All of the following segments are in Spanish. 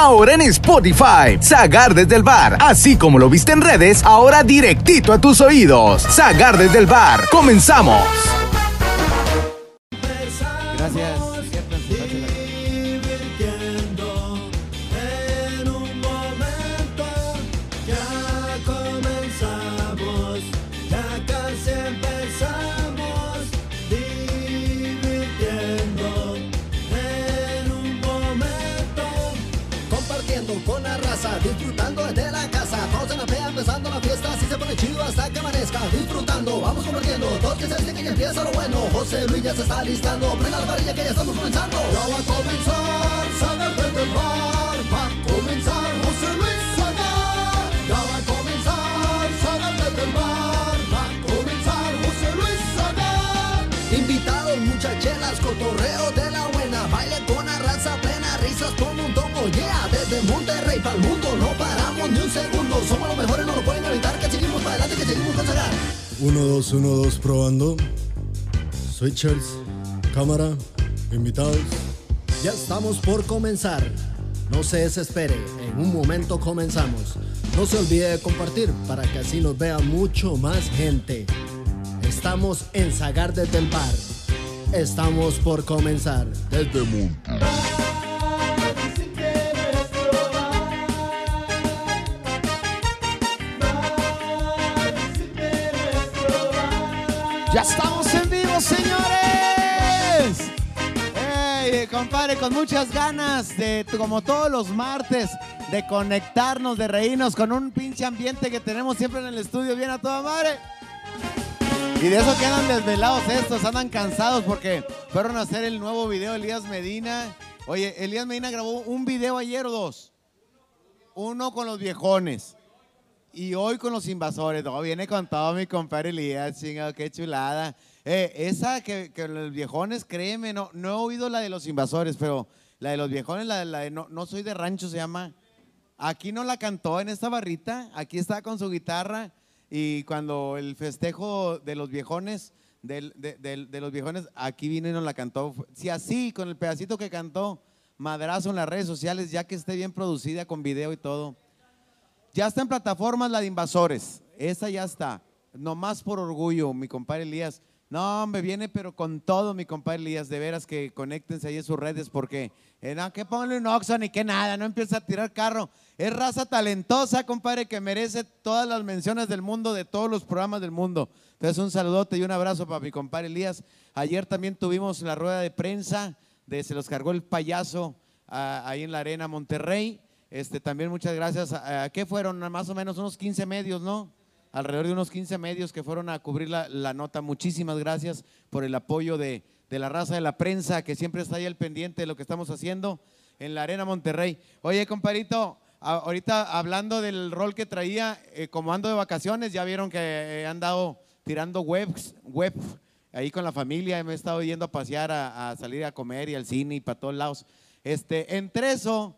ahora en Spotify. Zagar desde el bar, así como lo viste en redes, ahora directito a tus oídos. Zagar desde el bar, comenzamos. Gracias. Disfrutando, vamos compartiendo. Todos que se que ya empieza lo bueno. José Luis ya se está listando. Prenda la varilla que ya estamos comenzando. Ya va a comenzar, Sagar desde el bar. Va a comenzar José Luis Sagar. Ya va a comenzar, Sagar desde el bar. Va a comenzar José Luis Sagar. Invitados, muchachelas, cotorreo de la buena. Baile con la raza plena, risas como un tomo. Yeah, desde Monterrey para el mundo. No paramos ni un segundo. Somos los mejores, no lo pueden evitar. Que seguimos para adelante, que seguimos con Sagar. 1, 2, 1, 2, probando. Switchers, cámara, invitados. Ya estamos por comenzar. No se desespere, en un momento comenzamos. No se olvide de compartir para que así nos vea mucho más gente. Estamos en Zagar desde el bar. Estamos por comenzar. Desde Ya compadre, con muchas ganas de, como todos los martes, de conectarnos, de reírnos con un pinche ambiente que tenemos siempre en el estudio, bien a toda madre. Y de eso quedan desvelados estos, andan cansados porque fueron a hacer el nuevo video Elías Medina. Oye, Elías Medina grabó un video ayer o dos. Uno con los viejones. Y hoy con los invasores, no, viene con todo mi compadre Elías, chingado, qué chulada. Eh, esa que, los viejones, créeme, no, no he oído la de los invasores, pero la de los viejones, la, la de no, no soy de rancho se llama. Aquí no la cantó en esta barrita, aquí está con su guitarra y cuando el festejo de los viejones, de, de los viejones, aquí vino y nos la cantó. Si así, con el pedacito que cantó, madrazo en las redes sociales, ya que esté bien producida con video y todo. Ya está en plataformas la de Invasores. Esa ya está. Nomás por orgullo, mi compadre Elías. No, me viene, pero con todo, mi compadre Elías. De veras que conéctense ahí en sus redes porque, eh, no, que ponle un Oxxo ni que nada, no empieza a tirar carro. Es raza talentosa, compadre, que merece todas las menciones del mundo, de todos los programas del mundo. Entonces, un saludote y un abrazo para mi compadre Elías. Ayer también tuvimos la rueda de prensa de Se los cargó el payaso ah, ahí en la Arena Monterrey. Este, también muchas gracias. ¿A, a qué fueron? Más o menos unos 15 medios, ¿no? Alrededor de unos 15 medios que fueron a cubrir la, la nota. Muchísimas gracias por el apoyo de, de la raza de la prensa que siempre está ahí al pendiente de lo que estamos haciendo en la Arena Monterrey. Oye, compadrito, a- ahorita hablando del rol que traía, eh, como ando de vacaciones, ya vieron que eh, he andado tirando webs, web ahí con la familia, me he estado yendo a pasear, a, a salir a comer y al cine y para todos lados. Este, entre eso,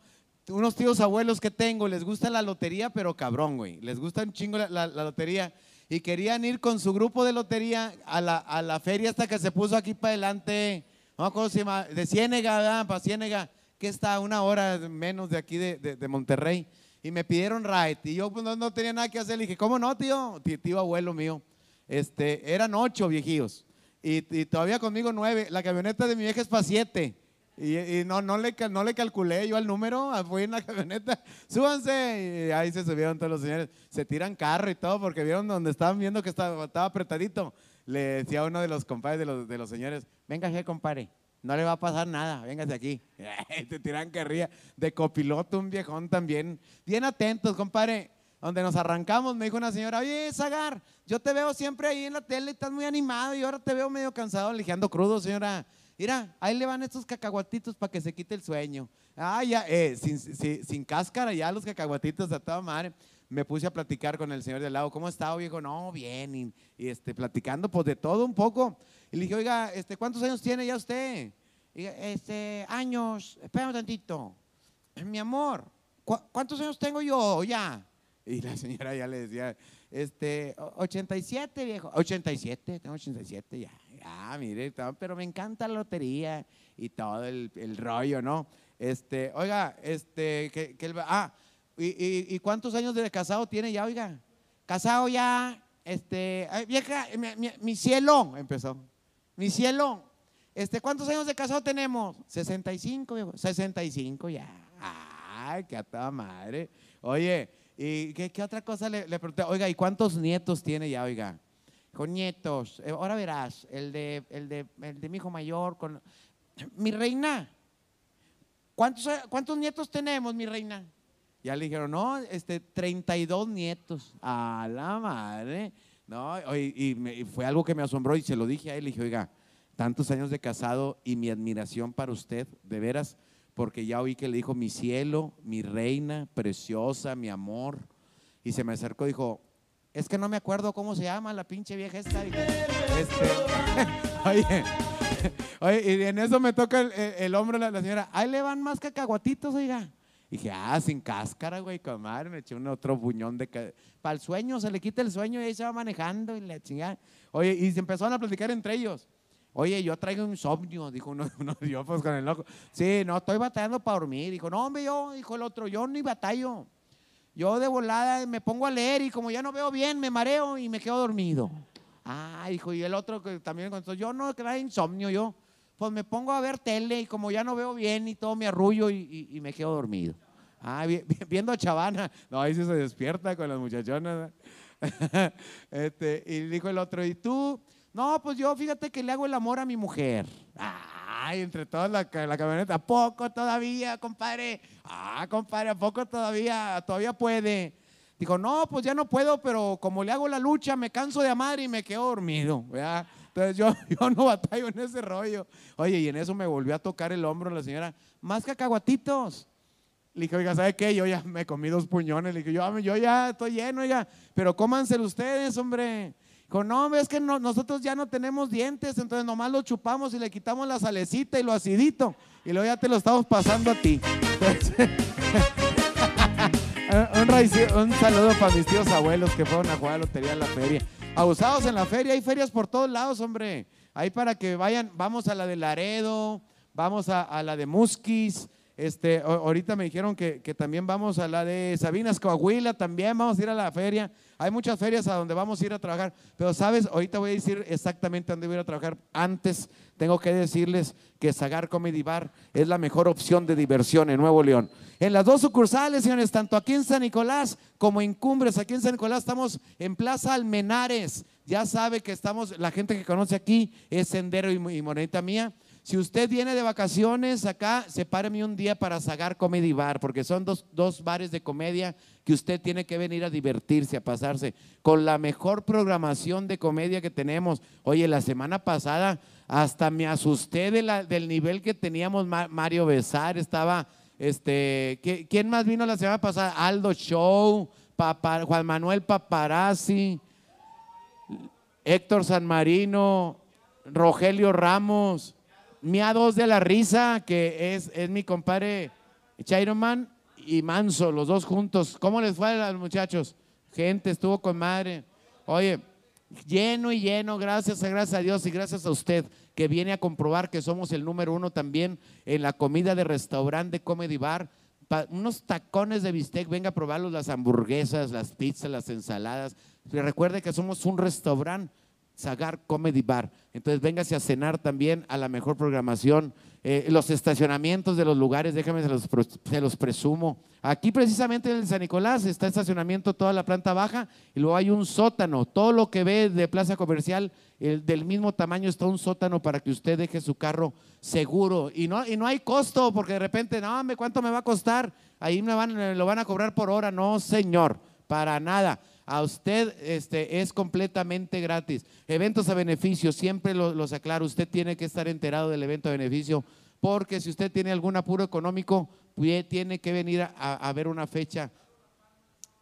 unos tíos abuelos que tengo, les gusta la lotería, pero cabrón, güey. Les gusta un chingo la, la- la lotería. Y querían ir con su grupo de lotería a la, a la feria hasta que se puso aquí para adelante. No me acuerdo si llama, de Ciénega, ¿verdad? Para Ciénega, que está a una hora menos de aquí de, de- de Monterrey. Y me pidieron ride. Y yo pues, no, no tenía nada que hacer. Le dije, ¿cómo no, tío? Tío, tío abuelo mío. Este, eran ocho viejillos. Y, y todavía conmigo nueve. La camioneta de mi vieja es para siete. Y, no, no, le, no le calculé yo al número, ah, fui en la camioneta, súbanse. Y ahí se subieron todos los señores. Se tiran carro y todo porque vieron donde estaban viendo que estaba, apretadito. Le decía a uno de los compadres de los, de los señores, venga, compadre, no le va a pasar nada, véngase aquí. Te tiran carrilla. De copiloto, un viejón también. Bien atentos, compadre. Donde nos arrancamos, me dijo una señora, oye, Zagar, yo te veo siempre ahí en la tele, estás muy animado y ahora te veo medio cansado, ligeando crudo, señora. Mira, ahí le van estos cacahuatitos para que se quite el sueño. Ah, ya, eh, sin, sin- sin cáscara, ya los cacahuatitos a toda madre. Me puse a platicar con el señor del lado, ¿cómo está, viejo? No, bien, y, este, platicando pues de todo un poco. Y le dije, oiga, este, ¿cuántos años tiene ya usted? Y, este, años, espérame un tantito. Mi amor, ¿cu- ¿cuántos años tengo yo ya? Y la señora ya le decía, este, o- 87, viejo. 87, tengo 87 ya. Ya, mire, pero me encanta la lotería y todo el, rollo, ¿no? Este, oiga, este, ah, y, y- cuántos años de casado tiene ya, oiga? Casado ya, este, ay, vieja, mi, mi- cielo, empezó. Mi cielo, este, ¿cuántos años de casado tenemos? 65, viejo. 65 ya. Ay, qué a toda madre. Oye, ¿y qué, otra cosa le pregunté? Oiga, ¿y cuántos nietos tiene ya, oiga? Con nietos. Eh, ahora verás, el de, el de, el de mi hijo mayor, con... Mi reina, ¿cuántos, ¿cuántos nietos tenemos, mi reina? Ya le dijeron, no, este, 32 nietos. A la madre. No, y fue algo que me asombró y se lo dije a él. Le dije, oiga, tantos años de casado y mi admiración para usted, de veras, porque ya oí que le dijo mi cielo, mi reina, preciosa, mi amor. Y se me acercó y dijo, es que no me acuerdo cómo se llama la pinche vieja esta. Este, oye, oye, y en eso me toca el, el- hombro la, la señora, ahí le van más cacahuatitos, oiga. Y dije, ah, sin cáscara, güey, comadre. Me eché un otro buñón de... Para el sueño, se le quita el sueño y ahí se va manejando y la chingada. Oye, y se empezaron a platicar entre ellos. Oye, yo traigo insomnio, dijo uno, uno yo pues con el loco. Sí, no, estoy batallando para dormir. Dijo, no, hombre, yo, dijo el otro, yo ni batallo. Yo de volada me pongo a leer y como ya no veo bien, me mareo y me quedo dormido. Ah, dijo, y el otro que también contestó, yo no traigo insomnio, yo pues me pongo a ver tele y como ya no veo bien y todo me arrullo y, me quedo dormido. Ah, vi- vi- viendo a Chavana. No, ahí sí se despierta con las muchachonas. Este, y dijo el otro, ¿y tú? No, pues yo fíjate que le hago el amor a mi mujer. Ay, entre todas la, la camioneta. ¿A poco todavía, compadre? Ah, compadre, ¿a poco todavía? Todavía puede. Dijo, no, pues ya no puedo, pero como le hago la lucha, me canso de amar y me quedo dormido. ¿verdad? Entonces yo, yo no batallo en ese rollo. Oye, y en eso me volvió a tocar el hombro la señora. Más cacahuatitos. Le dije, oiga, ¿sabe qué? Yo ya me comí dos puñones. Le dije, yo, yo ya estoy lleno, oiga, pero cómanselo ustedes, hombre. Dijo, no, ves que no- nosotros ya no tenemos dientes, entonces nomás lo chupamos y le quitamos la salecita y lo acidito. Y luego ya te lo estamos pasando a ti. Un, saludo para mis tíos abuelos que fueron a jugar a la lotería en la feria. Abusados en la feria, hay ferias por todos lados, hombre. Ahí para que vayan, vamos a la de Laredo, vamos a, la de Musquis. Este, ahorita me dijeron que, que también vamos a la de Sabinas, Coahuila, también vamos a ir a la feria. Hay muchas ferias a donde vamos a ir a trabajar, pero sabes, ahorita voy a decir exactamente dónde voy a ir a trabajar. Antes tengo que decirles que Sagar Comedy Bar es la mejor opción de diversión en Nuevo León. En las dos sucursales, señores, tanto aquí en San Nicolás como en Cumbres, aquí en San Nicolás estamos en Plaza Almenares. Ya sabe que estamos, la gente que conoce aquí es Sendero y, y Mía. Si usted viene de vacaciones acá, sepáreme un día para Sagar Comedy Bar, porque son dos, dos bares de comedia que usted tiene que venir a divertirse, a pasarse con la mejor programación de comedia que tenemos. Oye, la semana pasada hasta me asusté de la- del nivel que teníamos. Ma- Mario Besar estaba, este, ¿qui- ¿quién más vino la semana pasada? Aldo Show, Juan Manuel Paparazzi, Héctor San Marino, Rogelio Ramos, Mia Dos de la Risa, que es, es mi compadre Chairoman y Manso, los dos juntos. ¿Cómo les fue a los muchachos? Gente, estuvo con madre. Oye, lleno y lleno, gracias, gracias a Dios y gracias a usted que viene a comprobar que somos el número uno también en la comida de restaurante Comedy Bar. Unos tacones de bistec, venga a probarlos, las hamburguesas, las pizzas, las ensaladas. Recuerde que somos un restaurante, Sagar Comedy Bar. Entonces véngase a cenar también a la mejor programación. Eh, los estacionamientos de los lugares, déjame se los, presumo. Aquí precisamente en el San Nicolás está estacionamiento toda la planta baja y luego hay un sótano. Todo lo que ve de plaza comercial, el del mismo tamaño está un sótano para que usted deje su carro seguro. Y no, y no hay costo porque de repente, no, ¿cuánto me va a costar? Ahí me van, me lo van a cobrar por hora. No, señor, para nada. A usted este, es completamente gratis. Eventos a beneficio, siempre lo- los aclaro, usted tiene que estar enterado del evento a beneficio, porque si usted tiene algún apuro económico, tiene que venir a, a ver una fecha.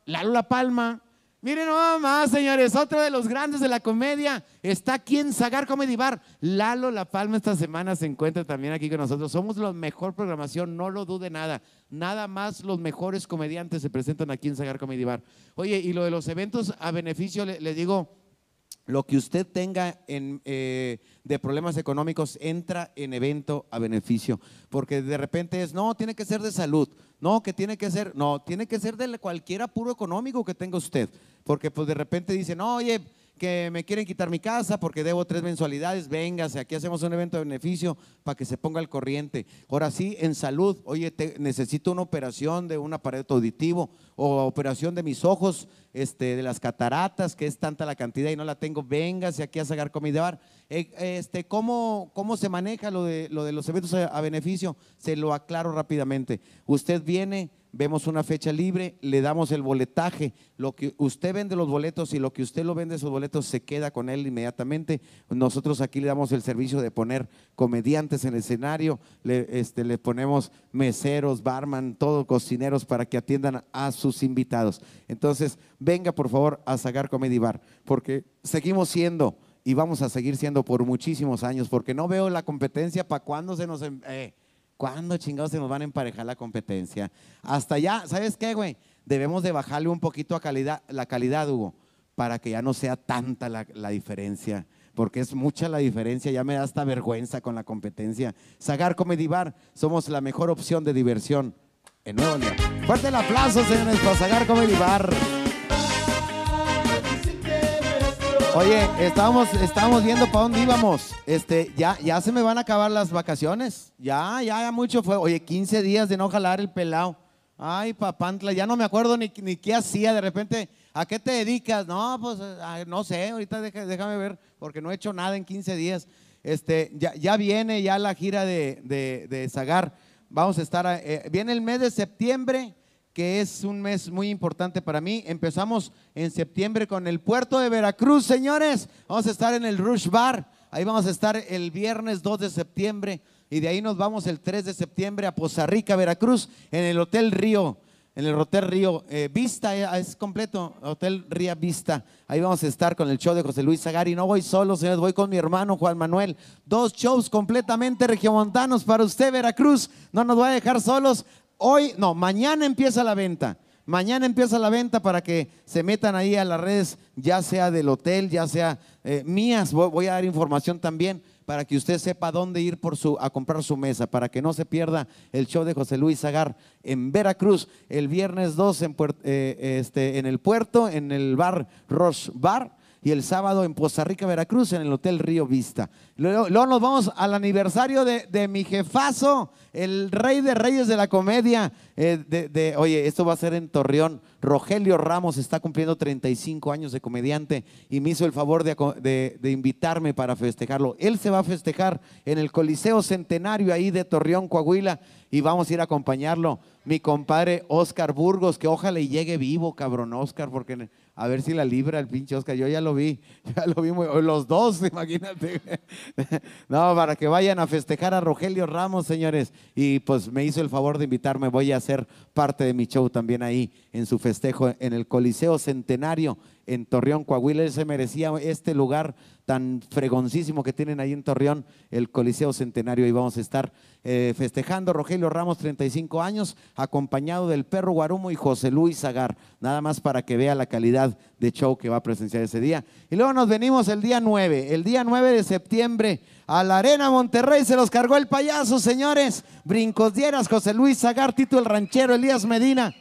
La Palma, miren nada más, señores, otro de los grandes de la comedia, está aquí en Sagar Comedy Bar. Lalo La Palma esta semana se encuentra también aquí con nosotros. Somos la mejor programación, no lo dude nada. Nada más los mejores comediantes se presentan aquí en Sagar Comedy Bar. Oye, y lo de los eventos a beneficio, le- les digo, lo que usted tenga en, eh, de problemas económicos entra en evento a beneficio. Porque de repente es, no, tiene que ser de salud. No, que tiene que ser, no, tiene que ser de cualquier apuro económico que tenga usted. Porque pues de repente dice, no, oye, que me quieren quitar mi casa porque debo tres mensualidades, véngase, aquí hacemos un evento de beneficio para que se ponga al corriente. Ahora sí, en salud, oye, necesito una operación de un aparato auditivo o operación de mis ojos, este, de las cataratas, que es tanta la cantidad y no la tengo, véngase aquí a sacar comida bar. Eh, este, ¿cómo, ¿Cómo se maneja lo de, lo de los eventos a beneficio? Se lo aclaro rápidamente. Usted viene vemos una fecha libre, le damos el boletaje, lo que usted vende los boletos y lo que usted lo vende esos boletos se queda con él inmediatamente. Nosotros aquí le damos el servicio de poner comediantes en el escenario, le, este, le ponemos meseros, barman, todos cocineros para que atiendan a sus invitados. Entonces, venga por favor a Sagar Comedy Bar, porque seguimos siendo y vamos a seguir siendo por muchísimos años, porque no veo la competencia para cuándo se nos... Em, eh, ¿Cuándo chingados se nos van a emparejar la competencia? Hasta ya, ¿sabes qué, güey? Debemos de bajarle un poquito a calidad, la calidad, Hugo, para que ya no sea tanta la, diferencia. Porque es mucha la diferencia, ya me da hasta vergüenza con la competencia. Sagar Comedy Bar, somos la mejor opción de diversión en Nuevo León. Fuerte el aplauso, señores, para Sagar Comedy Bar. Oye, estábamos, estábamos viendo para dónde íbamos. Este, ya, ya se me van a acabar las vacaciones. Ya, ya, ya mucho fue. Oye, 15 días de no jalar el pelado. Ay, papantla, ya no me acuerdo ni, ni qué hacía. De repente, ¿a qué te dedicas? No, pues no sé, ahorita déjame ver, porque no he hecho nada en 15 días. Este, ya, ya viene ya la gira de, de, de Zagar. Vamos a estar, eh, viene el mes de septiembre que es un mes muy importante para mí. Empezamos en septiembre con el puerto de Veracruz, señores. Vamos a estar en el Rush Bar. Ahí vamos a estar el viernes 2 de septiembre y de ahí nos vamos el 3 de septiembre a Poza Rica, Veracruz, en el Hotel Río. En el Hotel Río eh, Vista, eh, es completo, Hotel Ría Vista. Ahí vamos a estar con el show de José Luis Zagari. No voy solo, señores, voy con mi hermano Juan Manuel. Dos shows completamente regiomontanos para usted, Veracruz. No nos va a dejar solos. Hoy, no, mañana empieza la venta. Mañana empieza la venta para que se metan ahí a las redes, ya sea del hotel, ya sea eh, mías. Voy, a dar información también para que usted sepa dónde ir por su, a comprar su mesa, para que no se pierda el show de José Luis Zagar en Veracruz el viernes 2 en, eh, este, en el puerto, en el bar Roche Bar y el sábado en Poza Rica, Veracruz, en el Hotel Río Vista. Luego, nos vamos al aniversario de, mi jefazo, el rey de reyes de la comedia. Eh, de, oye, esto va a ser en Torreón. Rogelio Ramos está cumpliendo 35 años de comediante y me hizo el favor de, de invitarme para festejarlo. Él se va a festejar en el Coliseo Centenario ahí de Torreón, Coahuila, y vamos a ir a acompañarlo. Mi compadre Oscar Burgos, que ojalá y llegue vivo, cabrón Oscar, porque a ver si la libra el pinche Oscar. Yo ya lo vi, ya lo vi, los dos, imagínate. No, para que vayan a festejar a Rogelio Ramos, señores. Y pues me hizo el favor de invitarme, voy a hacer parte de mi show también ahí en su festejo en el Coliseo Centenario en Torreón, Coahuila. Él se merecía este lugar tan fregoncísimo que tienen ahí en Torreón, el Coliseo Centenario. Y vamos a estar eh, festejando Rogelio Ramos, 35 años, acompañado del perro Guarumo y José Luis Zagar. Nada más para que vea la calidad de show que va a presenciar ese día. Y luego nos venimos el día 9, el día 9 de septiembre a la Arena Monterrey. Se los cargó el payaso, señores. Brincos Dieras, José Luis Zagar, Tito el Ranchero, Elías Medina.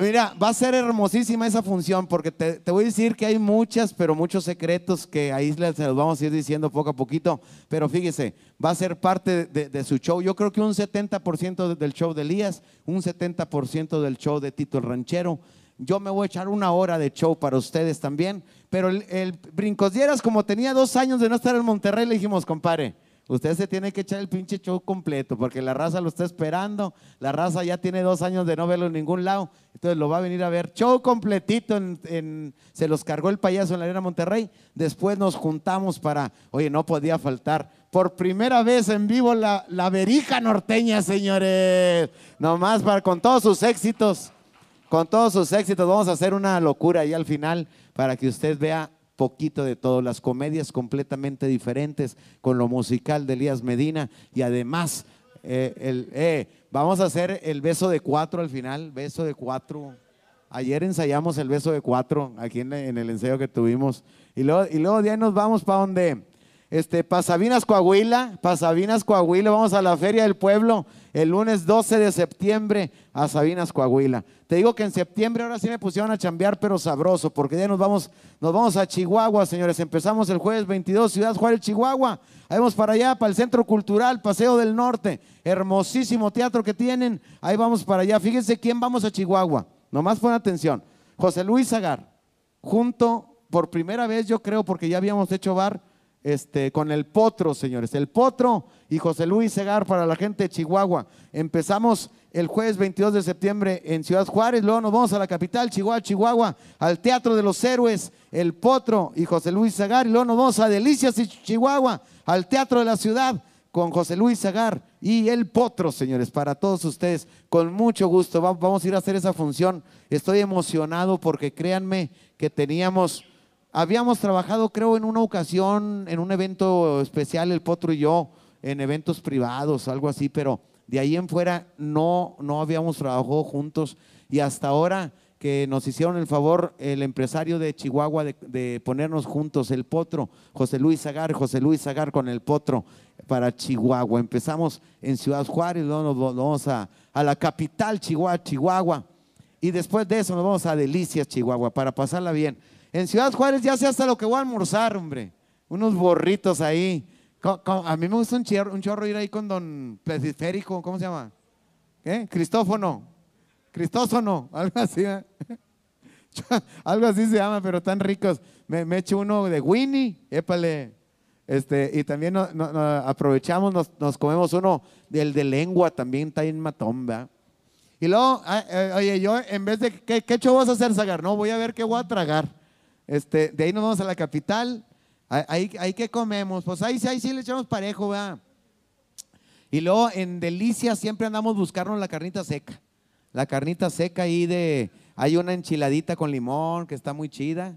Mira, va a ser hermosísima esa función porque te, voy a decir que hay muchas, pero muchos secretos que ahí se los vamos a ir diciendo poco a poquito. Pero fíjese, va a ser parte de, su show. Yo creo que un 70% del show de Elías, un 70% del show de Tito el Ranchero. Yo me voy a echar una hora de show para ustedes también. Pero el, el Brincos Dieras, como tenía dos años de no estar en Monterrey, le dijimos, compadre Usted se tiene que echar el pinche show completo porque la raza lo está esperando. La raza ya tiene dos años de no verlo en ningún lado. Entonces lo va a venir a ver. Show completito. Se los cargó el payaso en la Arena Monterrey. Después nos juntamos para. Oye, no podía faltar. Por primera vez en vivo la, la verija norteña, señores. Nomás para, con todos sus éxitos. Con todos sus éxitos. Vamos a hacer una locura ahí al final para que usted vea poquito de todo, las comedias completamente diferentes con lo musical de Elías Medina y además eh, el, eh, vamos a hacer el beso de cuatro al final, beso de cuatro. Ayer ensayamos el beso de cuatro aquí en, en el ensayo que tuvimos. Y luego, y luego de nos vamos para donde, este, para Sabinas, Coahuila, para Sabinas, Coahuila, vamos a la Feria del Pueblo el lunes 12 de septiembre a Sabinas, Coahuila. Te digo que en septiembre ahora sí me pusieron a chambear, pero sabroso, porque ya nos vamos, nos vamos a Chihuahua, señores. Empezamos el jueves 22, Ciudad Juárez, Chihuahua. Ahí vamos para allá, para el Centro Cultural, Paseo del Norte. Hermosísimo teatro que tienen. Ahí vamos para allá. Fíjense quién vamos a Chihuahua. Nomás pon atención. José Luis Zagar, junto por primera vez, yo creo, porque ya habíamos hecho bar este, con el Potro, señores. El Potro y José Luis Segar para la gente de Chihuahua. Empezamos el jueves 22 de septiembre en Ciudad Juárez, luego nos vamos a la capital, Chihuahua, Chihuahua, al Teatro de los Héroes, El Potro y José Luis Segar, y luego nos vamos a Delicias y Chihuahua, al Teatro de la Ciudad con José Luis Segar y El Potro, señores, para todos ustedes, con mucho gusto. Vamos a ir a hacer esa función. Estoy emocionado porque créanme que teníamos Habíamos trabajado, creo, en una ocasión, en un evento especial, el Potro y yo, en eventos privados, algo así, pero de ahí en fuera no, no habíamos trabajado juntos y hasta ahora que nos hicieron el favor el empresario de Chihuahua de, ponernos juntos, el Potro, José Luis Zagar, José Luis Zagar con el Potro para Chihuahua. Empezamos en Ciudad Juárez, luego nos vamos a, a la capital Chihuahua, Chihuahua, y después de eso nos vamos a Delicias, Chihuahua, para pasarla bien. En Ciudad Juárez ya sé hasta lo que voy a almorzar, hombre. Unos borritos ahí. A mí me gusta un chorro, un chorro ir ahí con don Pesiférico, ¿cómo se llama? ¿Qué? Cristófono. Cristófono, algo así. ¿eh? algo así se llama, pero tan ricos. Me, echo uno de Winnie, épale. Este, y también aprovechamos, nos, comemos uno del de lengua, también está en ¿verdad? Y luego, ah, eh, oye, yo en vez de, ¿qué, qué hecho vas a hacer, Sagar? No, voy a ver qué voy a tragar. Este, de ahí nos vamos a la capital. Ahí, ahí que comemos. Pues ahí, ahí sí le echamos parejo, ¿verdad? Y luego en Delicia siempre andamos buscando la carnita seca. La carnita seca ahí de. Hay una enchiladita con limón que está muy chida.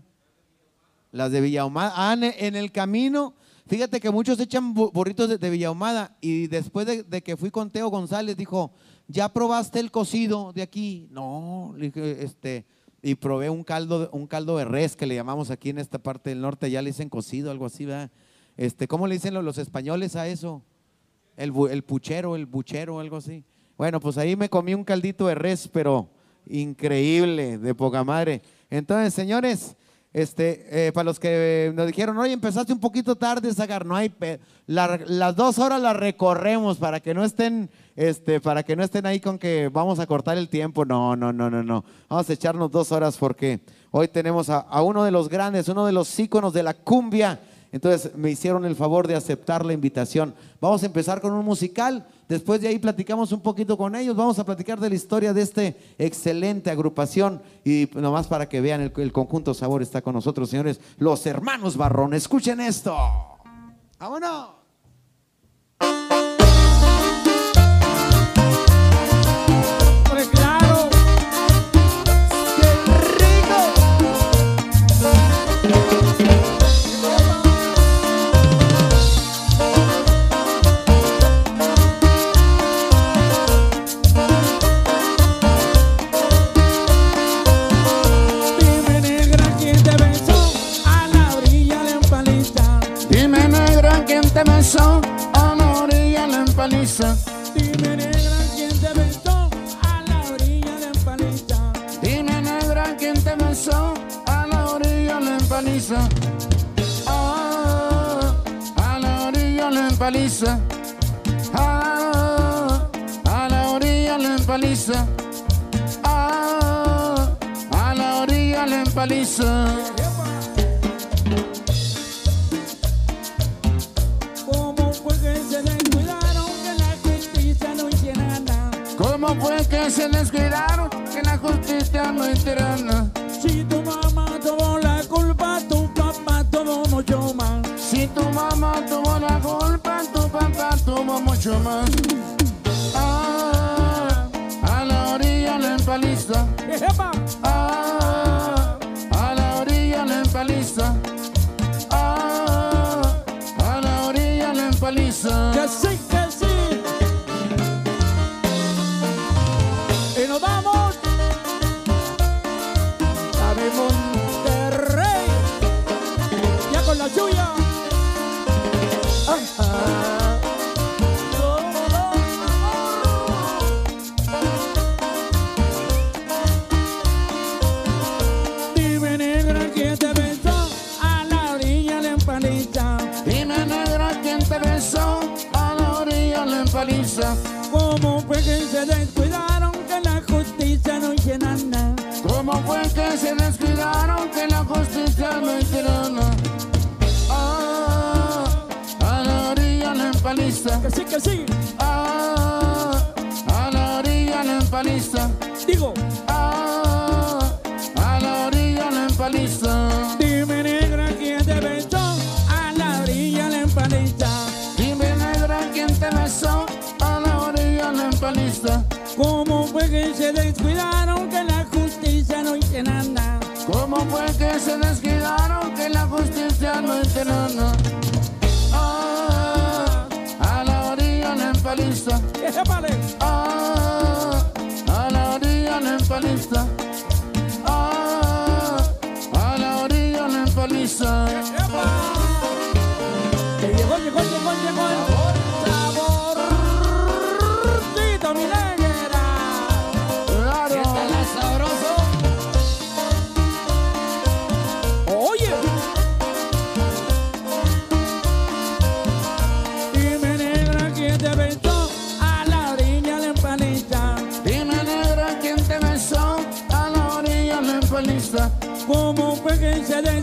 Las de Villahumada. Ah, en el camino. Fíjate que muchos echan burritos de, de Villahumada. Y después de, de, que fui con Teo González, dijo: ¿Ya probaste el cocido de aquí? No, le dije, este y probé un caldo, un caldo de res que le llamamos aquí en esta parte del norte, ya le dicen cocido, algo así, ¿verdad? Este, ¿Cómo le dicen los, españoles a eso? El, el, puchero, el buchero, algo así. Bueno, pues ahí me comí un caldito de res, pero increíble, de poca madre. Entonces, señores, este, eh, para los que nos dijeron, oye, empezaste un poquito tarde, Sagar, no hay, las dos horas las recorremos para que no estén, este, para que no estén ahí con que vamos a cortar el tiempo. No, no, no, no, no. Vamos a echarnos dos horas porque hoy tenemos a, a uno de los grandes, uno de los íconos de la cumbia entonces me hicieron el favor de aceptar la invitación. Vamos a empezar con un musical. Después de ahí platicamos un poquito con ellos. Vamos a platicar de la historia de esta excelente agrupación. Y nomás para que vean, el, el conjunto Sabor está con nosotros, señores. Los hermanos Barrón. Escuchen esto. ¡Vámonos! Empaliza. Dime negra quién te besó a la orilla la empaliza. Dime negra quién te besó a la orilla la empaliza. Ah, a la orilla la empaliza. Ah, a la orilla la empaliza. Ah, a la orilla la empaliza. ¿Cómo fue que se descuidaron que la justicia no nada? Si tu mamá tuvo la culpa, tu papá tuvo mucho más. Si tu mamá tuvo la culpa, tu papá tuvo mucho más. Ah, a la orilla la empaliza. Empaliza. Que sí, que sí. Ah, a la orilla la empaliza. Digo, Ah, a la orilla la empaliza. dime negra quién te besó a la orilla la empaliza. Dime negra quién te besó. A la orilla la empaliza. ¿Cómo fue que se descuidaron que la justicia no hizo nada? ¿Cómo fue que se descuidaron que la justicia no hizo nada? ¡Ese vale! Ah, a la orilla la empaliza. Ah, a la orilla la empaliza.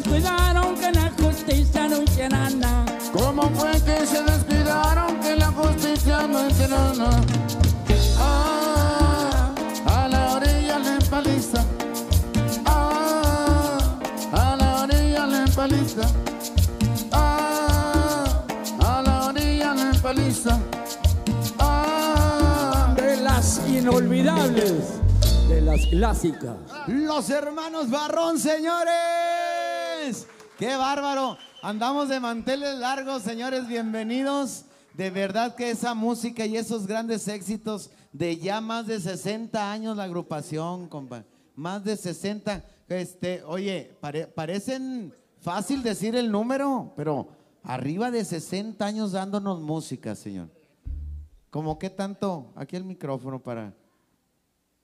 Descuidaron que la justicia no hiciera nada? ¿Cómo fue que se descuidaron que la justicia no hizo nada? Ah, a la orilla la empaliza. Ah, a la orilla la empaliza. Ah, a la orilla la empaliza. Ah, De las inolvidables, de las clásicas. Los hermanos Barrón, señores. ¡Qué bárbaro! Andamos de manteles largos, señores, bienvenidos. De verdad que esa música y esos grandes éxitos de ya más de 60 años la agrupación, compa. Más de 60. Este, oye, pare- parecen fácil decir el número, pero arriba de 60 años dándonos música, señor. ¿Cómo qué tanto? Aquí el micrófono para...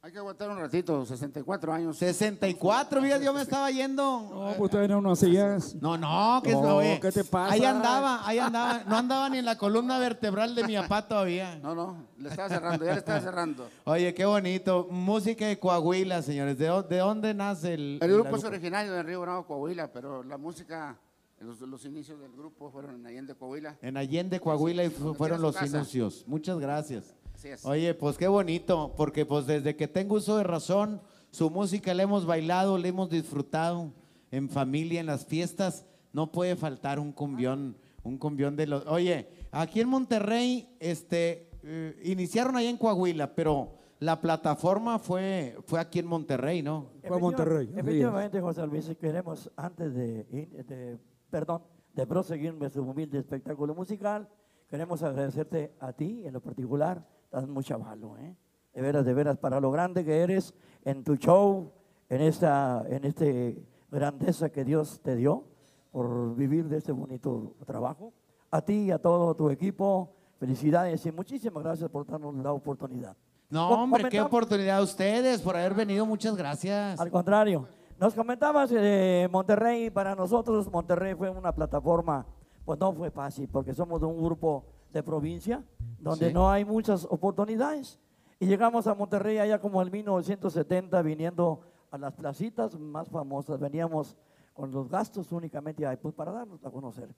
hay que aguantar un ratito, 64 años. 64, mira, yo me estaba yendo. No, pues todavía no sillas. No, no, que No, oye, ¿qué te pasa? Ahí andaba, ahí andaba. No andaba ni en la columna vertebral de mi papá todavía. No, no, le estaba cerrando, ya le estaba cerrando. Oye, qué bonito. Música de Coahuila, señores. ¿De, dó- de dónde nace el, El grupo es originario de Río Bravo, Coahuila, pero la música, los, los inicios del grupo fueron en Allende, Coahuila. En Allende, Coahuila, y fueron los inicios. Muchas gracias. Así es. Oye, pues qué bonito, porque pues desde que tengo uso de razón, su música la hemos bailado, la hemos disfrutado en familia, en las fiestas. No puede faltar un cumbión, un cumbión de los... Oye, aquí en Monterrey, este, eh, iniciaron allá en Coahuila, pero la plataforma fue, fue aquí en Monterrey, ¿no? Fue Monterrey. Efectivamente, José Luis, queremos, antes de, de- perdón, de proseguir nuestro humilde espectáculo musical, queremos agradecerte a ti en lo particular, das mucha valor, ¿eh? De veras, de veras, para lo grande que eres en tu show, en esta, en este grandeza que Dios te dio por vivir de este bonito trabajo. A ti y a todo tu equipo, felicidades y muchísimas gracias por darnos la oportunidad. No, hombre, qué oportunidad a ustedes por haber venido. Muchas gracias. Al contrario, nos comentabas de Monterrey, para nosotros Monterrey fue una plataforma, pues no fue fácil, porque somos de un grupo de provincia, donde Sí. no hay muchas oportunidades. Y llegamos a Monterrey allá como en 1970, viniendo a las placitas más famosas, veníamos con los gastos únicamente ahí, pues para darnos a conocer.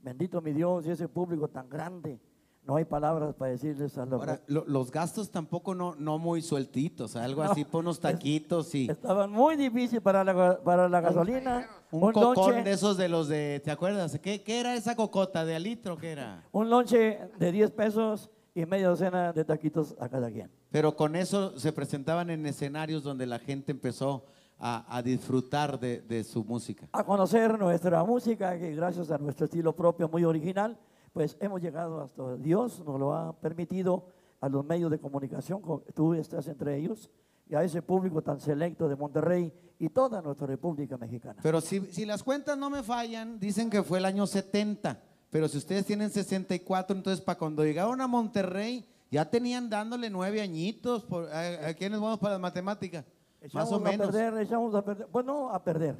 Bendito mi Dios y ese público tan grande, no hay palabras para decirles a los... Ahora, lo- los gastos tampoco no, no muy sueltitos, algo así, por unos taquitos y Estaban muy difíciles para la, para la gasolina. Un cocón lonche- de esos de los de, ¿te acuerdas? ¿Qué, qué era esa cocota? ¿De a litro qué era? Un lonche de 10 pesos y media docena de taquitos a cada quien. Pero con eso se presentaban en escenarios donde la gente empezó a, a disfrutar de, de su música. A conocer nuestra música, que gracias a nuestro estilo propio muy original, pues hemos llegado hasta Dios, nos lo ha permitido a los medios de comunicación, co- tú estás entre ellos, y a ese público tan selecto de Monterrey y toda nuestra República Mexicana. Pero si, si las cuentas no me fallan, dicen que fue el año 70. Pero si ustedes tienen 64, entonces para cuando llegaron a Monterrey, ya tenían dándole nueve añitos. Por, ¿a, a quiénes vamos para las matemáticas? Más o Echamos a menos. perder, echamos a perder, bueno, a perder.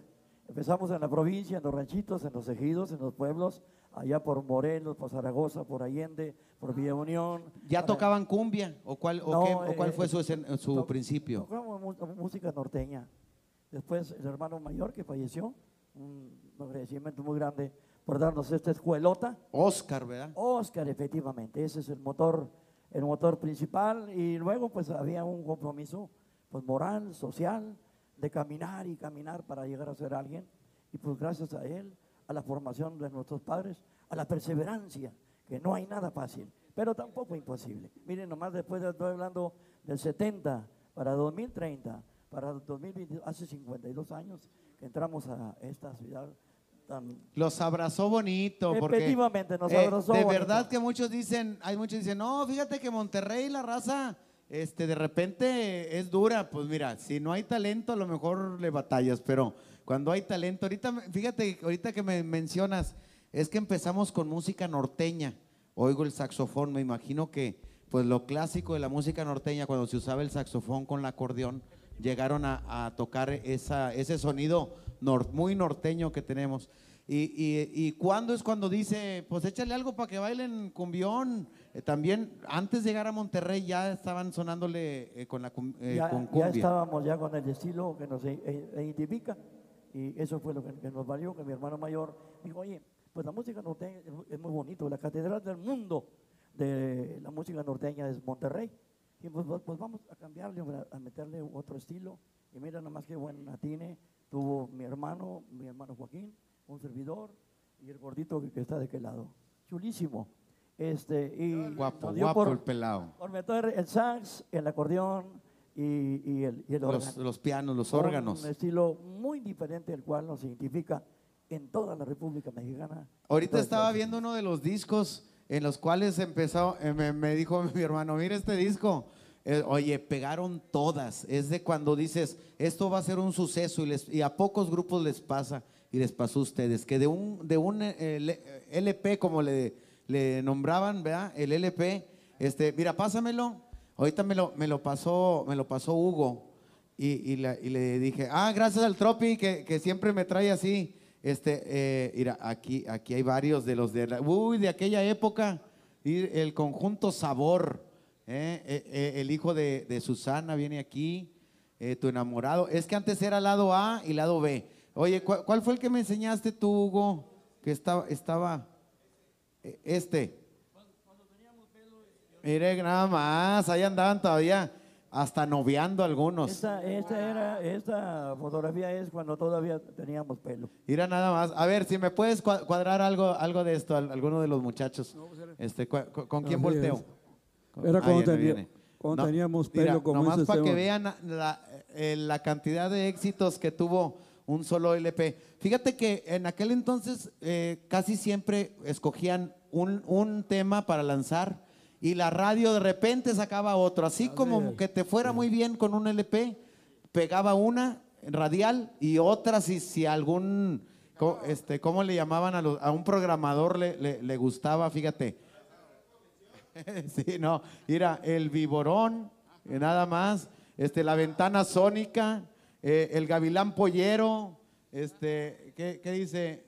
Empezamos en la provincia, en los ranchitos, en los ejidos, en los pueblos, allá por Morelos, por Zaragoza, por Allende, por Villa Unión. ¿Ya tocaban cumbia? ¿O cuál, o No, qué- o cuál eh, fue su, escen- su to- principio? Tocamos música norteña. Después el hermano mayor que falleció, un agradecimiento muy grande por darnos esta escuelota. Oscar, ¿verdad? Oscar, efectivamente, ese es el motor, el motor principal. Y luego, pues había un compromiso pues, moral, social, de caminar y caminar para llegar a ser alguien. Y pues gracias a él, a la formación de nuestros padres, a la perseverancia, que no hay nada fácil, pero tampoco imposible. Miren, nomás después de estoy hablando del 70 para 2030, para 2020, hace 52 años que entramos a esta ciudad tan Los abrazó bonito. Porque, Efectivamente, nos eh, abrazó De bonito. verdad que muchos dicen, hay muchos dicen, no, fíjate que Monterrey, la raza, este, de repente es dura. Pues mira, si no hay talento, a lo mejor le batallas, pero cuando hay talento, ahorita, fíjate, ahorita que me mencionas, es que empezamos con música norteña. Oigo el saxofón, me imagino que, pues lo clásico de la música norteña, cuando se usaba el saxofón con el acordeón, llegaron a, tocar ese sonido muy norteño que tenemos. Y, y, y cuándo es cuando dice, pues échale algo para que bailen cumbión. Eh, también antes de llegar a Monterrey ya estaban sonándole eh, con la eh, ya, con ya cumbia. estábamos ya con el estilo que nos i- i- identifica y eso fue lo que, que nos valió, que mi hermano mayor dijo, oye, pues la música norteña es mu- es muy bonito, la catedral del mundo de la música norteña es Monterrey. Y pues, pues- pues vamos a cambiarle, a meterle otro estilo. Y mira nomás qué buen atine tuvo mi hermano, mi hermano Joaquín, un servidor y el gordito que, que está de aquel lado. Chulísimo. Este, y Guapo, dio guapo por- el pelado. por meter el sax, el acordeón y, y el, y el Los, los pianos, los Un órganos. estilo muy diferente, el cual nos identifica en toda la República Mexicana. Ahorita estaba viendo uno de los discos en los cuales empezó, eh, me, me dijo mi hermano, mira este disco. Eh, oye, pegaron todas. Es de cuando dices, esto va a ser un suceso y, les- y a pocos grupos les pasa y les pasó a ustedes, que de un, de un eh, LP, como le, le nombraban, ¿verdad? El LP, este, mira, pásamelo. Ahorita me lo, me lo pasó, me lo pasó Hugo. Y, y le dije, ah, gracias al Tropi que, que siempre me trae así. Este, eh, mira, aquí, aquí hay varios de los de, la- uy, de aquella época. El conjunto Sabor, eh, eh, eh, el hijo de, de Susana viene aquí, eh, tu enamorado. Es que antes era lado A y lado B. Oye, ¿cuál, cuál fue el que me enseñaste tú, Hugo? Que estaba, estaba, este. Mire, nada más, ahí andaban todavía hasta noviando algunos. Esta, esta, era, esta fotografía es cuando todavía teníamos pelo. Mira nada más. A ver, si me puedes cua- cuadrar algo, algo de esto, al- alguno de los muchachos. Este, cu- cu- ¿Con quién Así volteo? es. Era cuando tenía- viene. cuando teníamos pelo mira, como nomás para que vean la, eh, la cantidad de éxitos que tuvo un solo LP. Fíjate que en aquel entonces eh, casi siempre escogían un, un tema para lanzar y la radio de repente sacaba otro. Así como que te fuera muy bien con un LP, pegaba una radial y otra si, si algún, co- este, ¿cómo le llamaban a, los- a un programador le, le- le gustaba? Fíjate. sí, no, mira, el viborón, eh, nada más, este, la ventana sónica, eh, el gavilán pollero, este, ¿qué, qué dice?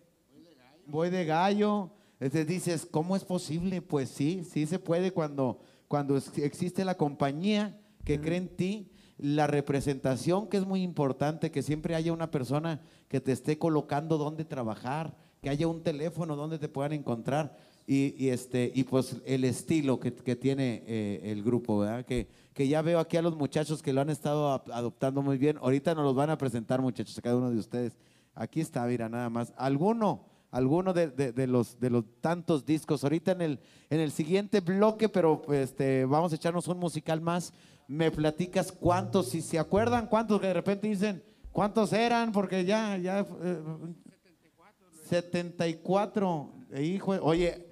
Voy de gallo. Este, dices, ¿cómo es posible? Pues sí, sí se puede cuando, cuando existe la compañía que cree en ti, la representación que es muy importante, que siempre haya una persona que te esté colocando dónde trabajar, que haya un teléfono donde te puedan encontrar y, y este, y pues el estilo que, que tiene eh, el grupo, ¿verdad? Que, que ya veo aquí a los muchachos que lo han estado adoptando muy bien. Ahorita nos los van a presentar, muchachos, a cada uno de ustedes. Aquí está, mira, nada más. ¿Alguno? Alguno de, de- de los, de los tantos discos. Ahorita en el, en el siguiente bloque, pero pues, este, vamos a echarnos un musical más. Me platicas cuántos, si se acuerdan, cuántos que de repente dicen, cuántos eran, porque ya, ya. eh, 74, eh, hijo, oye,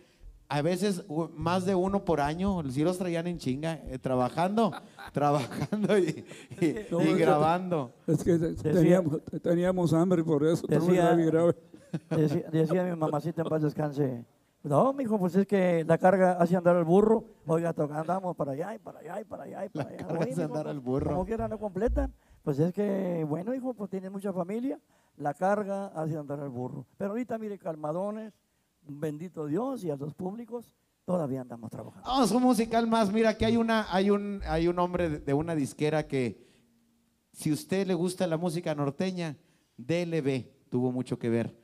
a veces más de uno por año, si los traían en chinga, eh, trabajando, trabajando y, y- No, y es que- grabando. Es que te- teníamos, teníamos hambre por eso. Decía- grave y grave. Decía, decía mi mamacita en paz descanse. No, mijo, pues es que la carga hace andar al burro. Oiga, andamos para allá y para allá y para allá y para allá. carga Oye, hace mijo, andar pues, al burro. Como quiera no completan. Pues es que, bueno, hijo, pues tienes mucha familia. La carga hace andar al burro. Pero ahorita, mire, calmadones, bendito Dios y a los públicos, todavía andamos trabajando. Vamos, un musical más. Mira, que hay una, hay un, hay un hombre de- de una disquera que, si usted le gusta la música norteña, DLB tuvo mucho que ver.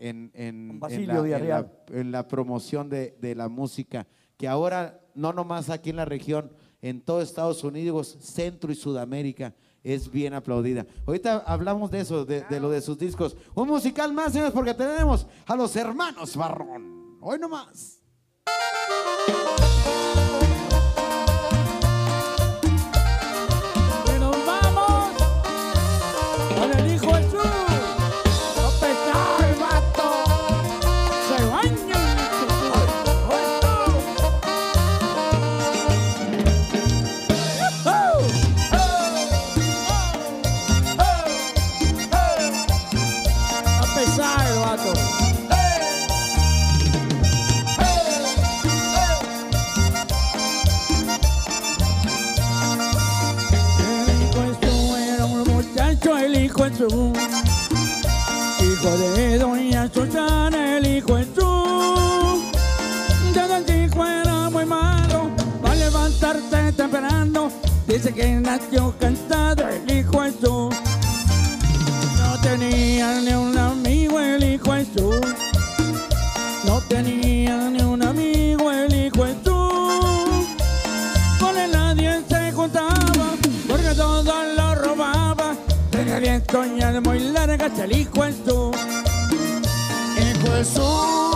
En, en- en Basilio la, en la- Villarreal. en la promoción de, de la música, que ahora no nomás aquí en la región, en todo Estados Unidos, Centro y Sudamérica, es bien aplaudida. Ahorita hablamos de eso, de, de lo de sus discos. Un musical más, señores, porque tenemos a los hermanos Barrón. Hoy nomás. Nació cansado el hijo Jesús. No tenía ni un amigo el hijo Jesús. No tenía ni un amigo el hijo Jesús. Con él nadie se juntaba, porque todo lo robaba. Tenía diez coñas muy largas el hijo Jesús. Hijo Jesús,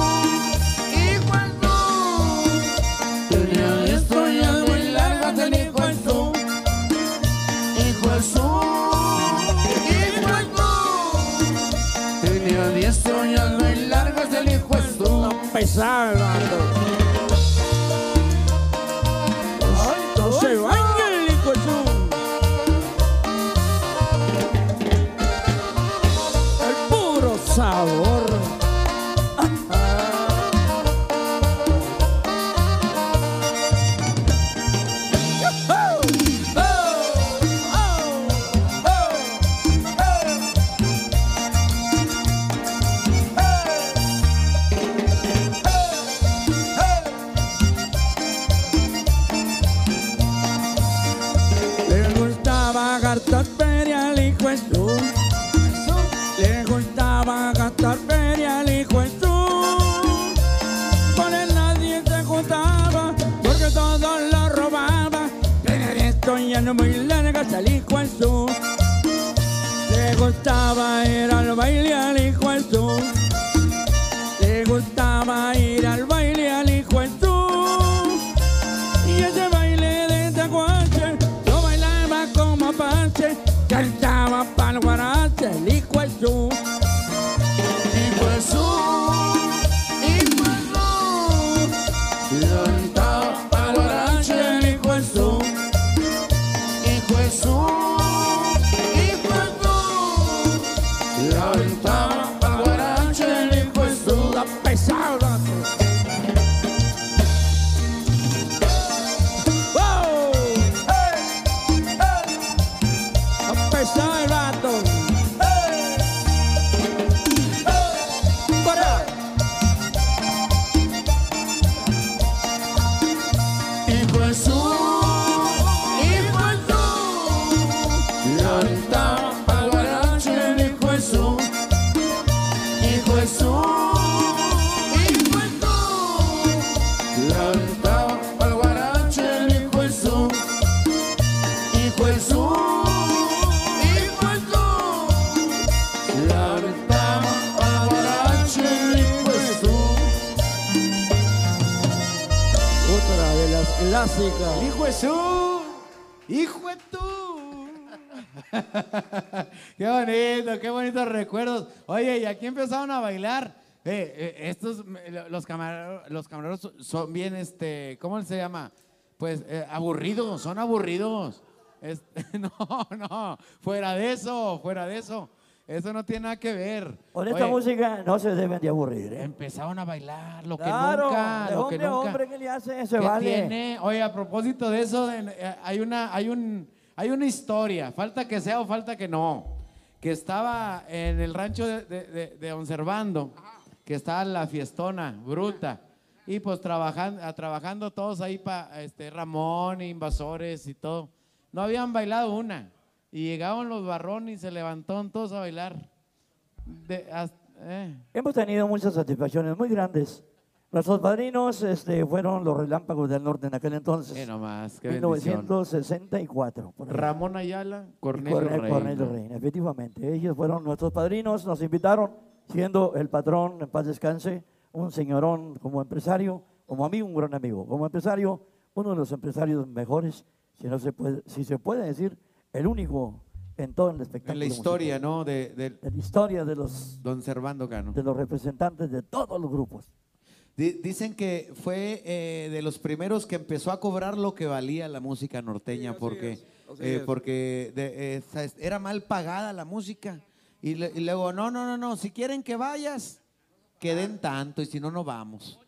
bailar. Eh, eh, estos, los camareros, los camareros son- bien, este, ¿cómo se llama? Pues eh, aburridos, son aburridos. Es- no, no, fuera de eso, fuera de eso. Eso no tiene nada que ver. Con esta Oye, música no se deben de aburrir, ¿eh? Empezaron a bailar, lo que Claro, nunca, de lo que hombre nunca. hombre que le hace, se ¿Qué vale. tiene? Oye, a propósito de eso, eh, hay una, hay un, hay una historia, falta que sea o falta que no, que estaba en el rancho de, de, de- de Onservando, que estaba la fiestona bruta, y pues trabajando, trabajando todos ahí para este, Ramón, invasores y todo. No habían bailado una, y llegaban los barrones y se levantaron todos a bailar. De- as- Eh. Hemos tenido muchas satisfacciones muy grandes. Nuestros padrinos este, fueron los relámpagos del norte en aquel entonces. Eh, nomás, qué bendición. 1964. por ahí. Ramón Ayala, Cornelio Corne- Reina. Cornelio Reina, efectivamente. Ellos fueron nuestros padrinos, nos invitaron, siendo el patrón, en paz descanse, un señorón como empresario, como amigo, un gran amigo. Como empresario, uno de los empresarios mejores, si, no se puede, si se puede decir, el único en todo el espectáculo. En la historia, musical. ¿no? De, de De la historia de los, don Servando Cano. de los representantes de todos los grupos. Di- Dicen que fue eh, de los primeros que empezó a cobrar lo que valía la música norteña, porque, eh, porque de- eh, era mal pagada la música. Y, le- y luego, no, no, no, no, si quieren que vayas, que den tanto, y si no, no vamos.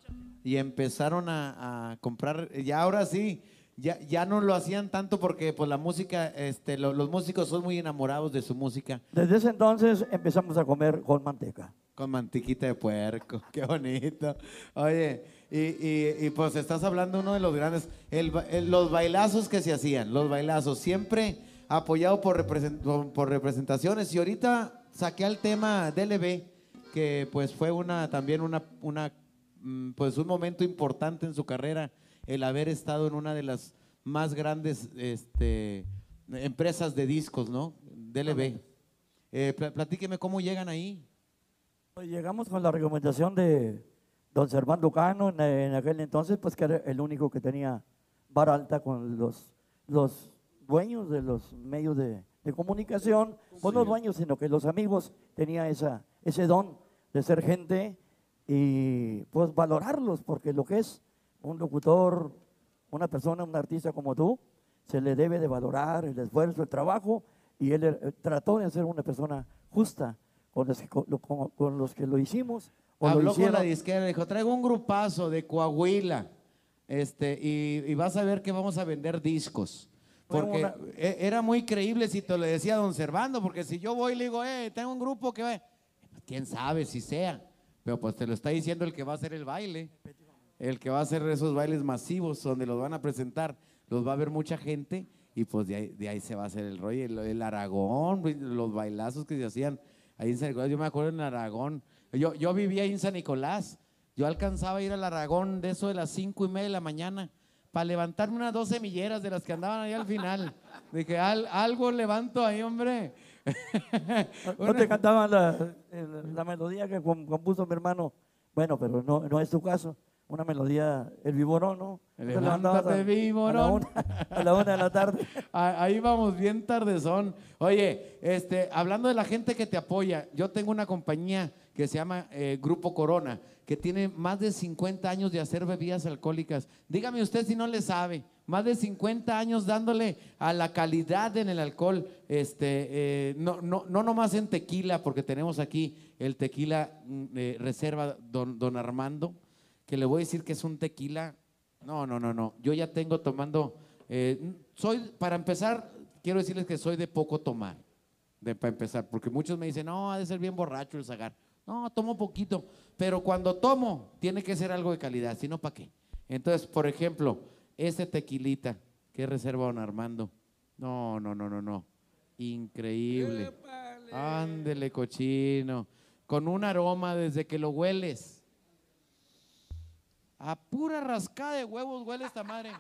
Y empezaron a, a comprar, ya ahora sí, ya, ya no lo hacían tanto porque pues la música, este, lo- los músicos son muy enamorados de su música. Desde ese entonces empezamos a comer con manteca. Con mantiquita de puerco, qué bonito. Oye, y, y- y, pues estás hablando de uno de los grandes, el el- los bailazos que se hacían, los bailazos, siempre apoyado por, represent- por- representaciones. Y ahorita saqué al tema DLB, que pues fue una también una, una mm, pues un momento importante en su carrera, el haber estado en una de las más grandes este, empresas de discos, ¿no? DLB. Eh, pla- platíqueme cómo llegan ahí. Pues llegamos con la recomendación de don Servando Cano en, en aquel entonces, pues que era el único que tenía vara alta con los, los dueños de los medios de, de comunicación, no los dueños, sino que los amigos. Tenía esa, ese don de ser gente y pues valorarlos, porque lo que es un locutor, una persona, un artista como tú, se le debe de valorar el esfuerzo, el trabajo, y él eh, trató de ser una persona justa con los que, con, lo- con- los que lo hicimos. O lo Habló con la disquera, dijo, traigo un grupazo de Coahuila, este, y, y vas a ver que vamos a vender discos. Porque una- e- era muy creíble si te lo decía don Servando, porque si yo voy y le digo, eh, tengo un grupo que va, quién sabe si sea, pero pues te lo está diciendo el que va a hacer el baile, el que va a hacer esos bailes masivos donde los van a presentar, los va a ver mucha gente y pues de ahí, de ahí se va a hacer el rollo, el, el Aragón, los bailazos que se hacían ahí en San Nicolás, yo me acuerdo en Aragón, yo, yo vivía ahí en San Nicolás, yo alcanzaba a ir al Aragón de eso de las cinco y media de la mañana para levantarme unas dos semilleras de las que andaban ahí al final. Dije, "Al- algo levanto ahí, hombre. ¿No te cantaban la, la melodía que com- compuso mi hermano? Bueno, pero no, no es tu caso. Una melodía, el viborón, ¿no? Levántate, a- A la, una, a la una de la tarde. Ah, Ahí vamos bien tardezón. Oye, este, hablando de la gente que te apoya, yo tengo una compañía que se llama eh, Grupo Corona, que tiene más de 50 años de hacer bebidas alcohólicas. Dígame usted si no le sabe, más de 50 años dándole a la calidad en el alcohol, este, eh, no, no, no nomás en tequila, porque tenemos aquí el tequila mm, eh, reserva don, don Armando, que le voy a decir que es un tequila no, no, no, no. Yo ya tengo tomando. eh, soy, para empezar, quiero decirles que soy de poco tomar. De, para empezar, porque muchos me dicen, no, ha de ser bien borracho el sagar. No, tomo poquito. Pero cuando tomo, tiene que ser algo de calidad, si no, ¿para qué? Entonces, por ejemplo, este tequilita que reserva don Armando. No, no, no, no, no. Increíble. Ándele, cochino. Con un aroma desde que lo hueles. A pura rascada de huevos huele esta madre.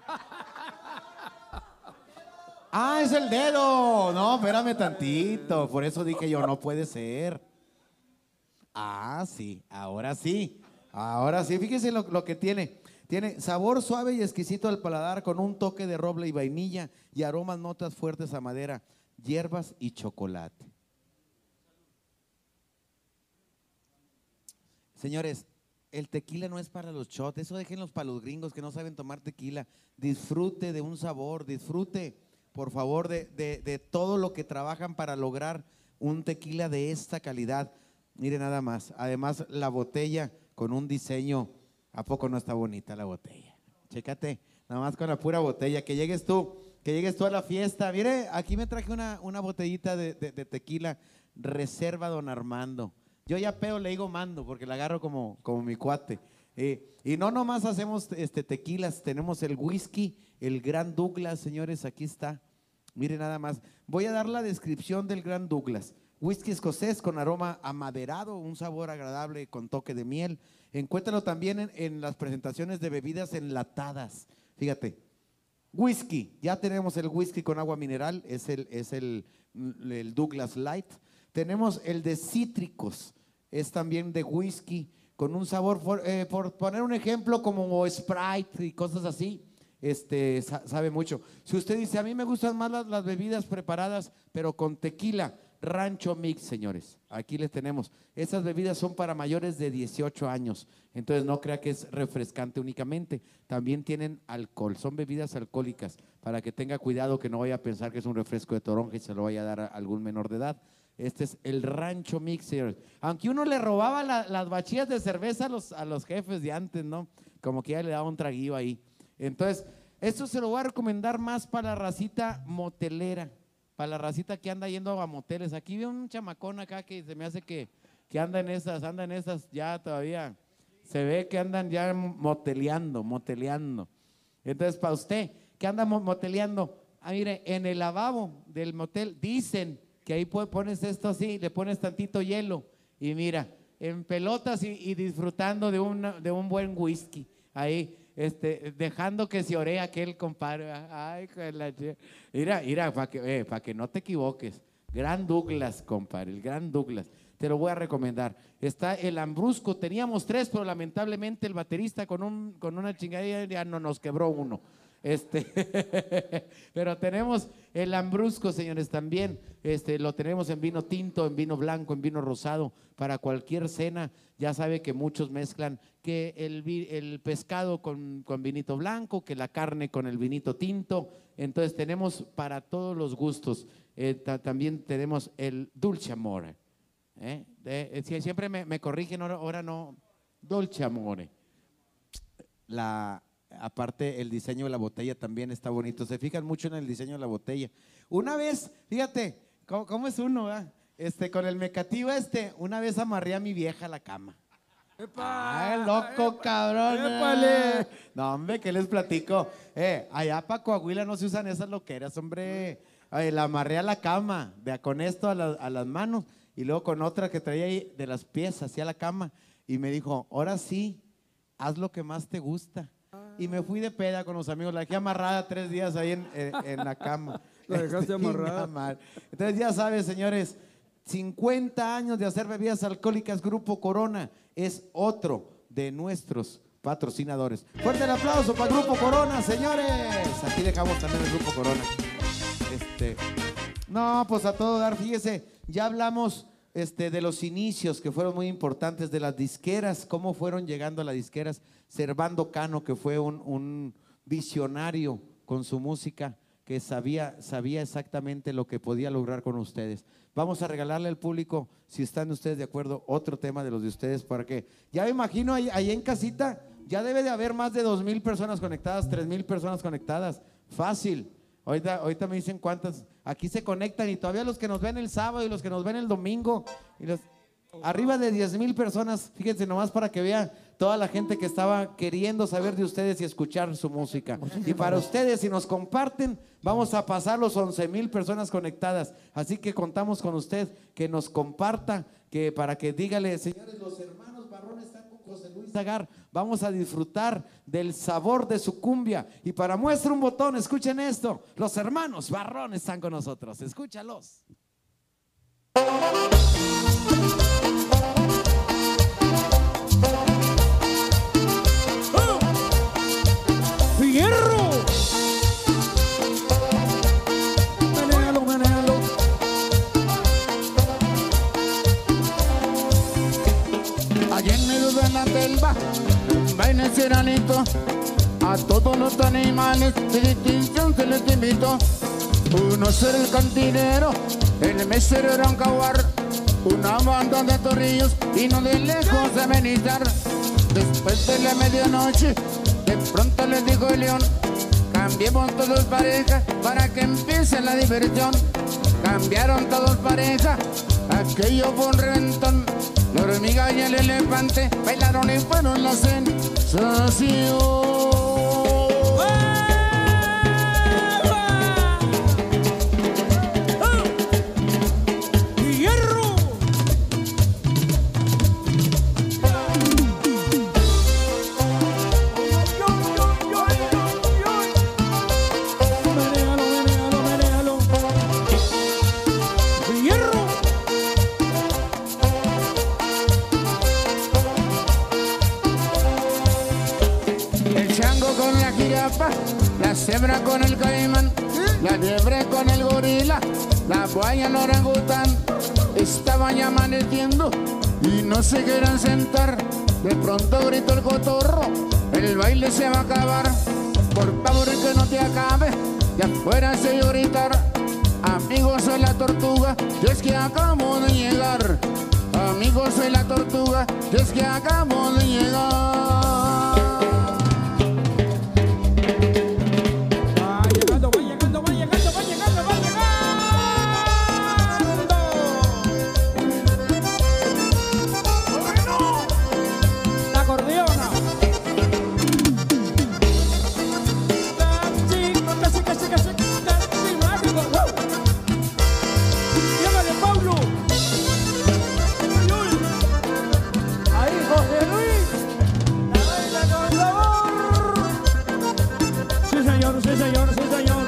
Ah, es el dedo. No, espérame tantito. Por eso dije yo, no puede ser. Ah, sí, ahora sí. Ahora sí, fíjese lo, lo que tiene. Tiene sabor suave y exquisito al paladar con un toque de roble y vainilla y aromas notas fuertes a madera, hierbas y chocolate. Señores, el tequila no es para los shots, eso déjenlos para los gringos que no saben tomar tequila. Disfrute de un sabor, disfrute, por favor, de, de- de todo lo que trabajan para lograr un tequila de esta calidad. Mire nada más, además la botella con un diseño, ¿a poco no está bonita la botella? Chécate, nada más con la pura botella, que llegues tú, que llegues tú a la fiesta. Mire, aquí me traje una, una botellita de, de- de tequila, reserva don Armando. Yo ya peo le digo mando porque la agarro como, como mi cuate. Eh, y no nomás hacemos este, tequilas, tenemos el whisky, el Gran Douglas, señores, aquí está. Mire nada más. Voy a dar la descripción del Gran Douglas. Whisky escocés con aroma amaderado, un sabor agradable con toque de miel. Encuéntralo también en, en las presentaciones de bebidas enlatadas. Fíjate, whisky, ya tenemos el whisky con agua mineral, es el, es el, el Douglas Light. Tenemos el de cítricos, es también de whisky, con un sabor, por, eh, por poner un ejemplo, como Sprite y cosas así este, sa- sabe mucho. Si usted dice, a mí me gustan más las, bebidas preparadas, pero con tequila, Rancho Mix, señores. Aquí les tenemos. Esas bebidas son para mayores de 18 años. Entonces no crea que es refrescante únicamente. También tienen alcohol. Son bebidas alcohólicas. Para que tenga cuidado que no vaya a pensar que es un refresco de toronja y se lo vaya a dar a algún menor de edad. Este es el Rancho Mix, señores. Aunque uno le robaba la- las bachillas de cerveza a los, a los jefes de antes, ¿no? Como que ya le daba un traguillo ahí. Entonces, esto se lo voy a recomendar más para la racita motelera, para la racita que anda yendo a moteles. Aquí veo un chamacón acá que se me hace que, que anda en esas, anda en esas ya todavía. Se ve que andan ya moteleando, moteleando. Entonces, para usted que anda mo- moteleando, ah, mire, en el lavabo del motel dicen que ahí pones esto así, le pones tantito hielo y mira, en pelotas y, disfrutando de, de un buen whisky. Ahí, este, dejando que se ore aquel compadre. Ay, la chi- Mira, mira, para que, eh, pa' que no te equivoques. Gran Douglas, compadre, el gran Douglas. Te lo voy a recomendar. Está el Ambrusco. Teníamos tres, pero lamentablemente el baterista con, un, con una chingadera ya no nos quebró uno. Este, pero tenemos el Ambrusco, señores, también. Este, lo tenemos en vino tinto, en vino blanco, en vino rosado. Para cualquier cena, ya sabe que muchos mezclan que el, pescado con, con vinito blanco, que la carne con el vinito tinto. Entonces tenemos para todos los gustos. Eh, ta- también tenemos el dulce amore. ¿eh? Eh, sie- siempre me, me corrigen, ahora, ahora no. Dolce amore. La, aparte, el diseño de la botella también está bonito. Se fijan mucho en el diseño de la botella. Una vez, fíjate, ¿cómo, cómo es uno? va? Este, con el mecativo este, una vez amarré a mi vieja a la cama. ¡Ay, loco, cabrón! ¡Épale! No, hombre, ¿qué les platico? Eh, allá para Coahuila no se usan esas loqueras, hombre. Ay, la amarré a la cama, de, con esto a, la- a las manos, y luego con otra que traía ahí de las pies hacia la cama. Y me dijo, ahora sí, haz lo que más te gusta. Y me fui de peda con los amigos, la dejé amarrada tres días ahí en, en- en la cama. La dejaste amarrada. Entonces ya sabes, señores, 50 años de hacer bebidas alcohólicas, Grupo Corona es otro de nuestros patrocinadores. Fuerte el aplauso para Grupo Corona, señores. Aquí dejamos también el Grupo Corona. Este, no, pues a todo dar, fíjese, ya hablamos este, de los inicios que fueron muy importantes, de las disqueras, cómo fueron llegando a las disqueras. Servando Cano, que fue un, un visionario con su música, que sabía, sabía exactamente lo que podía lograr con ustedes. Vamos a regalarle al público, si están ustedes de acuerdo, otro tema de los de ustedes, para que, ya me imagino ahí, ahí en casita, ya debe de haber más de dos mil personas conectadas, tres mil personas conectadas. Fácil. Ahorita, ahorita me dicen cuántas. Aquí se conectan y todavía los que nos ven el sábado y los que nos ven el domingo. Y los, arriba de 10 mil personas. Fíjense nomás para que vean toda la gente que estaba queriendo saber de ustedes y escuchar su música. Y para ustedes, si nos comparten, vamos a pasar los 11 mil personas conectadas. Así que contamos con usted que nos comparta, que para que dígale, señores, los hermanos con José Luis Zagar. Vamos a disfrutar del sabor de su cumbia. Y para muestra un botón, escuchen esto. Los hermanos Barrón están con nosotros. Escúchalos. Vaina seranito, a todos los animales de distinción se les invitó. Uno ser el cantinero, el mesero era un jaguar, una banda de torrillos y no de lejos de amenizar. Después de la medianoche, de pronto les dijo el león, cambiemos todos pareja para que empiece la diversión. Cambiaron todos pareja, aquello fue un reventón. La hormiga y el elefante bailaron y fueron la sensación. Cebra con el caimán, la liebre con el gorila, la guaya en orangután. Estaban ya amaneciendo y no se quieran sentar. De pronto gritó el cotorro, el baile se va a acabar. Por favor que no te acabe, y afuera se gritar. Amigos soy la tortuga, y es que acabo de llegar. Amigos soy la tortuga, y es que acabo de llegar. Sí, señor, sí,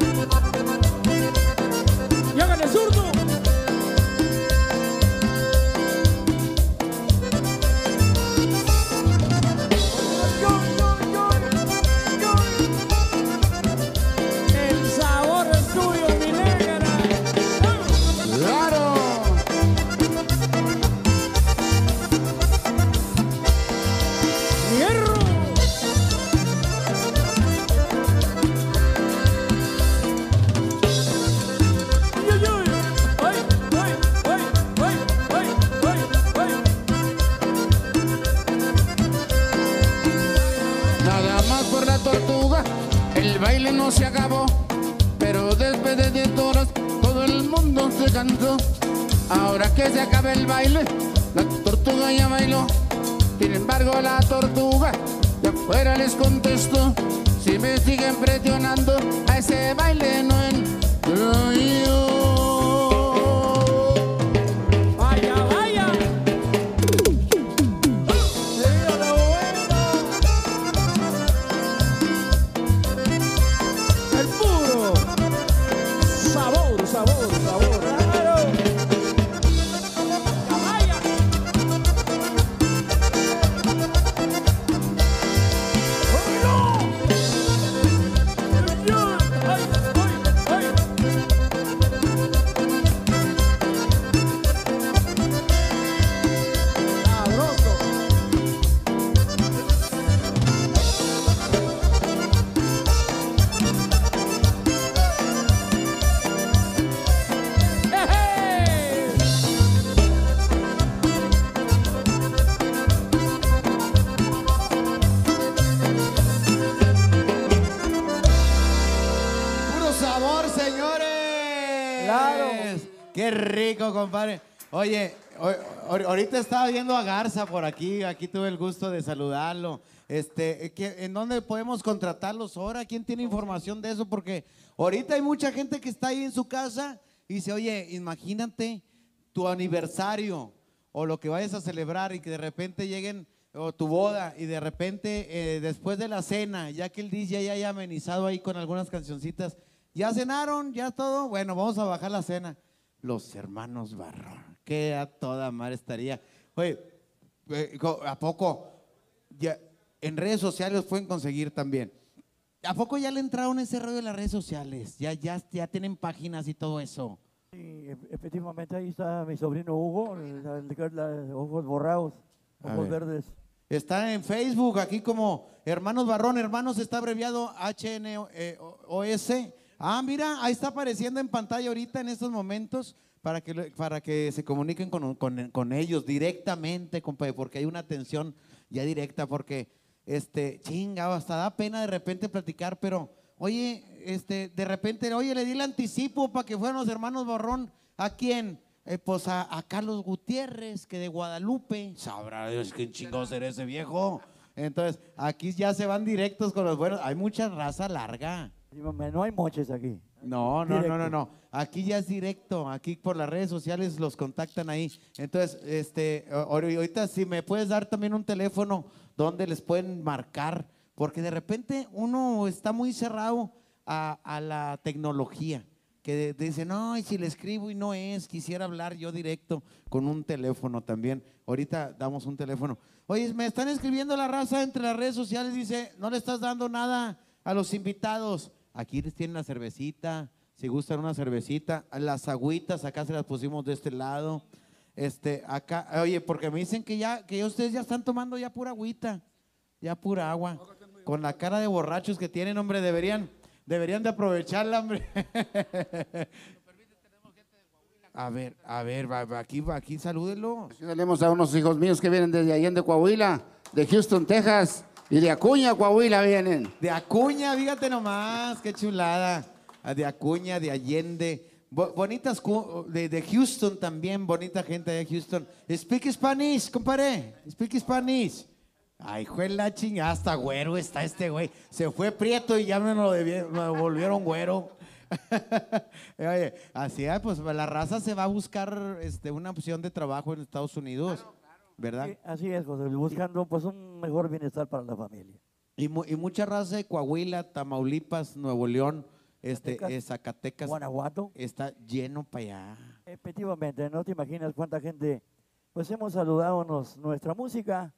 compadre. Oye, ahorita estaba viendo a Garza por aquí. Aquí tuve el gusto de saludarlo. Este, ¿qué- ¿En dónde podemos contratarlos ahora? ¿Quién tiene información de eso? Porque ahorita hay mucha gente que está ahí en su casa y dice, oye, imagínate tu aniversario o lo que vayas a celebrar y que de repente lleguen o tu boda y de repente eh, después de la cena, ya que el DJ ya haya amenizado ahí con algunas cancioncitas, ya cenaron, ya todo, bueno, vamos a bajar la cena. Los hermanos Barrón, que a toda madre estaría. Oye, eh, ¿a poco? Ya, en redes sociales los pueden conseguir también. ¿A poco ya le entraron ese rollo de las redes sociales? Ya, ya, ya tienen páginas y todo eso. Sí, efectivamente ahí está mi sobrino Hugo, la- ojos borrados, ojos ver. verdes. Está en Facebook, aquí como Hermanos Barrón. Hermanos está abreviado HNOS. Ah, mira, ahí está apareciendo en pantalla ahorita en estos momentos para que, para que se comuniquen con, con- con ellos directamente, compadre, porque hay una atención ya directa, porque, este, chinga, hasta da pena de repente platicar, pero, oye, este, de repente, oye, le di el anticipo para que fueran los hermanos Barrón. ¿A quién? Eh, pues a, a Carlos Gutiérrez, que de Guadalupe. Sabrá Dios quién chingado será ese viejo. Entonces, aquí ya se van directos con los buenos. Hay mucha raza larga. No hay moches aquí. No, no, no, no, no. Aquí ya es directo. Aquí por las redes sociales los contactan ahí. Entonces, este, ahor- ahorita si me puedes dar también un teléfono donde les pueden marcar, porque de repente uno está muy cerrado a, a la tecnología. Que dice, no, y si le escribo y no es, quisiera hablar yo directo con un teléfono también. Ahorita damos un teléfono. Oye, me están escribiendo la raza entre las redes sociales, dice, no le estás dando nada a los invitados. Aquí les tienen la cervecita, si gustan una cervecita. Las agüitas acá se las pusimos de este lado. Este, acá, oye, porque me dicen que ya, que ustedes ya están tomando ya pura agüita, ya pura agua. Con la cara de borrachos que tienen, hombre, deberían, deberían de aprovecharla, hombre. A ver, a ver, aquí, aquí, salúdelo. Tenemos a unos hijos míos que vienen desde Allende, Coahuila, de Houston, Texas, y de Acuña, Coahuila vienen. De Acuña, fíjate nomás, qué chulada. Ah, De Acuña, de Allende. Bo- bonitas, de, de Houston también, bonita gente de Houston. Speak Spanish, compadre. Speak Spanish. Ay, hijo de la chingada, hasta güero está este güey. Se fue prieto y ya me lo, volvieron güero. Oye, así es, pues la raza se va a buscar este, una opción de trabajo en Estados Unidos, ¿verdad? Sí, así es, José buscando pues un mejor bienestar para la familia. Y, mu- y mucha raza de Coahuila, Tamaulipas, Nuevo León, este, Zacatecas, eh, Zacatecas, Guanajuato. está lleno para allá. Efectivamente, no te imaginas cuánta gente, pues hemos saludado nos- nuestra música,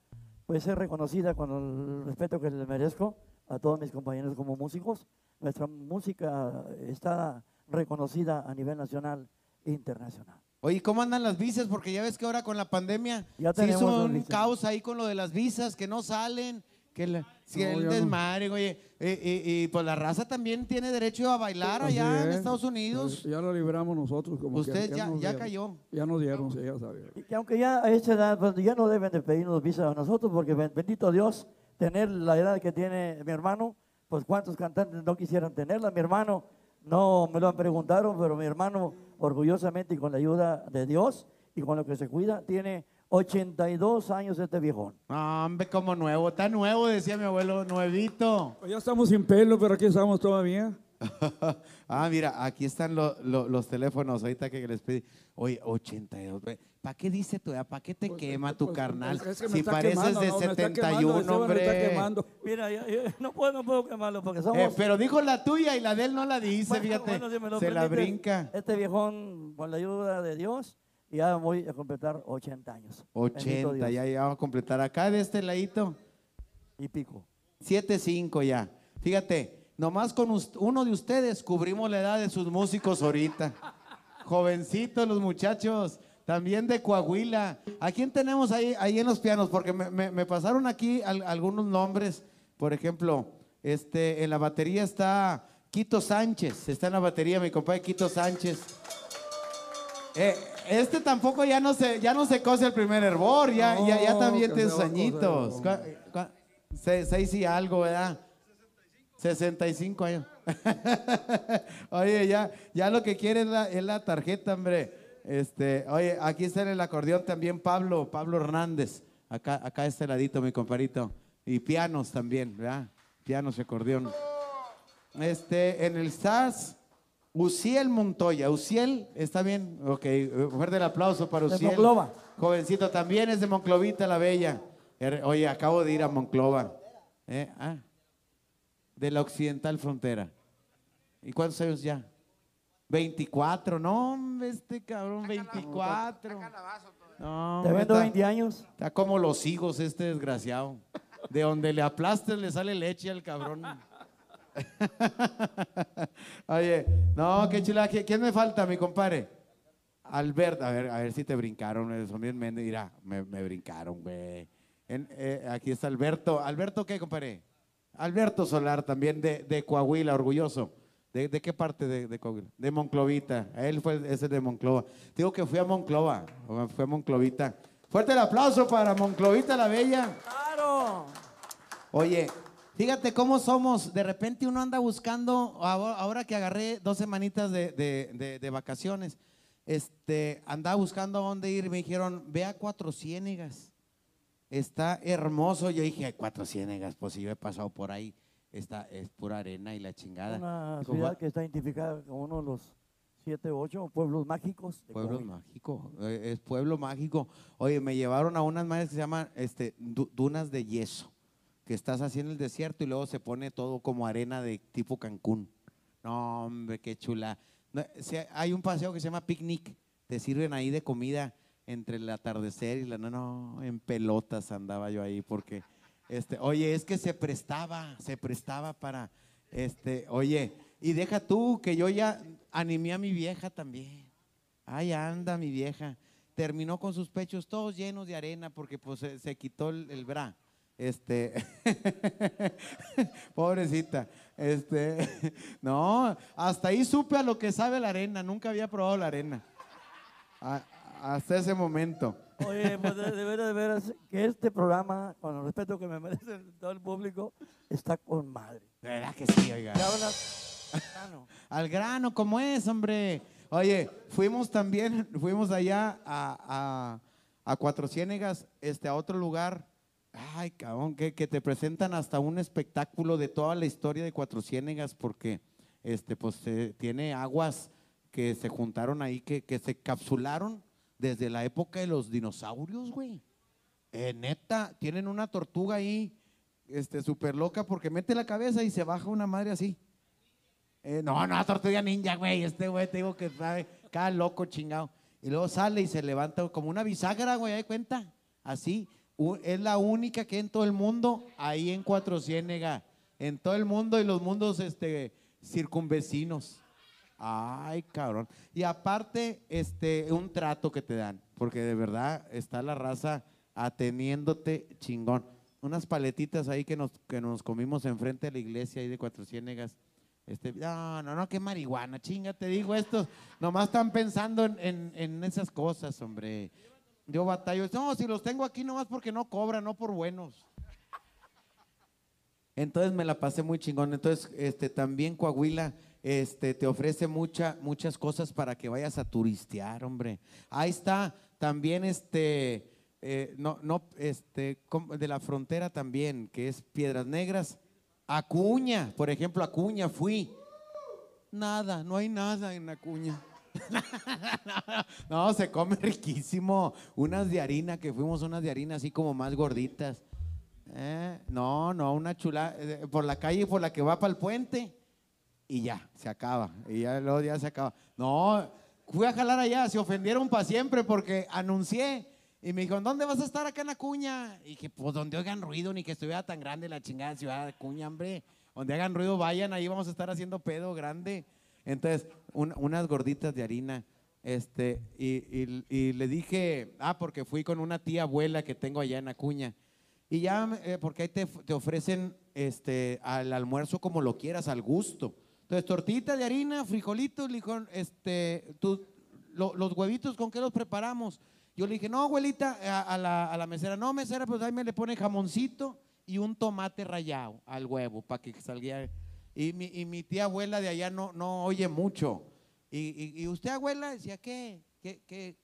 pues es reconocida con el respeto que les merezco a todos mis compañeros como músicos. Nuestra música está reconocida a nivel nacional e internacional. Oye, ¿cómo andan las visas? Porque ya ves que ahora con la pandemia Ya se hizo un visas. caos ahí con lo de las visas que no salen, que la- si No, el ya no. desmadre, oye. eh, eh, y pues la raza también tiene derecho a bailar Así allá en es. Estados Unidos. Ya lo libramos nosotros. Como que Usted ya, nos ya dieron. cayó. Ya nos dieron, sí, ya sabía. Y que aunque ya a esta edad, pues ya no deben de pedirnos visa a nosotros, porque ben- bendito Dios, tener la edad que tiene mi hermano, pues cuántos cantantes no quisieran tenerla. Mi hermano, no me lo han preguntado, pero mi hermano, orgullosamente y con la ayuda de Dios y con lo que se cuida, tiene 82 años este viejón. No, hombre, como nuevo, está nuevo, decía mi abuelo, nuevito. Pues ya estamos sin pelo, pero aquí estamos todavía. Ah, mira, aquí están lo- lo- los teléfonos ahorita que les pedí. Oye, 82. ¿Para qué dice tu edad? ¿Para qué te quema tu Pues, carnal? es- es que me si está pareces quemando, de no, me está quemando, 71, Esteban, me está hombre. quemando. Mira, yo- yo no, puedo, no puedo quemarlo porque somos... Eh, pero dijo la tuya y la de él no la dice, Bueno, fíjate. bueno, si me lo se la brinca. Este viejón, con la ayuda de Dios, ya voy a completar 80 años. Bendito 80, Dios. ya, ya vamos a completar acá de este ladito. Y pico. 7-5 ya. Fíjate, nomás con uno de ustedes cubrimos la edad de sus músicos ahorita. Jovencitos los muchachos, también de Coahuila. ¿A quién tenemos ahí, ahí en los pianos? Porque me, me- me pasaron aquí al- algunos nombres. Por ejemplo, este, en la batería está Quito Sánchez. Está en la batería mi compadre Quito Sánchez. Eh, este tampoco ya no se, ya no se cose el primer hervor, ya, ya, ya también tiene sus coser, añitos. hombre. ¿Cuá- cuá- se- Seis y algo, ¿verdad? 65 años. oye, ya, ya lo que quiere es la, es la tarjeta, hombre. Este, oye, aquí está en el acordeón también Pablo, Pablo Hernández. Acá, acá este ladito, mi comparito. Y pianos también, ¿verdad? Pianos y acordeón. Este, en el SAS, Uciel Montoya. Uciel, ¿está bien? Ok, fuerte el aplauso para De Uciel. Monclova. Jovencito, también es de Monclovita la Bella. Er- Oye, acabo de ir a Monclova. Eh, ah, de la Occidental Frontera. ¿Y cuántos años ya? 24, no, hombre, este cabrón, 24. No, Te vendo está- 20 años. Está como los higos este desgraciado. De donde le aplastes le sale leche al cabrón. Oye, no, qué chula. ¿Qui- ¿Quién me falta, mi compadre? Albert, a ver, a ver si te brincaron. eh, Son bien mendes. Mira, me, me brincaron, güey. En- eh, aquí está Alberto. ¿Alberto qué, compadre? Alberto Solar, también de, de Coahuila, orgulloso. ¿De, de qué parte de, de Coahuila? De Monclovita. Él fue ese de Monclova. Digo que fui a Monclova. Fue a Monclovita. Fuerte el aplauso para Monclovita la Bella. ¡Claro! Oye, fíjate cómo somos. De repente uno anda buscando, ahora que agarré dos semanitas de, de- de- de vacaciones, este, andaba buscando a dónde ir me dijeron, ve a Cuatro Ciénegas. Está hermoso. Yo dije, Cuatro Ciénegas, pues si yo he pasado por ahí, está, es pura arena y la chingada. Una Dijo, ciudad "Va- que está identificada como uno de los siete o ocho pueblos mágicos. de Pueblo Coahuila. mágico, eh, es pueblo mágico. Oye, me llevaron a unas madres que se llaman este, du- dunas de yeso, que estás así en el desierto y luego se pone todo como arena de tipo Cancún. No, hombre, qué chula. No, hay un paseo que se llama picnic, te sirven ahí de comida entre el atardecer y la no, no, en pelotas andaba yo ahí porque este, oye, es que se prestaba, se prestaba para este, oye, Y deja tú que yo ya animé a mi vieja también. Ahí anda mi vieja. Terminó con sus pechos todos llenos de arena porque pues se, quitó el, el bra. Este, pobrecita. Este, no, hasta ahí supe a lo que sabe la arena. Nunca había probado la arena. A- hasta ese momento. Oye, pues de, de veras, de veras, que este programa, con el respeto que me merece todo el público, está con madre. De verdad que sí, oiga. ¿Qué hablas? Ah, no. Al grano, ¿cómo es, hombre? Oye, fuimos también, fuimos allá a, a, a Cuatro Ciénegas, este, a otro lugar. Ay, cabrón, que, que te presentan hasta un espectáculo de toda la historia de Cuatro Ciénegas, porque este, pues, eh, tiene aguas que se juntaron ahí, que, que se capsularon desde la época de los dinosaurios, güey. Eh, neta, tienen una tortuga ahí, este, súper loca, porque mete la cabeza y se baja una madre así. Eh, no, no, tortuga ninja, güey. Este güey te digo que sabe, cada loco chingado. Y luego sale y se levanta como una bisagra, güey, ¿hay cuenta? Así. Es la única que en todo el mundo, ahí en Cuatro Ciénega. En todo el mundo y los mundos este, circunvecinos. Ay, cabrón. Y aparte, este, un trato que te dan, porque de verdad está la raza ateniéndote chingón. Unas paletitas ahí que nos, que nos comimos enfrente de la iglesia ahí de Cuatro Ciénegas. Este, no, no, no, qué marihuana, chinga, te digo, estos nomás están pensando en, en- en esas cosas, hombre. Yo batallo, no, si los tengo aquí nomás porque no cobran, no por buenos. Entonces me la pasé muy chingón. Entonces, este, también Coahuila, este, te ofrece mucha, muchas cosas para que vayas a turistear, hombre. Ahí está también, este, eh, no, no, este, de la frontera también, que es Piedras Negras. Acuña, por ejemplo, Acuña fui. Nada, no hay nada en Acuña. no, se come riquísimo. Unas de harina, que fuimos unas de harina así como más gorditas. Eh, no, no, una chula eh, por la calle por la que va para el puente y ya, se acaba. Y ya luego ya se acaba. No, fui a jalar allá, se ofendieron para siempre porque anuncié y me dijeron, ¿dónde vas a estar acá en Acuña? Y dije, pues donde oigan ruido, ni que estuviera tan grande la chingada ciudad de Acuña, hombre. Donde hagan ruido, vayan, ahí vamos a estar haciendo pedo grande. Entonces, un- unas gorditas de harina. Este, y, y- y le dije, ah, porque fui con una tía abuela que tengo allá en Acuña. Y ya, eh, porque ahí te, te ofrecen este, al almuerzo como lo quieras, al gusto. Entonces, tortita de harina, frijolitos, lijón, este, lo- los huevitos, ¿con qué los preparamos? Yo le dije, no, abuelita, a, a la, a la mesera, no, mesera, pues ahí me le pone jamoncito y un tomate rallado al huevo para que salga. Y mi, y mi tía abuela de allá no, no oye mucho. Y, y- y usted, abuela, decía, ¿qué? ¿Qué, qué?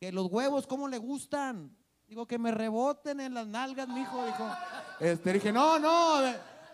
Que los huevos, ¿cómo le gustan? Digo, que me reboten en las nalgas, mijo. Dijo, este, dije, no, no,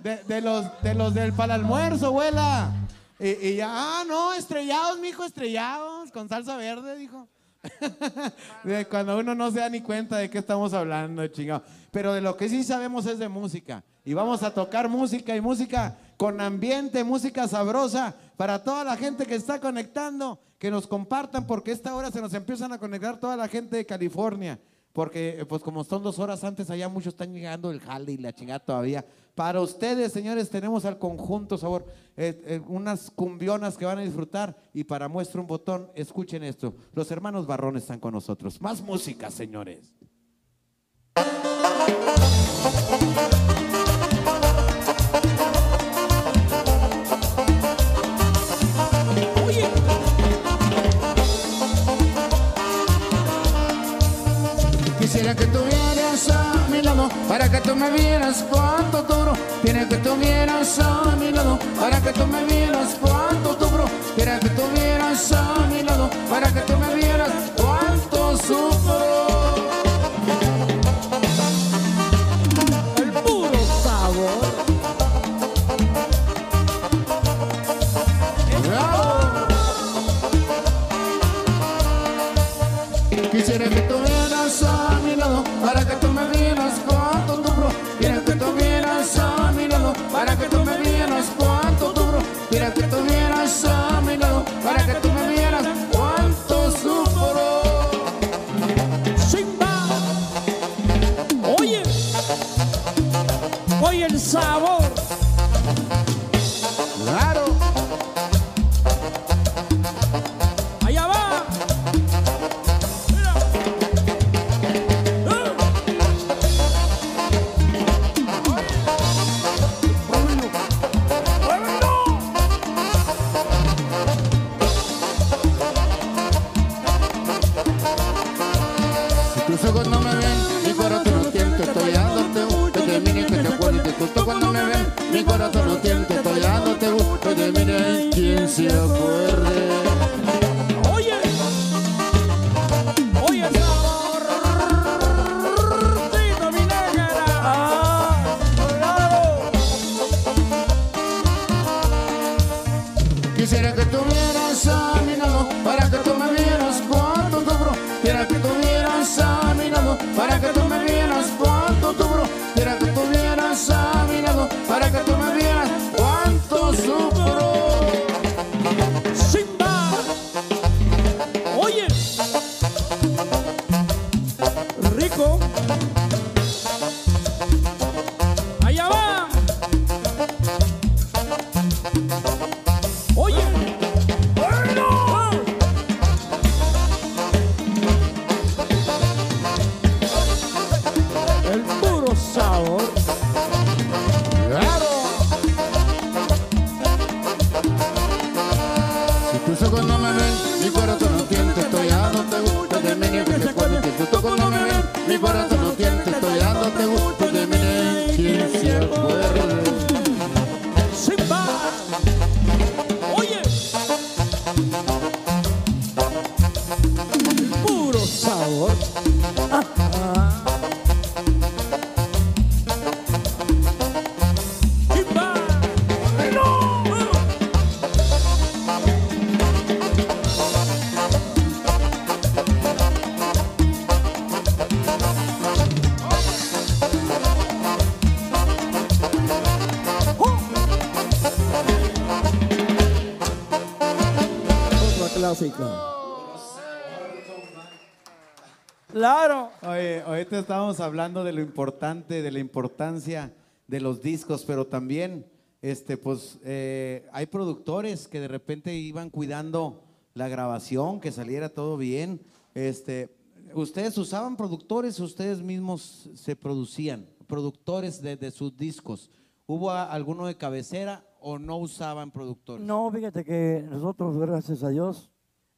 de, los, de los del para almuerzo, abuela. Y, ya, ah, no, estrellados, mijo, estrellados, con salsa verde, dijo. De cuando uno no se da ni cuenta de qué estamos hablando, chingado. Pero de lo que sí sabemos es de música. Y vamos a tocar música y música con ambiente, música sabrosa para toda la gente que está conectando, que nos compartan, porque esta hora se nos empiezan a conectar toda la gente de California. Porque, pues, como son dos horas antes, allá muchos están llegando el jale y la chingada todavía. Para ustedes, señores, tenemos al conjunto sabor, eh, eh, unas cumbionas que van a disfrutar. Y para muestra un botón, escuchen esto. Los hermanos Barrón están con nosotros. Más música, señores. Quisiera que tuvieras a mi lado para que tú me vieras cuánto Quiero que tuvieras a mi lado para que tú me vieras cuánto duro. Quiero que tuvieras a mi corazón no tiene, estoy dándote gusto. De mí que se acuerde que ojos no me ven, mi corazón no tiene, lo importante, de la importancia de los discos, pero también, este, pues, eh, hay productores que de repente iban cuidando la grabación, que saliera todo bien. Este, ¿ustedes usaban productores ustedes mismos se producían? Productores de, de sus discos. ¿Hubo alguno de cabecera o no usaban productores? No, fíjate que nosotros, gracias a Dios,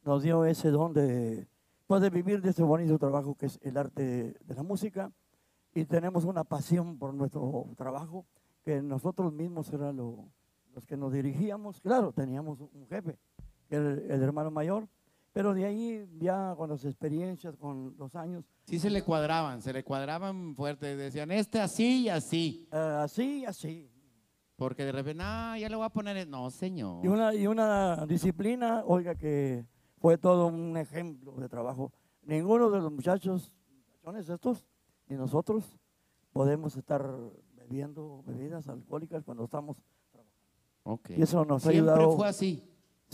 nos dio ese don de, pues, de vivir de ese bonito trabajo que es el arte de la música y tenemos una pasión por nuestro trabajo que nosotros mismos era lo- los que nos dirigíamos. Claro, teníamos un jefe, el, el hermano mayor, pero de ahí ya con las experiencias, con los años, Sí se le cuadraban, se le cuadraban fuerte. Decían, este así y así. eh, así, así. Porque de repente, ah, ya le voy a poner. el-". No, señor. Y una, y una disciplina, oiga, que fue todo un ejemplo de trabajo. Ninguno de los muchachos, muchachones estos, ni nosotros, podemos estar bebiendo bebidas alcohólicas cuando estamos. Ok. Y eso nos ha Siempre ayudado. fue así.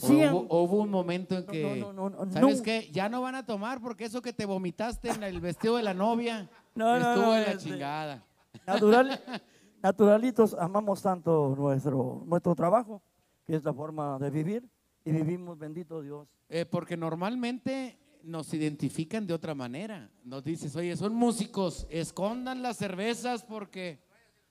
¿O Siem- hubo, hubo un momento en que, no, no, no, ¿sabes qué? Ya no van a tomar porque eso que te vomitaste en el vestido de la novia No, no, estuvo de la este- chingada. Natural, naturalitos, amamos tanto nuestro, nuestro trabajo, que es la forma de vivir, y vivimos, bendito Dios. Eh, porque normalmente nos identifican de otra manera. Nos dices, oye, son músicos, escondan las cervezas porque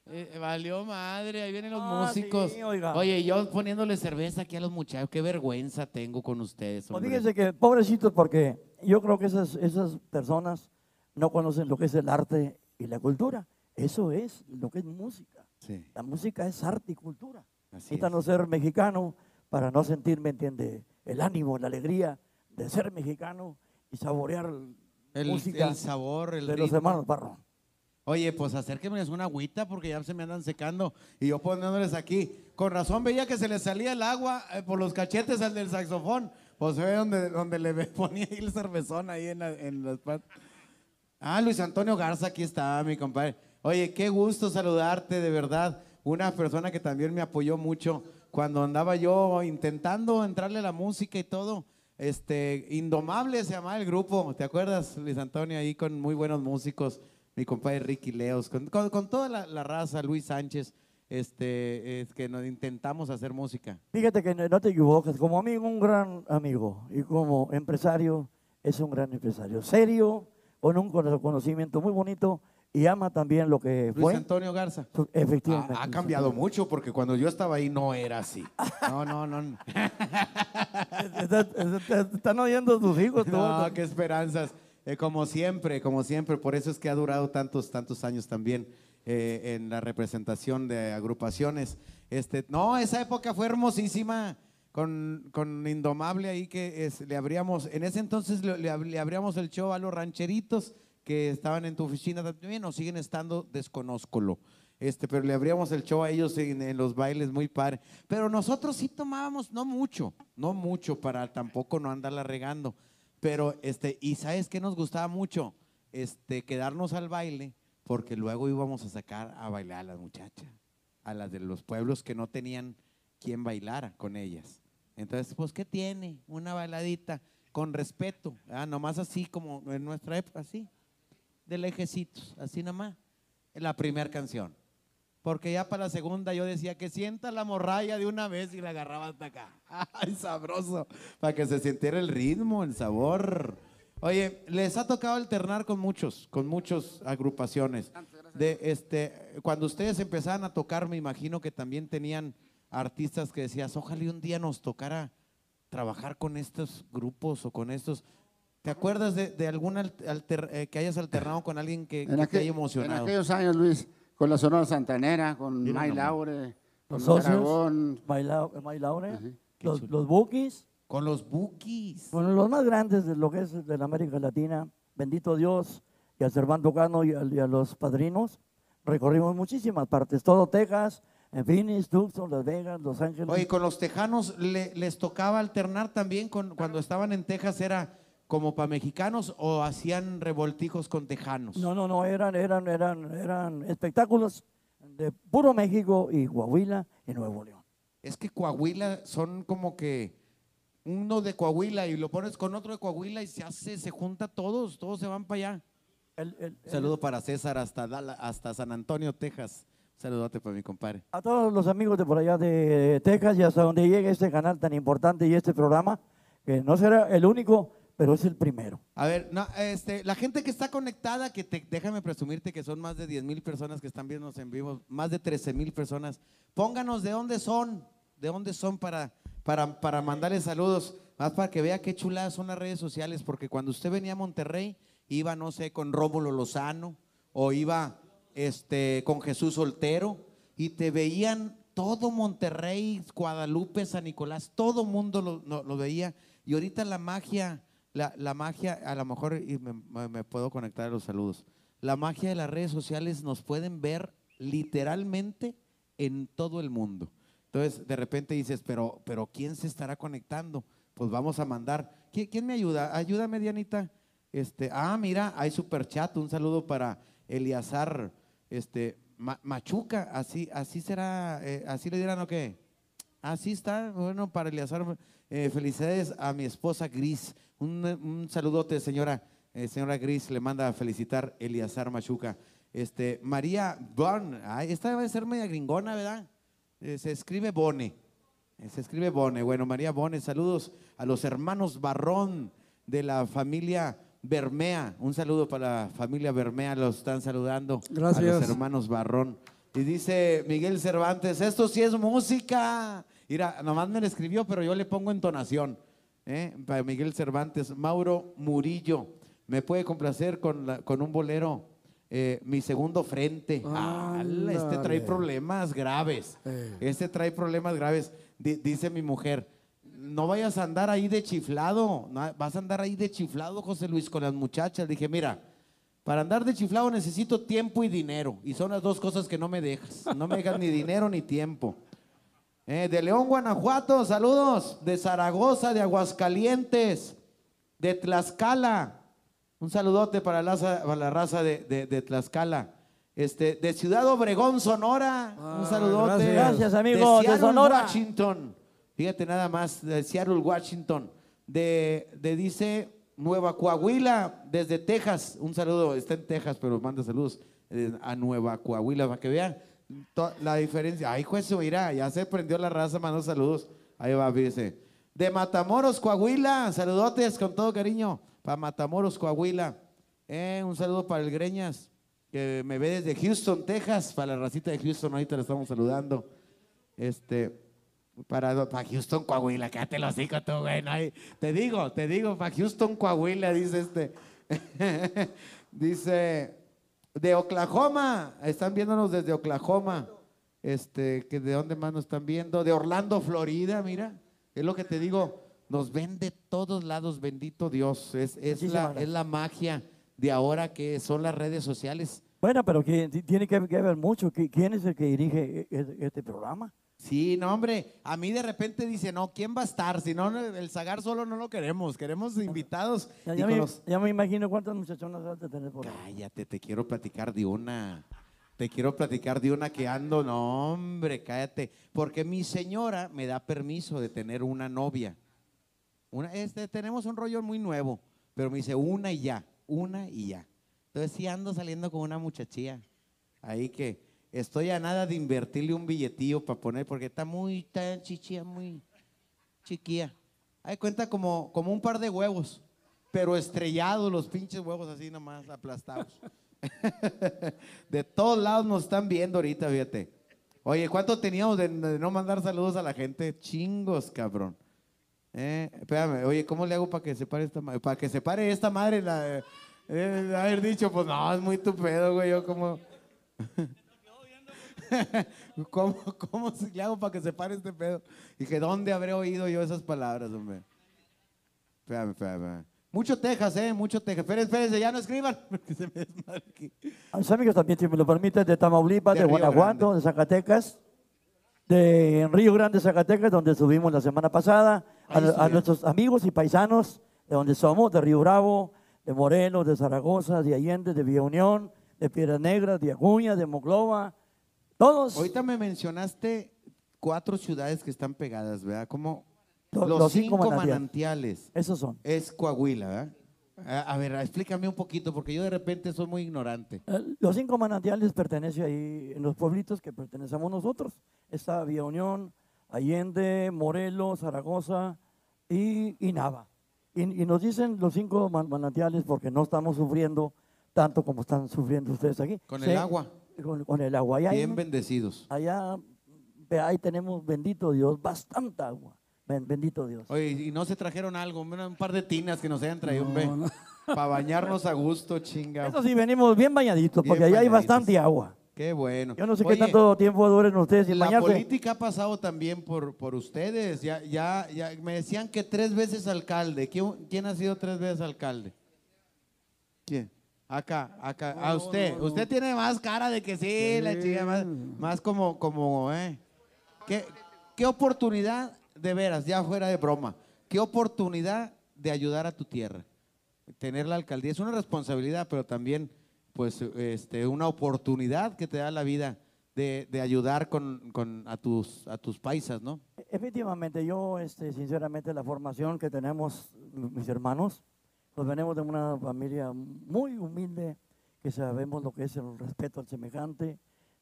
eh, valió madre, ahí vienen los Ah, músicos. sí. Oye, yo poniéndole cerveza aquí a los muchachos, qué vergüenza tengo con ustedes. Pues hombre. fíjense que, pobrecitos, porque yo creo que esas, esas personas no conocen lo que es el arte y la cultura. Eso es lo que es música. Sí, La música es arte y cultura. así es. Necesitan no ser mexicano para no sentir, ¿me entiende? El ánimo, la alegría de ser mexicano y saborear El, música el sabor, el de los hermanos Barro. Oye, pues acérquenme una agüita porque ya se me andan secando y yo poniéndoles aquí. Con razón veía que se le salía el agua eh, por los cachetes al del saxofón. Pues ve donde, donde le ponía ahí el cervezón ahí en, la- en las patas. Ah, Luis Antonio Garza, aquí está, mi compadre. Oye, qué gusto saludarte, de verdad. Una persona que también me apoyó mucho cuando andaba yo intentando entrarle a la música y todo. Este, Indomable se llamaba el grupo, ¿te acuerdas, Luis Antonio? Ahí con muy buenos músicos, mi compadre Ricky Leos, con, con- con toda la, la raza, Luis Sánchez, este, es que nos intentamos hacer música. Fíjate que no te equivocas, como amigo, un gran amigo y como empresario, es un gran empresario. Serio, con un cono- conocimiento muy bonito y ama también lo que Luis fue. Antonio Garza. Efectivamente. Ha, ha cambiado mucho porque cuando yo estaba ahí no era así. No, no, no. no. Está- está- Están oyendo tus hijos. No, qué esperanzas. eh, como siempre, como siempre, por eso es que ha durado tantos, tantos años también eh, en la representación de agrupaciones. Este, no, esa época fue hermosísima con, con Indomable ahí que es- le abríamos, en ese entonces le, le abríamos el show a los rancheritos que estaban en tu oficina también o siguen estando, desconózcolo. Este, pero le abríamos el show a ellos en, los bailes muy padre. Pero nosotros sí tomábamos, no mucho, no mucho para tampoco no andarla regando. Pero, este, y ¿sabes qué nos gustaba mucho? Este, quedarnos al baile, porque luego íbamos a sacar a bailar a las muchachas, a las de los pueblos que no tenían quien bailara con ellas. Entonces, pues, ¿qué tiene? Una bailadita con respeto, ah, nomás así como en nuestra época, así, de lejecitos, así nomás, en la primera canción. Porque ya para la segunda yo decía que sienta la morralla de una vez y la agarraba hasta acá. ¡Ay, sabroso! Para que se sintiera el ritmo, el sabor. Oye, les ha tocado alternar con muchos, con muchas agrupaciones. De este, cuando ustedes empezaban a tocar, me imagino que también tenían artistas que decías, ojalá un día nos tocara trabajar con estos grupos o con estos. ¿Te acuerdas de, de algún alter- eh, que hayas alternado con alguien que, que En, te haya en emocionado? aquellos años, Luis, con la Sonora Santanera, con May. Laure, con Los socios, Aragón. May Laure, Ajá. los, los Bookies, Con los bookies. bueno, los más grandes de lo que es de la América Latina, bendito Dios, y a Servando Cano y a, y a los padrinos, recorrimos muchísimas partes, todo Texas, en Phoenix, Tucson, Las Vegas, Los Ángeles. Oye, con los tejanos le- les tocaba alternar también con, cuando estaban en Texas, ¿era como para mexicanos o hacían revoltijos con tejanos? No, no, no, eran, eran, eran, eran espectáculos de puro México y Coahuila y Nuevo León. Es que Coahuila son como que uno de Coahuila y lo pones con otro de Coahuila y se hace, se junta todos, todos se van para allá. El- el- el- Saludo para César hasta, Dala- hasta San Antonio, Texas. Saludote para mi compadre. a todos los amigos de por allá de Texas y hasta donde llegue este canal tan importante y este programa, que no será el único, pero es el primero. A ver, este, la gente que está conectada, que déjame presumirte que son más de 10 mil personas que están viendo en vivo, más de 13 mil personas. Pónganos de dónde son, de dónde son para, para, para mandarles saludos, más para que vea qué chuladas son las redes sociales, porque cuando usted venía a Monterrey, iba, no sé, con Rómulo Lozano, o iba este, con Jesús Soltero, y te veían todo Monterrey, Guadalupe, San Nicolás, todo mundo lo, no- lo veía. Y ahorita la magia, la, la magia, a lo mejor y me, puedo conectar a los saludos. La magia de las redes sociales nos pueden ver literalmente en todo el mundo. Entonces, de repente dices, pero, pero ¿quién se estará conectando? Pues vamos a mandar. ¿Quién, me ayuda? Ayúdame, Dianita. Este, ah, mira, hay super chat. Un saludo para Eliazar este, Ma- Machuca. Así, así será, eh, así le dirán o qué. Así está, bueno, para Eleazar, eh, felicidades a mi esposa Gris. Un, un saludote, señora, eh, señora Gris, le manda a felicitar Eliazar Machuca. Este, María Bon, ay, esta debe ser media gringona, ¿verdad? Eh, se escribe Bone, eh, se escribe Bone. Bueno, María Bone, saludos a los hermanos Barrón de la familia Bermea. Un saludo para la familia Bermea, los están saludando. A los Gracias. hermanos Barrón. Y dice Miguel Cervantes, esto sí es música. Mira, nomás me lo escribió, pero yo le pongo entonación. ¿Eh? Para Miguel Cervantes, Mauro Murillo, me puede complacer con, la- con un bolero, eh, mi segundo frente. Ala, este trae Ándale. problemas graves. Eh. Este trae problemas graves. Di- dice mi mujer, no vayas a andar ahí de chiflado, no, vas a andar ahí de chiflado, José Luis, con las muchachas. Dije, mira, para andar de chiflado necesito tiempo y dinero. Y son las dos cosas que no me dejas. No me dejas ni dinero ni tiempo. Eh, de León, Guanajuato, saludos. De Zaragoza, de Aguascalientes, de Tlaxcala. Un saludote para la, raza- para la raza de, de- de Tlaxcala. Este, de Ciudad Obregón, Sonora. un Ah, saludote. gracias. Gracias, amigos, de Seattle, Sonora. Washington. Fíjate nada más, de Seattle, Washington. De, de dice Nueva Coahuila, desde Texas. Un saludo, está en Texas, pero manda saludos eh, a Nueva Coahuila para que vean la diferencia. Ay, juez, mira, ya se prendió la raza, mandó saludos. Ahí va, fíjese. De Matamoros, Coahuila, saludotes con todo cariño para Matamoros, Coahuila. Eh, un saludo para el Greñas, que me ve desde Houston, Texas, para la racita de Houston, ahorita le estamos saludando. Este, para, Houston, Coahuila, quédate los hocico tú, güey. no te digo, te digo, para Houston, Coahuila, dice este. Dice, de Oklahoma, están viéndonos desde Oklahoma. Este, que de dónde más nos están viendo, de Orlando, Florida, mira. Es lo que te digo, nos ven de todos lados, bendito Dios. Es, es, la, es la magia de ahora que son las redes sociales. Bueno, pero que tiene que, que ver mucho. ¿Quién es el que dirige e- e- este programa? Sí, no, hombre. A mí de repente dice, no, ¿quién va a estar? Si no, el Zagar solo no lo queremos. Queremos invitados. Ya, ya me, los- ya me imagino cuántas muchachonas has de tener por ahí. Cállate, te quiero platicar de una. Te quiero platicar de una que ando. No, hombre, cállate. Porque mi señora me da permiso de tener una novia. Una, este, tenemos un rollo muy nuevo, pero me dice una y ya, una y ya. Entonces sí ando saliendo con una muchachilla. Ahí que estoy a nada de invertirle un billetillo para poner, porque está muy, tan chichilla, muy chiquilla. Ahí cuenta como, como un par de huevos, pero estrellados los pinches huevos así nomás, aplastados. de todos lados nos están viendo ahorita, fíjate. Oye, ¿cuánto teníamos de, de no mandar saludos a la gente? Chingos, cabrón. Eh, espérame, oye, ¿cómo le hago para que se pare esta madre? Para que se pare esta madre, la, eh, haber dicho, pues no, es muy tu pedo, güey, yo como... ¿Cómo, ¿Cómo le hago para que se pare este pedo? Dije, ¿dónde habré oído yo esas palabras, hombre? Espérame, espérame. Mucho Texas, ¿eh? Mucho Texas. Espérense, espérense, ya no escriban. porque se me desmadre aquí. A mis amigos también, si me lo permiten, de Tamaulipas, De de, Guanajuato, Grande. de Zacatecas, de Río Grande, Zacatecas, donde subimos la semana pasada, a, a nuestros amigos y paisanos de donde somos, de Río Bravo, de Morelos, de Zaragoza, de Allende, de Villa Unión, de Piedras Negras, de Acuña, de Monclova, todos. Ahorita me mencionaste cuatro ciudades que están pegadas, ¿verdad? Como Lo- los, los cinco, cinco manantiales. Esos son. Es Coahuila, ¿verdad? A, a ver, explícame un poquito, porque yo de repente soy muy ignorante. Eh, Los cinco manantiales pertenecen ahí en los pueblitos que pertenecemos nosotros. Está Villa Unión, Allende, Morelos, Zaragoza y, y Nava. Y, y nos dicen los cinco man- manantiales porque no estamos sufriendo tanto como están sufriendo ustedes aquí. Con Sí, el agua, Con, con el agua. Allá, hay- bien bendecidos. allá ahí tenemos, bendito Dios, bastante agua. Ben- bendito Dios. Oye, y no se trajeron algo, un par de tinas que nos hayan traído, No, no. para bañarnos a gusto, chinga. Eso sí, venimos bien bañaditos Bien porque allá hay bastante agua. Qué bueno. Yo no sé Oye, qué tanto tiempo duren ustedes sin La bañarse. política ha pasado también por, por ustedes. Ya, ya, ya me decían que tres veces alcalde. ¿Quién, quién ha sido tres veces alcalde? ¿Quién? Acá, acá, a usted. no, no. Usted tiene más cara de que sí, la Sí. chica, más, más como, como, eh. ¿Qué, qué oportunidad, de veras, ya fuera de broma, qué oportunidad de ayudar a tu tierra? Tener la alcaldía es una responsabilidad, pero también, pues, este, una oportunidad que te da la vida de, de ayudar con, con a, tus, a tus paisas, ¿no? Efectivamente, yo, este, sinceramente, la formación que tenemos mis hermanos, pues venimos de una familia muy humilde, que sabemos lo que es el respeto al semejante,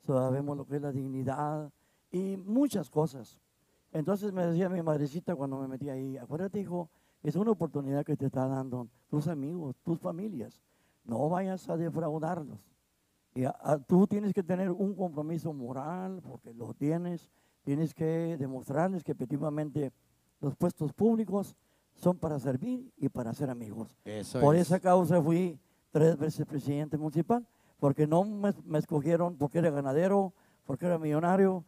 sabemos lo que es la dignidad y muchas cosas. Entonces me decía mi madrecita cuando me metí ahí, acuérdate hijo, es una oportunidad que te está dando tus amigos, tus familias, no vayas a defraudarlos. Y tú tienes que tener un compromiso moral, porque lo tienes, tienes que demostrarles que efectivamente los puestos públicos son para servir y para ser amigos. Eso Por es. esa causa fui tres veces presidente municipal, porque no me, me escogieron porque era ganadero, porque era millonario,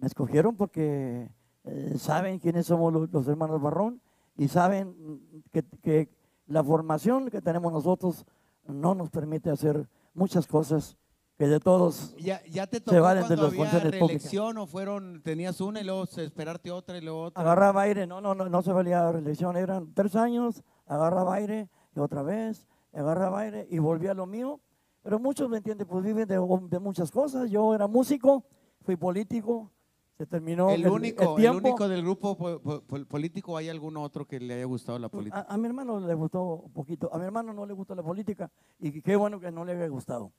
me escogieron porque eh, saben quiénes somos los, los hermanos Barrón y saben que, que la formación que tenemos nosotros no nos permite hacer muchas cosas que de todos Ya, ya te Se tocó valen de cuando las había funciones públicas. o fueron, tenías una y luego esperarte otra y luego otra. agarraba aire, no, no, no, no se valía reelección, eran tres años, agarraba aire y otra vez, agarraba aire y volvía a lo mío. Pero muchos, ¿me entiendes? Pues viven de, de muchas cosas. Yo era músico, fui político, se terminó el, único, el, único del grupo po- po- pol- político, ¿hay algún otro que le haya gustado la política? A, a mi hermano le gustó un poquito, a mi hermano no le gustó la política y qué bueno que no le haya gustado.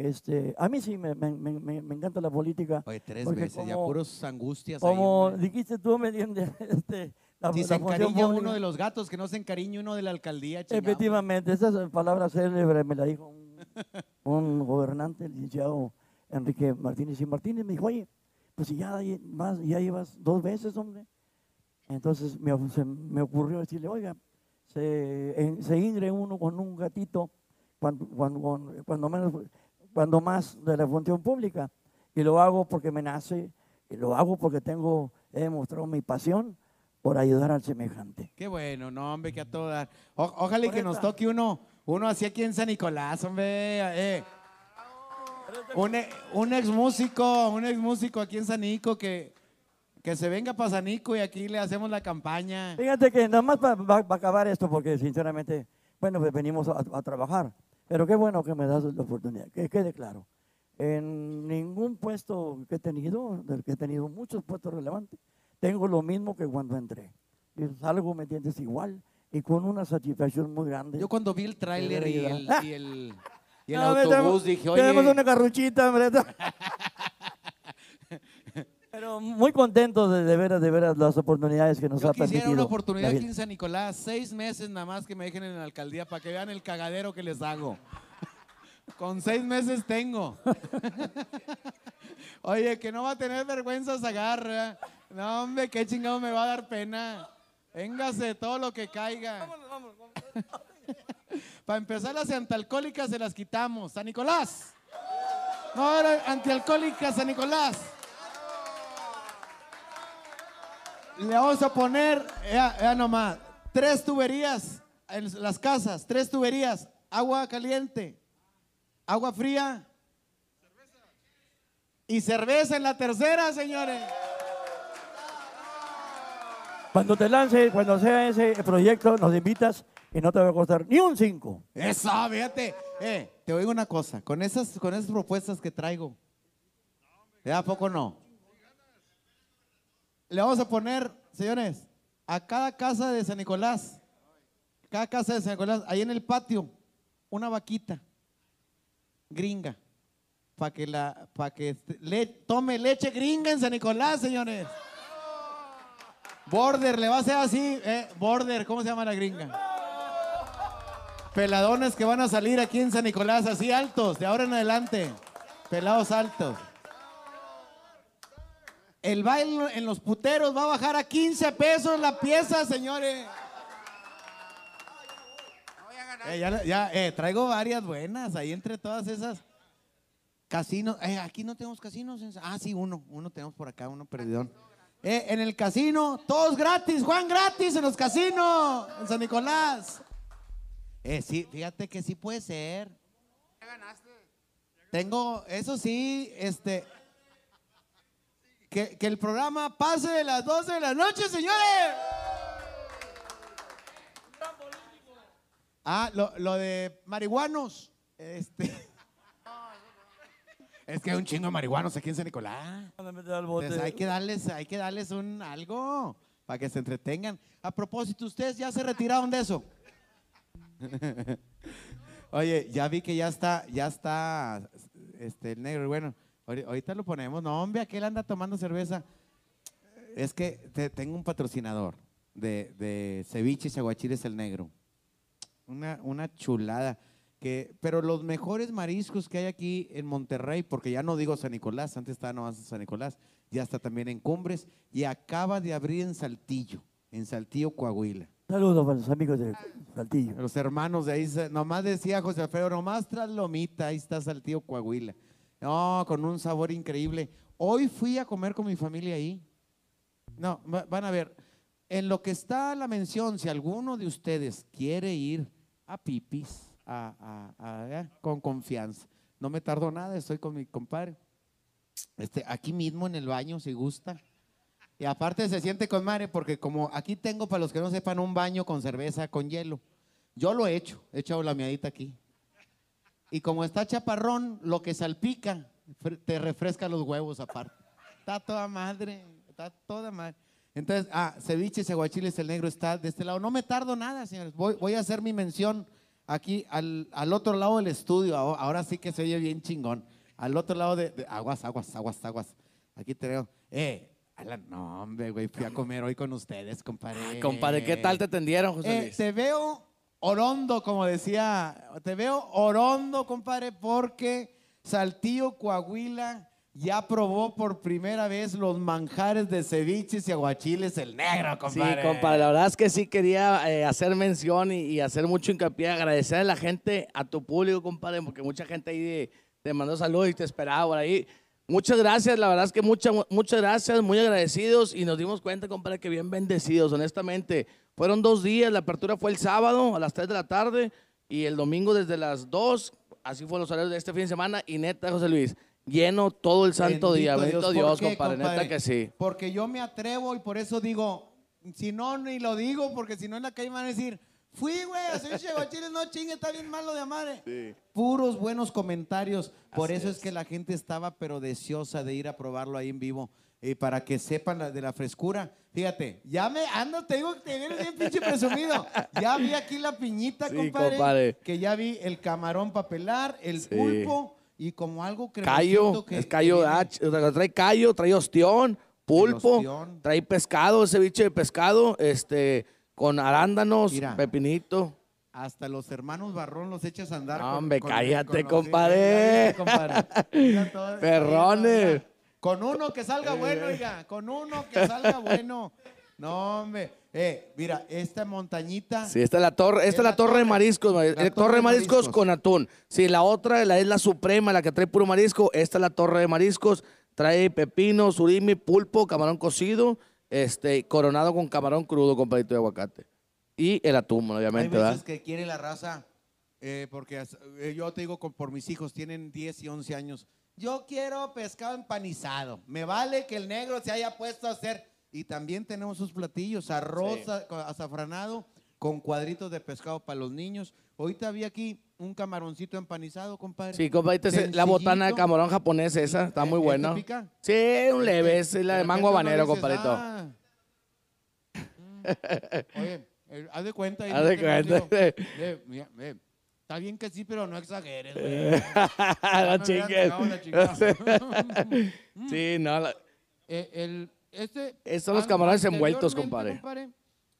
Este, a mí sí me, me- me- me- me encanta la política. Oye, tres veces, ya como- puros angustias. ahí, Como hombre. dijiste tú, me entiendes, este, la, si la se encariña pública. uno de los gatos, que no se encariñe uno de la alcaldía, chingado. Efectivamente, esa palabra célebre me la dijo un, un gobernante, el licenciado Enrique Martínez y Martínez. Me dijo, oye, pues si ya, vas- ya llevas dos veces, hombre. Entonces me, se me ocurrió decirle, oiga, se, en- se ingre uno con un gatito cuando, cuando- cuando menos, cuando más de la función pública. Y lo hago porque me nace, y lo hago porque tengo, he demostrado mi pasión por ayudar al semejante. Qué bueno, no, hombre, que a todo dar. O- ojalá que nos esta. toque uno, uno así aquí en San Nicolás, hombre. eh. Un, e- un ex músico, un ex músico aquí en San Nico que, que se venga para San Nico y aquí le hacemos la campaña. Fíjate que nada más va, va- va a acabar esto porque sinceramente, bueno, pues venimos a, a trabajar. Pero qué bueno que me das la oportunidad, que quede claro. En ningún puesto que he tenido, del que he tenido muchos puestos relevantes, tengo lo mismo que cuando entré. Y salgo, ¿me entiendes? Igual y con una satisfacción muy grande. Yo cuando vi el tráiler y el, y el, y el No, autobús tenemos- dije, oye, Tenemos una carruchita, hombre. Pero muy contentos de, de veras, de veras las oportunidades que nos yo ha quisiera permitido. una oportunidad aquí en San Nicolás, seis meses nada más que me dejen en la alcaldía para que vean el cagadero que les hago. Con seis meses tengo. Oye, que no va a tener vergüenza agarra. No, hombre, qué chingado me va a dar pena. Véngase todo lo que caiga. Para empezar, las antialcohólicas se las quitamos. San Nicolás. No, ahora antialcohólicas, San Nicolás. Le vamos a poner, ya, ya nomás, tres tuberías en las casas, tres tuberías, agua caliente, agua fría y cerveza en la tercera, señores. Cuando te lance, cuando sea ese proyecto, nos invitas y no te va a costar ni un cinco. Eso, fíjate. Eh, te oigo una cosa, con esas, con esas propuestas que traigo, ¿ya a poco no? Le vamos a poner, señores, a cada casa de San Nicolás, cada casa de San Nicolás, ahí en el patio, una vaquita gringa, para que la, para que le, tome leche gringa en San Nicolás, señores. Border, le va a hacer así, eh, Border, ¿cómo se llama la gringa? Peladones que van a salir aquí en San Nicolás, así altos, de ahora en adelante. Pelados altos. El baile en los puteros va a bajar a 15 pesos la pieza, señores. Eh, ya, ya, eh, traigo varias buenas ahí entre todas esas. Casinos. Eh, aquí no tenemos casinos. Ah, sí, uno. Uno tenemos por acá, uno perdidón. Eh, en el casino, todos gratis. Juan gratis en los casinos. En San Nicolás. Eh, sí, fíjate que sí puede ser. Tengo, eso sí, este. Que, que el programa pase de las 12 de la noche, señores. Ah, lo, lo de marihuanos. Este. Es que hay un chingo de marihuanos aquí en San Nicolás. Entonces hay que darles, hay que darles un algo para que se entretengan. A propósito, ¿ustedes ya se retiraron de eso? Oye, ya vi que ya está, ya está este, el negro. Bueno, ahori- ahorita lo ponemos. No, hombre, aquel anda tomando cerveza. Es que te- tengo un patrocinador de, de ceviches y aguachiles el negro. Una, una chulada. Que, pero los mejores mariscos que hay aquí en Monterrey, porque ya no digo San Nicolás, antes estaba nomás en San Nicolás, ya está también en Cumbres y acaba de abrir en Saltillo, en Saltillo, Coahuila. Saludos para los amigos de Saltillo. Los hermanos de ahí, nomás decía José Alfredo, nomás tras Lomita, ahí está Saltillo, Coahuila. No, con un sabor increíble. Hoy fui a comer con mi familia ahí. No, va- van a ver, en lo que está la mención, si alguno de ustedes quiere ir a Pipis, a, a- a- eh, con confianza, no me tardo nada, estoy con mi compadre. Este, aquí mismo en el baño, si gusta. Y aparte se siente con madre porque como aquí tengo, para los que no sepan, un baño con cerveza, con hielo. Yo lo he hecho, he echado la miadita aquí. Y como está chaparrón, lo que salpica, te refresca los huevos aparte. Está toda madre, está toda madre. Entonces, ah, ceviches, aguachiles, el negro está de este lado. No me tardo nada, señores. Voy, voy a hacer mi mención aquí al, al otro lado del estudio. Ahora, sí que se oye bien chingón. Al otro lado de, de- aguas, aguas, aguas, aguas. Aquí te veo. Eh, Alan, no, hombre, güey, fui a comer hoy con ustedes, compadre. Compadre, ¿qué tal te atendieron, José Eh, Luis? te veo orondo, como decía, te veo orondo, compadre, porque Saltillo, Coahuila ya probó por primera vez los manjares de ceviches y aguachiles el negro, compadre. Sí, compadre, la verdad es que sí quería eh, hacer mención y, y hacer mucho hincapié, agradecer a la gente, a tu público, compadre, porque mucha gente ahí de- te mandó saludos y te esperaba por ahí. Muchas gracias, la verdad es que muchas, muchas gracias, muy agradecidos y nos dimos cuenta, compadre, que bien bendecidos, honestamente. Fueron dos días, la apertura fue el sábado a las 3 de la tarde y el domingo desde las 2, así fueron los horarios de este fin de semana y neta, José Luis, lleno todo el santo día, bendito ¿Por Dios, qué, compadre, neta que sí. Porque yo me atrevo y por eso digo, si no, ni lo digo, porque si no en la calle me van a decir, fui, güey, a ceviche de aguachiles, no chingue, está bien malo de madre. Puros buenos comentarios. Por Así eso es. es. que la gente estaba pero deseosa de ir a probarlo ahí en vivo. Y para que sepan la- de la frescura. Fíjate, ya me ando, te digo que te vienes bien pinche presumido. Ya vi aquí la piñita, Sí, compadre, compadre. Que ya vi el camarón para pelar, el Sí. pulpo y como algo cremosito Callo, que es callo, que viene- H, o sea, trae callo, trae ostión, pulpo, ostión. trae pescado, ceviche de pescado, este, con arándanos, Mira. pepinito. Hasta los hermanos Barrón los echas a andar. No, hombre, cállate, compadre. Perrones. Con uno que salga bueno, oiga. Con uno que salga bueno. No, hombre. Eh, mira, esta montañita. Sí, esta es la torre, esta es la torre de mariscos, ma- eh, torre de mariscos con atún. Sí, la otra la es la suprema, la que trae puro marisco. Esta es la torre de mariscos, trae pepino, surimi, pulpo, camarón cocido, este, coronado con camarón crudo con palito de aguacate. Y el atún, Hay obviamente, veces ¿verdad? que quiere la raza, eh, porque eh, yo te digo con- por mis hijos, tienen 10 y 11 años. Yo quiero pescado empanizado. Me vale que el negro se haya puesto a hacer. Y también tenemos sus platillos, arroz Sí. azafranado con cuadritos de pescado para los niños. Ahorita vi aquí un camaroncito empanizado, compadre. Sí, compadre, es la botana de camarón japonés esa, está muy ¿Este buena. Sí, un leve, es la de mango habanero, compadrito. "Ah". Oye, eh, haz de cuenta. Haz de en cuenta. Está bien que sí, pero no exageres, güey. no chingues. chingada. sí, no, la- Eh, el, este, Estos son los camarones envueltos, anteriormente, compadre.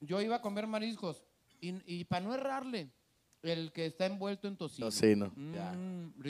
Yo iba a comer mariscos y, y para no errarle, el que está envuelto en tocino. Tocino, Mm, ya.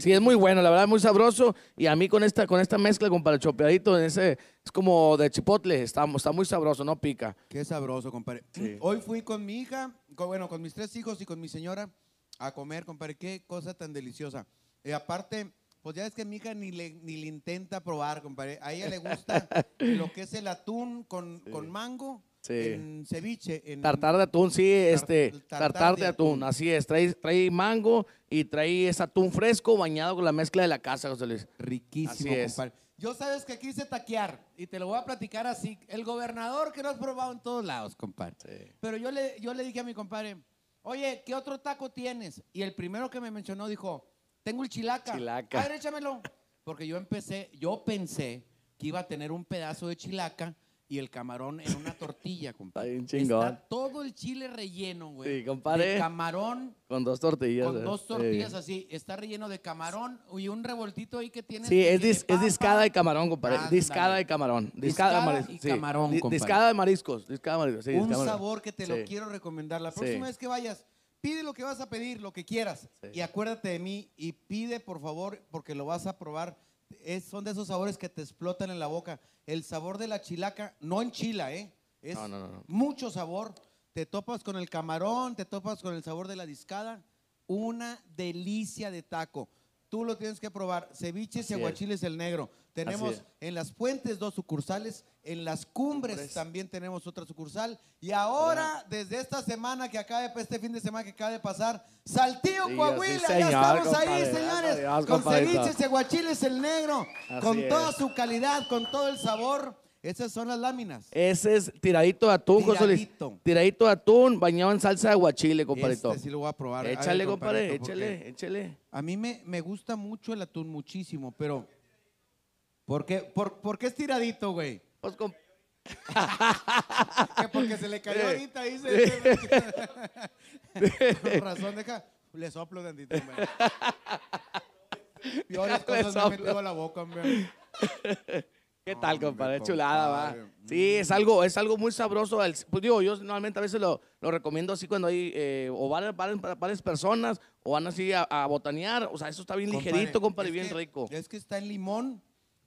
Sí, es muy bueno, la verdad, muy sabroso. Y a mí con esta, con esta mezcla, compadre, chopeadito, en ese, es como de chipotle, está, está muy sabroso, no pica. Qué sabroso, compadre. Sí. Hoy fui con mi hija, con- bueno, con mis tres hijos y con mi señora a comer, compadre. Qué cosa tan deliciosa. Y aparte, pues ya es que mi hija ni le, ni le intenta probar, compadre. A ella le gusta lo que es el atún con, con mango Sí. en ceviche. En, Tartar de atún, sí, este, tartar tartar, de de atún, atún. así es. Trae, trae mango y trae ese atún fresco bañado con la mezcla de la casa, José Luis. Riquísimo, Así es. compadre. Yo sabes que quise taquear y te lo voy a platicar así. El gobernador que lo has probado en todos lados, compadre. Pero yo le, yo le dije a mi compadre, oye, ¿qué otro taco tienes? Y el primero que me mencionó dijo, tengo el chilaca. Chilaca. A ver, échamelo. Porque yo empecé, yo pensé que iba a tener un pedazo de chilaca y el camarón en una tortilla, compadre. Está bien chingón. Está todo el chile relleno, güey. Sí, compadre. De camarón Con dos tortillas. con eh. dos Sí. tortillas así. Está relleno de camarón y un revoltito ahí que tiene. Sí, es, dis- es discada de camarón, compadre. Discada de camarón. Discada, de mariscos. y sí. camarón, compadre. Discada de mariscos. Discada de mariscos. un discada sabor que te lo quiero recomendar. La próxima vez que vayas, pide lo que vas a pedir, lo que quieras. Y acuérdate de mí y pide, por favor, porque lo vas a probar. Es- son de esos sabores que te explotan en la boca. El sabor de la chilaca, no en chila, ¿eh? Es No, no, no, no. mucho sabor. Te topas con el camarón, te topas con el sabor de la discada. Una delicia de taco. Tú lo tienes que probar. Ceviches y es. aguachiles el negro. Tenemos en las puentes dos sucursales, en las cumbres también tenemos otra sucursal. Y ahora, desde esta semana que acaba de, este fin de semana que acaba de pasar, Saltillo, Sí, Coahuila, ya señor, estamos ahí, compadre. señores, con ceviches y aguachiles el negro, Así con es. toda su calidad, con todo el sabor. Esas son las láminas. Ese es tiradito de atún, José Luis. Tiradito. Tiradito de atún bañado en salsa de aguachile, compadrito. Este sí lo voy a probar. A ver, Échale, compadre, porque échale, échale. A mí me, me gusta mucho el atún, muchísimo, pero... ¿Por qué, por, por qué es tiradito, güey? Pues, com- Que porque se le cayó Sí. ahorita, dice. Con razón, deja. Le soplo tantito, hombre. Peores cosas me he metido a la boca, hombre. ¿Qué tal, compadre? Chulada, va. Sí, es algo, es algo muy sabroso. Pues digo, yo normalmente a veces lo, lo recomiendo así cuando hay eh, o varias, varias- personas o van así a, a botanear. O sea, eso está bien Compadre, ligerito, compadre, es bien que- rico. Es que está en limón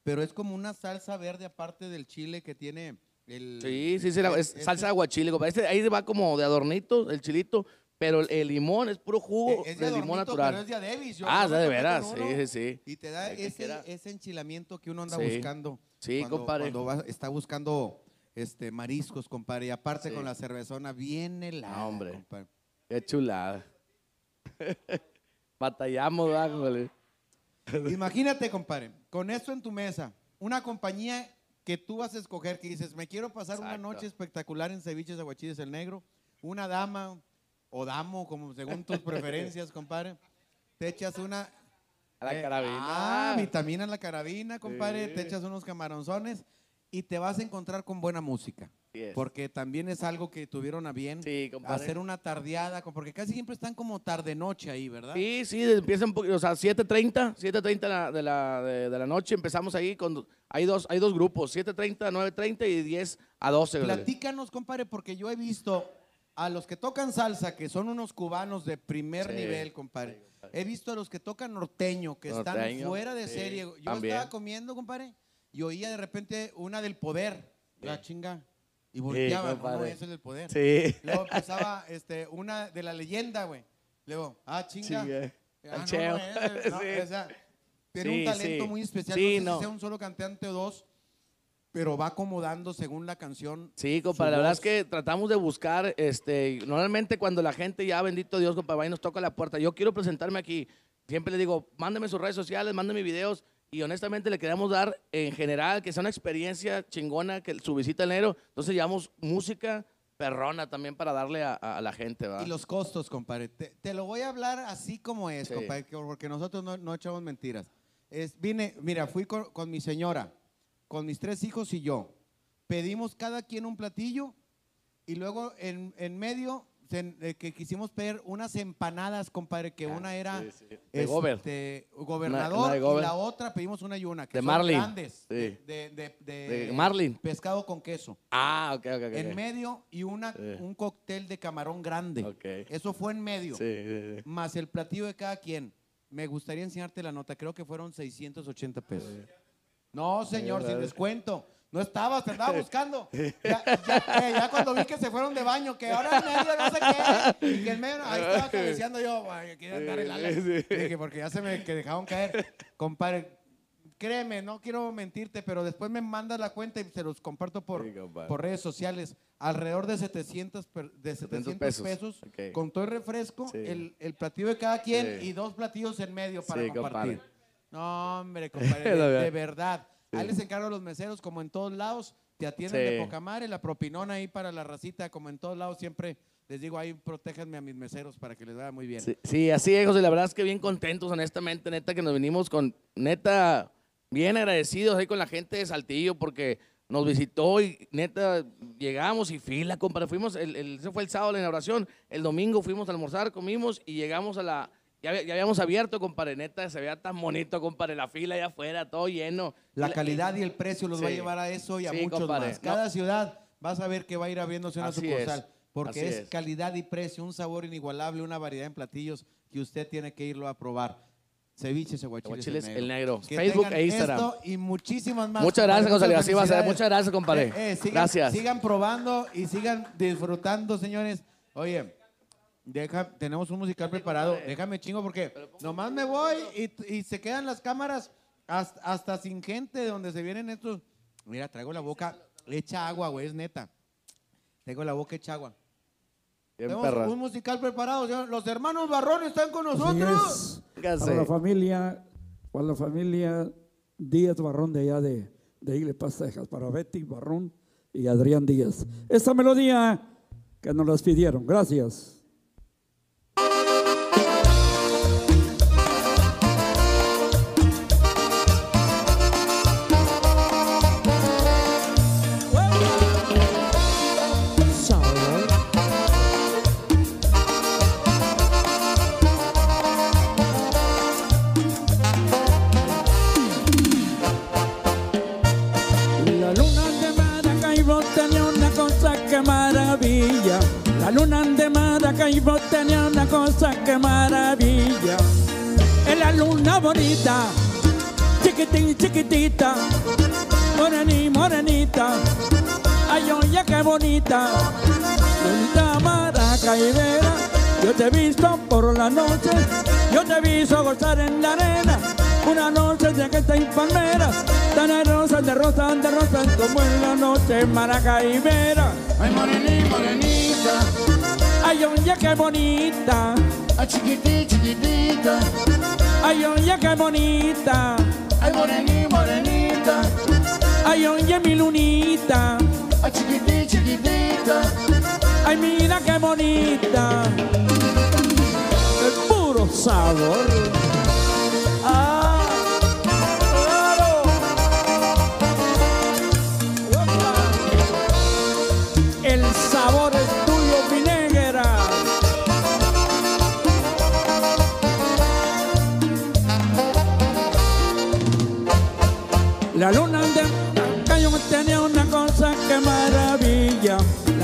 pero es como una salsa verde aparte del chile que tiene el... Sí, sí, sí, la- el- es este- salsa de aguachile, compadre. Este ahí va como de adornito, el chilito, pero el, el limón es puro jugo Es de, limón natural. pero es de Adebis. Yo- ah, de veras, sí, sí, sí. Y te da ese, enchilamiento que uno anda Sí. buscando. Sí, cuando, compadre. Cuando va- está buscando este, mariscos, compadre. Y aparte Sí. con la cervezona bien helada, No, hombre. compadre. Qué chulada. Batallamos, ¿verdad, compadre? Imagínate, compadre, con esto en tu mesa, una compañía que tú vas a escoger, que dices, me quiero pasar una noche espectacular en Ceviches Aguachiles el Negro, una dama o damo, como según tus preferencias, compadre, te echas una... A la eh, carabina. Ah, vitamina en la carabina, compadre, Sí. te echas unos camaronzones y te vas a encontrar con buena música. Porque también es algo que tuvieron a bien Sí, hacer una tardeada, porque casi siempre están como tarde-noche ahí, ¿verdad? Sí, sí, empieza un poquito, o sea, 7.30, 7.30 de la, de, de, la noche empezamos ahí con, hay dos, hay dos grupos, 7.30, 9.30 y 10 a 12. compadre. Platícanos, compadre, porque yo he visto a los que tocan salsa, que son unos cubanos de primer Sí, nivel, compadre. He visto a los que tocan norteño, que están Norteño, fuera de sí, serie. Yo también. estaba comiendo, compadre, y oía de repente una del poder, la chinga, y volteaba, no, es del poder. Sí. Luego empezaba este, una de la leyenda, güey. Luego, ah, chinga. Chinga. Ah, no, Sí. esa- tiene Sí, un talento sí. muy especial. Sí, no sé si sea un solo cantante o dos, pero va acomodando según la canción. Sí, compadre, la verdad es que tratamos de buscar, este, normalmente cuando la gente ya, bendito Dios, compadre, va y nos toca la puerta, yo quiero presentarme aquí, siempre le digo, mándeme sus redes sociales, mándeme videos, y honestamente le queremos dar en general que sea una experiencia chingona, que su visita al enero, entonces llevamos música perrona también para darle a, a la gente, ¿verdad? Y los costos, compadre. Te, te lo voy a hablar así como es, Sí. compadre, que- porque nosotros no, no echamos mentiras. Es, vine, mira, fui con, con mi señora, con mis tres hijos y yo. Pedimos cada quien un platillo y luego en, en medio que quisimos pedir unas empanadas, compadre, que una era Ah, sí, sí. De Gober. este, Una- gobernador una y la otra pedimos una y una, que De son Marlin. grandes, Sí. de, de- de- de De Marlin. pescado con queso. Ah, ok, ok, ok. En medio y una, un cóctel de camarón grande. Eso fue en medio. Sí, sí, sí. Más el platillo de cada quien. Me gustaría enseñarte la nota. Creo que fueron 680 pesos. No, señor, sin descuento. No estabas, te andaba buscando. Ya, ya- eh, ya cuando vi que se fueron de baño, que ahora en medio no sé qué, y que en medio, ahí estaba cabeceando yo, quiero andar el ala. Dije, porque ya se me que dejaron caer. Compadre, créeme, no quiero mentirte, pero después me mandas la cuenta y se los comparto por, Sí, por redes sociales. Alrededor de 700, per- de 700 pesos, con todo el refresco, Sí. el, el platillo de cada quien Sí. y dos platillos en medio para compartir. compadre. No, hombre, compadre, de verdad. Ahí les encargo a los meseros, como en todos lados, te atienden Sí. de poca madre, la propinona ahí para la racita, como en todos lados, siempre les digo ahí, protéjanme a mis meseros para que les vaya muy bien. Sí, sí, así es, José. La verdad es que bien contentos, honestamente, neta, que nos vinimos con, neta, bien agradecidos ahí con la gente de Saltillo porque nos visitó y neta, llegamos y fila, compadre. Fuimos, el, el- ese fue el sábado la inauguración, el domingo fuimos a almorzar, comimos y llegamos a la, ya, ya habíamos abierto, compadre, neta, se veía tan bonito, compadre, la fila allá afuera, todo lleno. La calidad y el precio los va a Sí. llevar a eso y a Sí, muchos compadre. más. Cada ciudad vas a ver que va a ir abriéndose una Así sucursal. es, Porque es, es. calidad y precio, un sabor inigualable, una variedad en platillos que usted tiene que irlo a probar. Ceviches, aguachiles, Aguachiles El Negro. Que Facebook e Instagram. Esto y muchísimas más. Muchas gracias. José, así va a ser. Muchas gracias, compadre. Eh, eh, sigan, Gracias. Sigan probando y sigan disfrutando, señores. Oye, deja, tenemos un musical preparado. Déjame chingo porque nomás me voy y, y se quedan las cámaras hasta, hasta sin gente de donde se vienen estos. Mira, traigo la boca hecha agua, güey, es neta. Tengo la boca hecha agua. Bien Tenemos perra. un musical preparado. señor. Los hermanos Barrón están con nosotros. Para la familia, para la familia Díaz Barrón de allá de, de Igle Pastejas, para Betty Barrón y Adrián Díaz. Esta melodía que nos las pidieron. Gracias. Tenía una cosa que maravilla. Es la luna bonita, chiquitín, chiquitita, morení, morenita, ay, oye, qué bonita, bonita maraca y vera, yo te he visto por la noche, yo te he visto gozar en la arena, una noche de que está palmera, tan hermosa, de rosa, de rosa, como en la noche, maraca y vera, Ay, morenita, morenita, ay, oye, qué bonita, ay, chiquitita, chiquitita, ay, oye, qué bonita, ay, morenita, morenita, ay, oye, mi lunita, ay, chiquitita, chiquitita, ay, mira qué bonita, el puro sabor.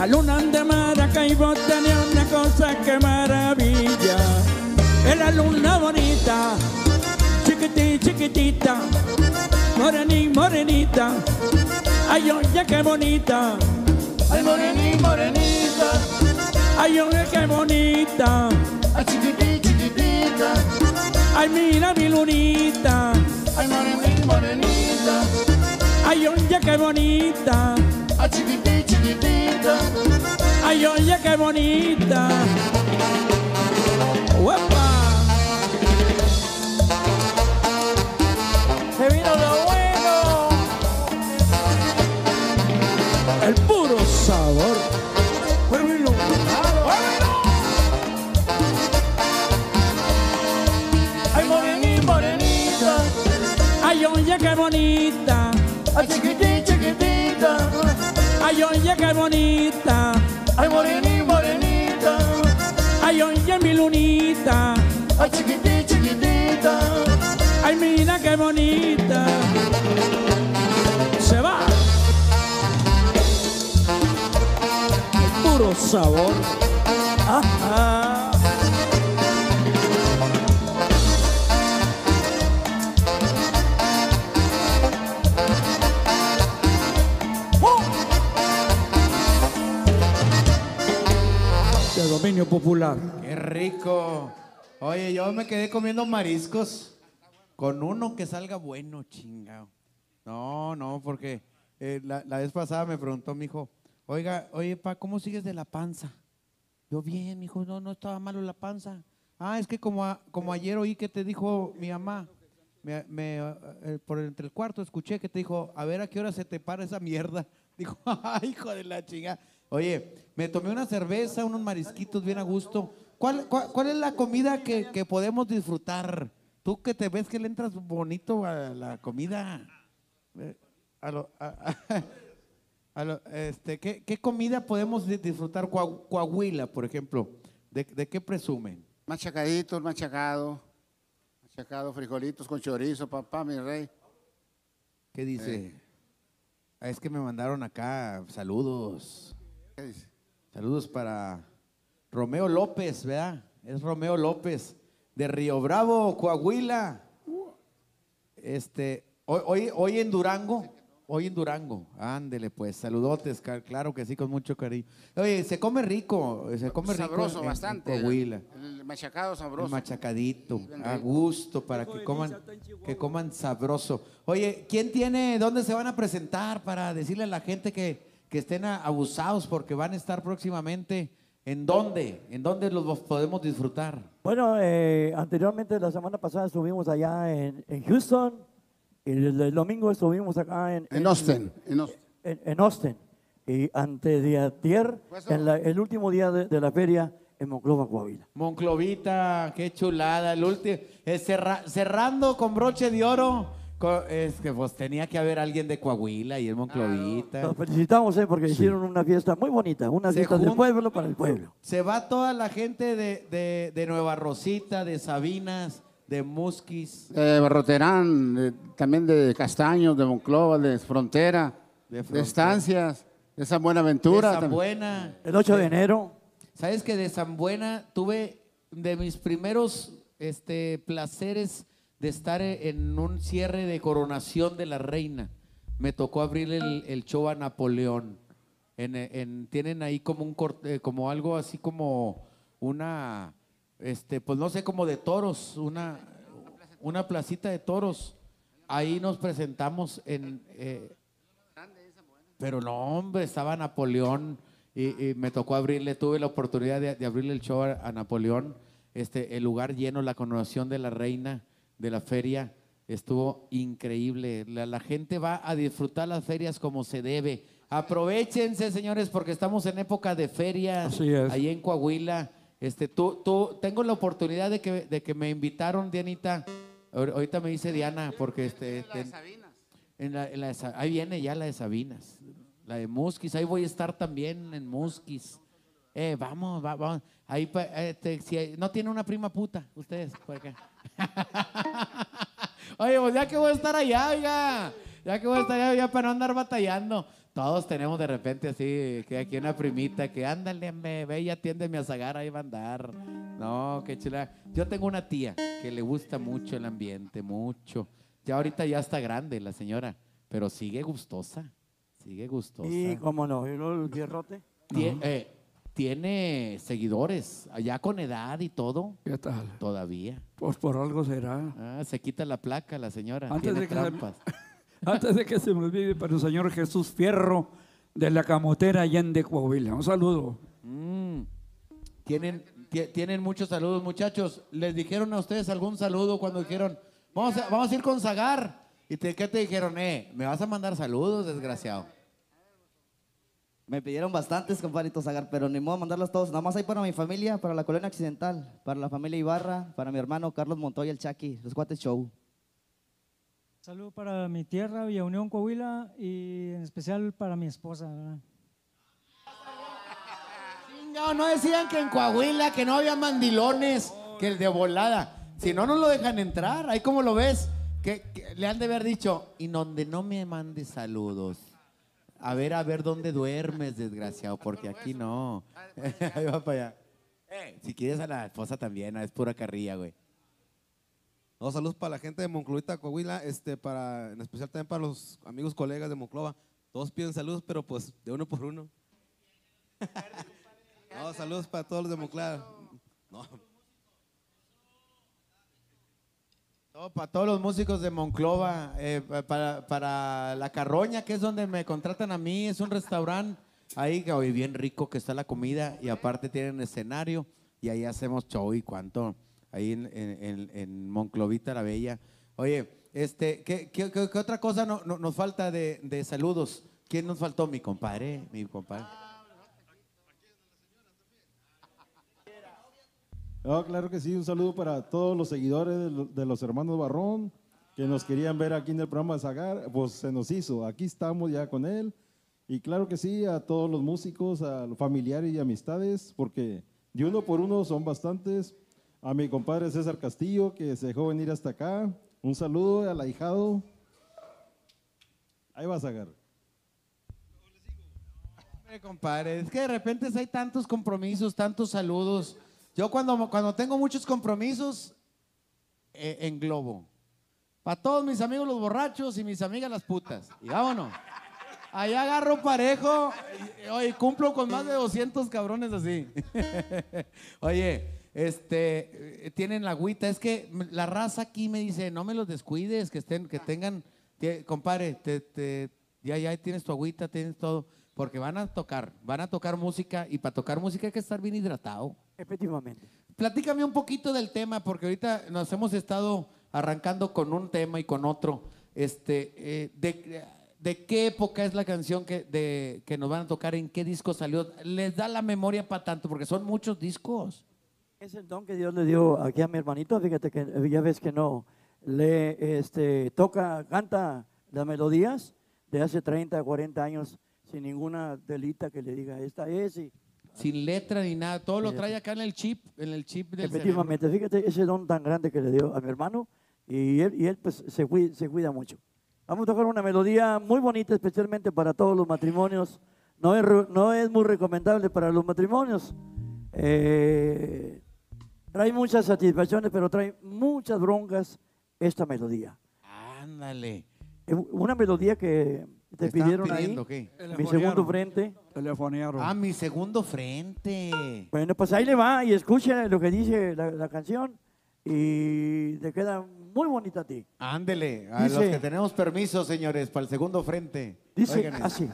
Luna de Maracaibo tenía una cosa que maravilla. Era luna bonita, chiquitita, chiquitita, morenita, morenita. Ay, oye, qué bonita. ay, morenita, morenita, Ay, oye, qué bonita. ay, chiquitita, chiquitita, Ay, mira mi lunita. ay, morenita, morenita, Ay, oye, qué bonita. Ay, chiquitita, chiquitita, Ay, oye, qué bonita. ¡Uepa! Se vino Ay, oye, qué bonita. ay, morenita, morenita, Ay, oye, mi lunita. ay, chiquitita, chiquitita, Ay, mira qué bonita. Se va. Puro sabor. Ajá. Popular. Qué rico. Oye, yo me quedé comiendo mariscos con uno que salga bueno, chingado. No, no, porque eh, la, la vez pasada me preguntó mi hijo, oiga, oye, pa, ¿cómo sigues de la panza? Yo bien, mi hijo, no, no estaba malo la panza. Ah, es que como, como ayer oí que te dijo mi mamá, me, eh, por entre el cuarto escuché que te dijo, a ver a qué hora se te para esa mierda. Dijo, hijo de la chinga. Oye, me tomé una cerveza, unos marisquitos bien a gusto. ¿Cuál, cuál, cuál es la comida que, que podemos disfrutar? Tú que te ves que le entras bonito a la comida. Eh, a lo- a- a lo- este, ¿qué, qué comida podemos di- disfrutar? Coa- Coahuila, por ejemplo. ¿De, de qué presumen? Machacaditos, machacado. Machacado, frijolitos con chorizo, papá, mi rey. ¿Qué dice? Ah, Es que me mandaron acá saludos. ¿Qué dice? Saludos para Romeo López, ¿verdad? Es Romeo López de Río Bravo, Coahuila. Este, hoy, hoy, hoy en Durango, hoy en Durango. Ándele pues, saludotes, claro que sí, con mucho cariño. Oye, se come rico, se come rico Sabroso, en bastante. Coahuila. El machacado El sabroso. machacadito, Bien a gusto, para que coman, que coman sabroso. Oye, ¿quién tiene, dónde se van a presentar para decirle a la gente que, que estén abusados porque van a estar próximamente? ¿En dónde? ¿En dónde los podemos disfrutar? Bueno, eh, anteriormente la semana pasada estuvimos allá en, en Houston y el, el domingo estuvimos acá en, En Austin. En Austin. en, en Austin. Y antes de ayer, en la- el último día de, de la feria en Monclova, Coahuila. Monclovita, qué chulada. El último, eh, cerra- cerrando con broche de oro. Co- es que pues tenía que haber alguien de Coahuila y el Monclovita. Los felicitamos eh, porque hicieron una fiesta muy bonita, una Se fiesta del jun- pueblo para el pueblo. Se va toda la gente de, de- de Nueva Rosita, de Sabinas, de Musquis, De Barroterán, de- también de Castaños, de Monclova, de Frontera, De de, Frontera. Estancias, de San de Buenaventura. San también. Buena. El 8 de enero, ¿Sabes que de San Buena tuve de mis primeros este, placeres de estar en un cierre de coronación de la reina. Me tocó abrir el, show a Napoleón. En, en- tienen ahí como un corte, como algo así como una, este, pues no sé, como de toros, una, una placita de toros. Ahí nos presentamos en, eh, pero no, hombre, estaba Napoleón y, me tocó abrirle, tuve la oportunidad de, de abrirle el show a, a Napoleón. Este, el lugar lleno, la coronación de la reina de la feria, estuvo increíble. La, la gente va a disfrutar las ferias como se debe. Aprovechense, señores, porque estamos en época de ferias Así es. ahí en Coahuila. Este, tú, tú, tengo la oportunidad de que, de que me invitaron, Dianita. Ahor- Ahorita me dice Diana, porque este, ten- en la, en la de Sa- ahí viene ya la de Sabinas, la de Musquis, ahí voy a estar también en Musquis. Eh, vamos, va- vamos. Ahí, pa- eh, si hay- no tiene una prima puta, ustedes, por acá. Oye, pues ya que voy a estar allá, oiga, ya que voy a estar allá, ya para no andar batallando. Todos tenemos de repente así, que aquí una primita que ándale, me, ve y atiéndeme a Zagar, ahí va a andar. No, qué chula. Yo tengo una tía que le gusta mucho el ambiente, mucho. Ya ahorita ya está grande la señora, pero sigue gustosa, sigue gustosa. Y cómo no, y el hierrote. Tie- eh, tiene seguidores, allá con edad y todo. ¿Qué tal? Todavía. Pues por algo será. Ah, se quita la placa la señora. Antes tiene de que se- trampas. Antes de que se me olvide, para el señor Jesús Fierro de la Camotera Allende, Coahuila. Un saludo. Mm. Tienen, ti- tienen muchos saludos, muchachos. ¿Les dijeron a ustedes algún saludo cuando dijeron, vamos a, vamos a ir con Zagar? ¿Y te, qué te dijeron? Eh, ¿me vas a mandar saludos, desgraciado? Me pidieron bastantes, compadrito Zagar, pero ni modo mandarlos todos. Nada más hay para mi familia, para la colonia occidental, para la familia Ibarra, para mi hermano Carlos Montoya, el Chucky, los cuates show. Saludo para mi tierra, Villa Unión, Coahuila, y en especial para mi esposa. ¿verdad? No, no decían que en Coahuila que no había mandilones, que el de volada. Si no, no lo dejan entrar. Ahí como lo ves, que, que le han de haber dicho, y donde no me mandes saludos. A ver, a ver dónde duermes, desgraciado, porque aquí no. Ahí va para allá. Eh, si quieres a la esposa también, es pura carrilla, güey. No, saludos para la gente de Monclovita, Coahuila, este, para, en especial también para los amigos, colegas de Monclova. Todos piden saludos, pero pues de uno por uno. no, saludos para todos los de Monclova. No, Para todos los músicos de Monclova, eh, pa- para, para La Carroña, que es donde me contratan a mí, es un restaurante ahí bien rico que está la comida y aparte tienen escenario y ahí hacemos show y cuánto, ahí en, en- en- Monclovita la Bella. Oye, este, ¿qué, qué- qué- otra cosa no- nos falta de, de saludos? ¿Quién nos faltó? Mi compadre, mi compadre. Ah, claro que sí, un saludo para todos los seguidores de, lo- de los hermanos Barrón que nos querían ver aquí en el programa de Zagar, pues se nos hizo, aquí estamos ya con él. Y claro que sí, a todos los músicos, a los familiares y amistades, porque de uno por uno son bastantes. A mi compadre César Castillo, que se dejó venir hasta acá. Un saludo al ahijado. Ahí va Zagar. Hombre, compadre, es que de repente hay tantos compromisos, tantos saludos. Yo cuando, cuando tengo muchos compromisos, eh, englobo. Para todos mis amigos los borrachos y mis amigas las putas. Y vámonos. Allá agarro parejo y, oye, cumplo con más de 200 cabrones así. Oye, este, eh, tienen la agüita. Es que la raza aquí me dice, no me los descuides, que estén, que tengan, compadre, te, te- ya, ya tienes tu agüita, tienes todo. Porque van a tocar, van a tocar música y para tocar música hay que estar bien hidratado. Efectivamente. Platícame un poquito del tema, porque ahorita nos hemos estado arrancando con un tema y con otro. Este, eh, de, de qué época es la canción que, de, que nos van a tocar? ¿En qué disco salió? ¿Les da la memoria para tanto? Porque son muchos discos. Es el don que Dios le dio aquí a mi hermanito, fíjate que ya ves que no, le este, toca, canta las melodías de hace 30, 40 años sin ninguna delita que le diga, esta es y Sin letra ni nada. Todo lo trae acá en el chip, en el chip del efectivamente, fíjate ese don tan grande que le dio a mi hermano y él, y él pues se cuida, se cuida mucho. Vamos a tocar una melodía muy bonita, especialmente para todos los matrimonios. No es, no es muy recomendable para los matrimonios. Eh, trae muchas satisfacciones, pero trae muchas broncas esta melodía. Ándale. Eh, Una melodía que te pidieron pidiendo, ahí. qué? Mi segundo frente. Telefonearon. Ah, mi segundo frente. Bueno, pues ahí le va y escucha lo que dice la, la canción y te queda muy bonita a ti. Ándele, a Dice- los que tenemos permiso, señores, para el segundo frente. Dice Oigan así.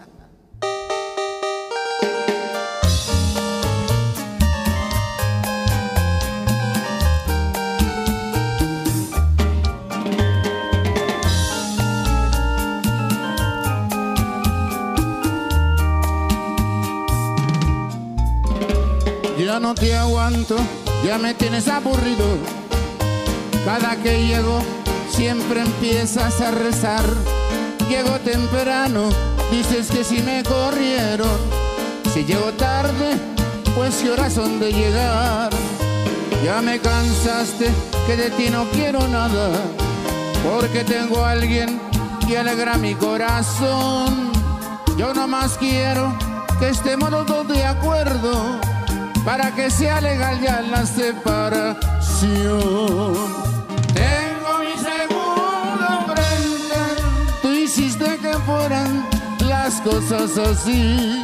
Ya no te aguanto, ya me tienes aburrido. Cada que llego, siempre empiezas a rezar. Llego temprano, dices que si me corrieron. Si llego tarde, pues qué horas son de llegar. Ya me cansaste, que de ti no quiero nada. Porque tengo a alguien que alegra mi corazón. Yo nomás quiero que estemos los dos de acuerdo para que sea legal ya la separación. Tengo mi segundo frente, tú hiciste que fueran las cosas así.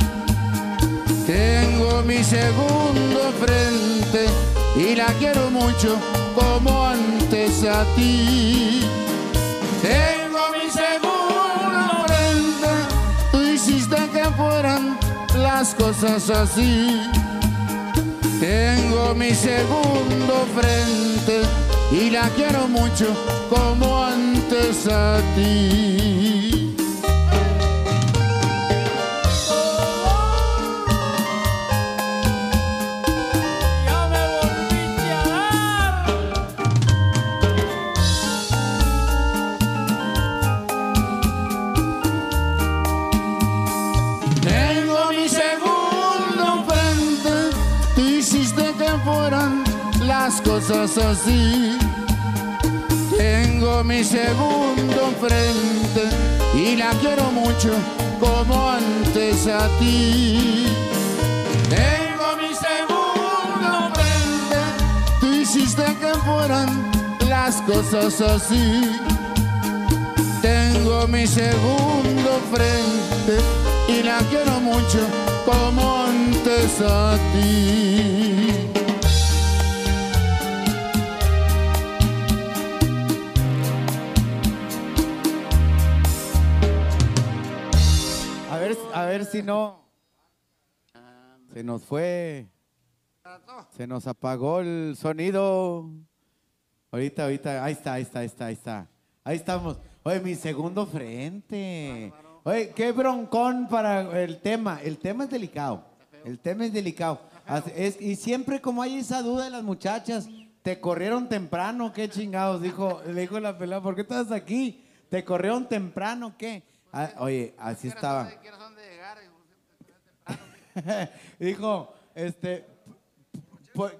Tengo mi segundo frente y la quiero mucho como antes a ti. Tengo mi segundo frente, tú hiciste que fueran las cosas así. Tengo mi segundo frente y la quiero mucho como antes a ti. Cosas así. Tengo mi segundo frente y la quiero mucho como antes a ti. Tengo mi segundo frente, tú hiciste que fueran las cosas así. Tengo mi segundo frente y la quiero mucho como antes a ti. A ver, si no. Se nos fue. Se nos apagó el sonido. Ahorita, ahorita, ahí está, ahí está, ahí está, ahí está. Ahí estamos. Oye, mi segundo frente. Oye, qué broncón para el tema. El tema es delicado. El tema es delicado. Es- y siempre como hay esa duda de las muchachas, te corrieron temprano, qué chingados, dijo, le dijo la pelada, ¿por qué estás aquí? ¿Te corrieron temprano qué? Ah, oye, así estaba. Dijo, este,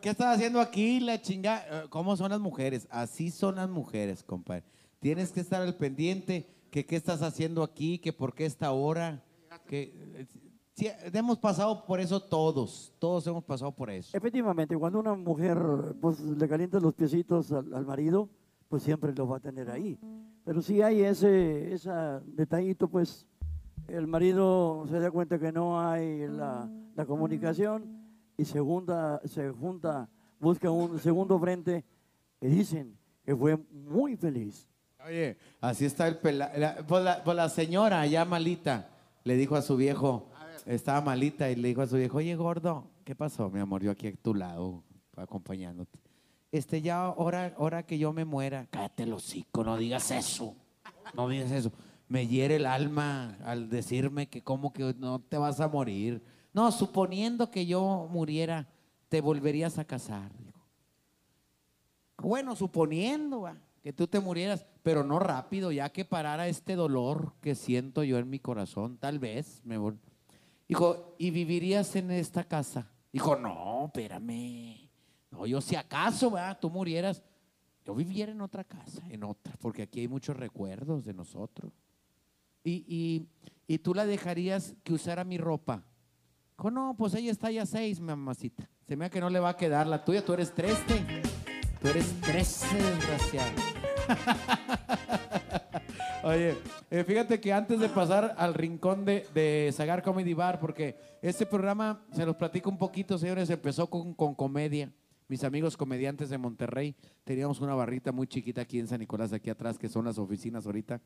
¿qué estás haciendo aquí? La chinga, Eh, ¿cómo son las mujeres? Así son las mujeres, compadre. Tienes que estar al pendiente que qué estás haciendo aquí, que por qué esta hora, que eh, hemos pasado por eso todos, todos hemos pasado por eso. Efectivamente, cuando una mujer pues, le calienta los piecitos al, al marido, pues siempre lo va a tener ahí. Pero si hay ese, ese detallito, pues el marido se da cuenta que no hay la, comunicación y segunda, se junta, busca un segundo frente y dicen que fue muy feliz. Oye, así está el. Pues la, pues la señora ya malita le dijo a su viejo, estaba malita y le dijo a su viejo, oye gordo, ¿qué pasó, mi amor? Yo aquí a tu lado, acompañándote. Este, ya ahora, ahora que yo me muera, cállate el hocico, no digas eso. No digas eso. Me hiere el alma al decirme que como que no te vas a morir. No, suponiendo que yo muriera, te volverías a casar. Bueno, suponiendo va, que tú te murieras, pero no rápido, ya que parara este dolor que siento yo en mi corazón, tal vez me vol- Dijo, ¿y vivirías en esta casa? Dijo, no, espérame. No, yo si acaso, va, tú murieras, yo viviera en otra casa, en otra, porque aquí hay muchos recuerdos de nosotros. Y, y, y tú la dejarías que usara mi ropa. Dijo, no, pues ella está ya seis, mamacita. Se me da que no le va a quedar la tuya, tú eres triste. Tú eres trece, desgraciado. Oye, eh, fíjate que antes de pasar al rincón de, de Sagar Comedy Bar, porque este programa, se los platico un poquito, señores, empezó con, con comedia. Mis amigos comediantes de Monterrey, teníamos una barrita muy chiquita aquí en San Nicolás, aquí atrás, que son las oficinas ahorita.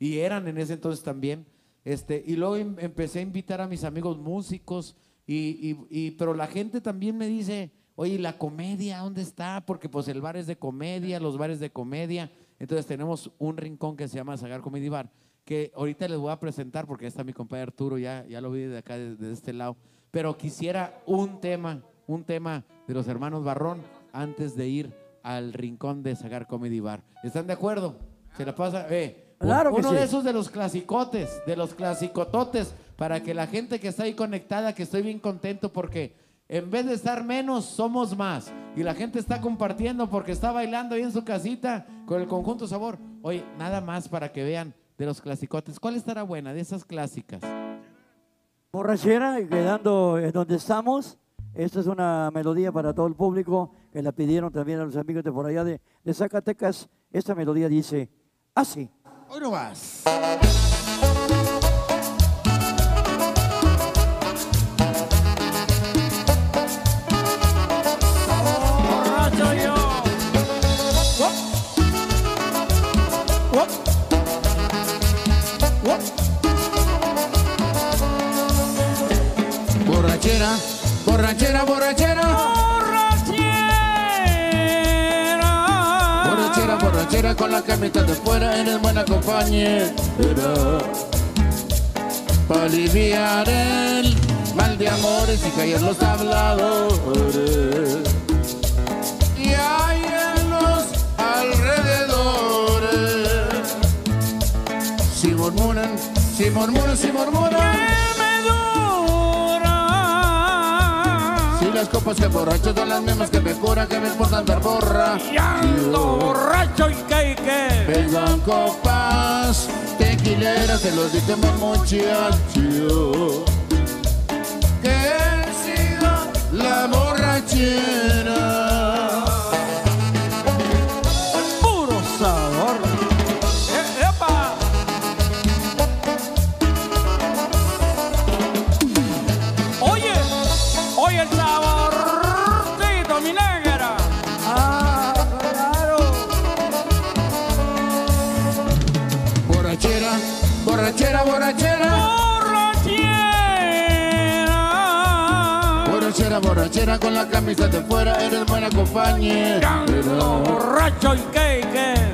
Y eran en ese entonces también. Este, y luego em- empecé a invitar a mis amigos músicos, y, y- pero la gente también me dice, oye, ¿y la comedia dónde está? Porque pues el bar es de comedia, los bares de comedia. Entonces tenemos un rincón que se llama Sagar Comedy Bar, que ahorita les voy a presentar porque está mi compadre Arturo, ya, ya lo vi de acá, de, de este lado. Pero quisiera un tema, un tema de los hermanos Barrón antes de ir al rincón de Sagar Comedy Bar. ¿Están de acuerdo? Se la pasa, eh, Claro que uno sí. de esos de los clasicotes, de los clasicototes, para que la gente que está ahí conectada, que estoy bien contento porque en vez de estar menos, somos más. Y la gente está compartiendo porque está bailando ahí en su casita con el conjunto sabor. Oye, nada más para que vean de los clasicotes. ¿Cuál estará buena de esas clásicas? Borrachera, quedando en donde estamos. Esta es una melodía para todo el público que la pidieron también a los amigos de por allá de, de Zacatecas. Esta melodía dice así. Hoy no. Wop. Borrachera, borrachera, borrachera. Con la camita de fuera, eres buena compañera. Para aliviar el mal de amores y callar los habladores. Y hay en los alrededores. Si murmuran, si murmuran, si murmuran. Las copas que borrachos son las mismas que me curan, que me importa andar borra. borracho y que que. Vengan copas, tequileras, te los dije más muchacho. Que siga la borrachera. Borrachera, con la camisa de fuera, eres buena compañera. Borracho y que.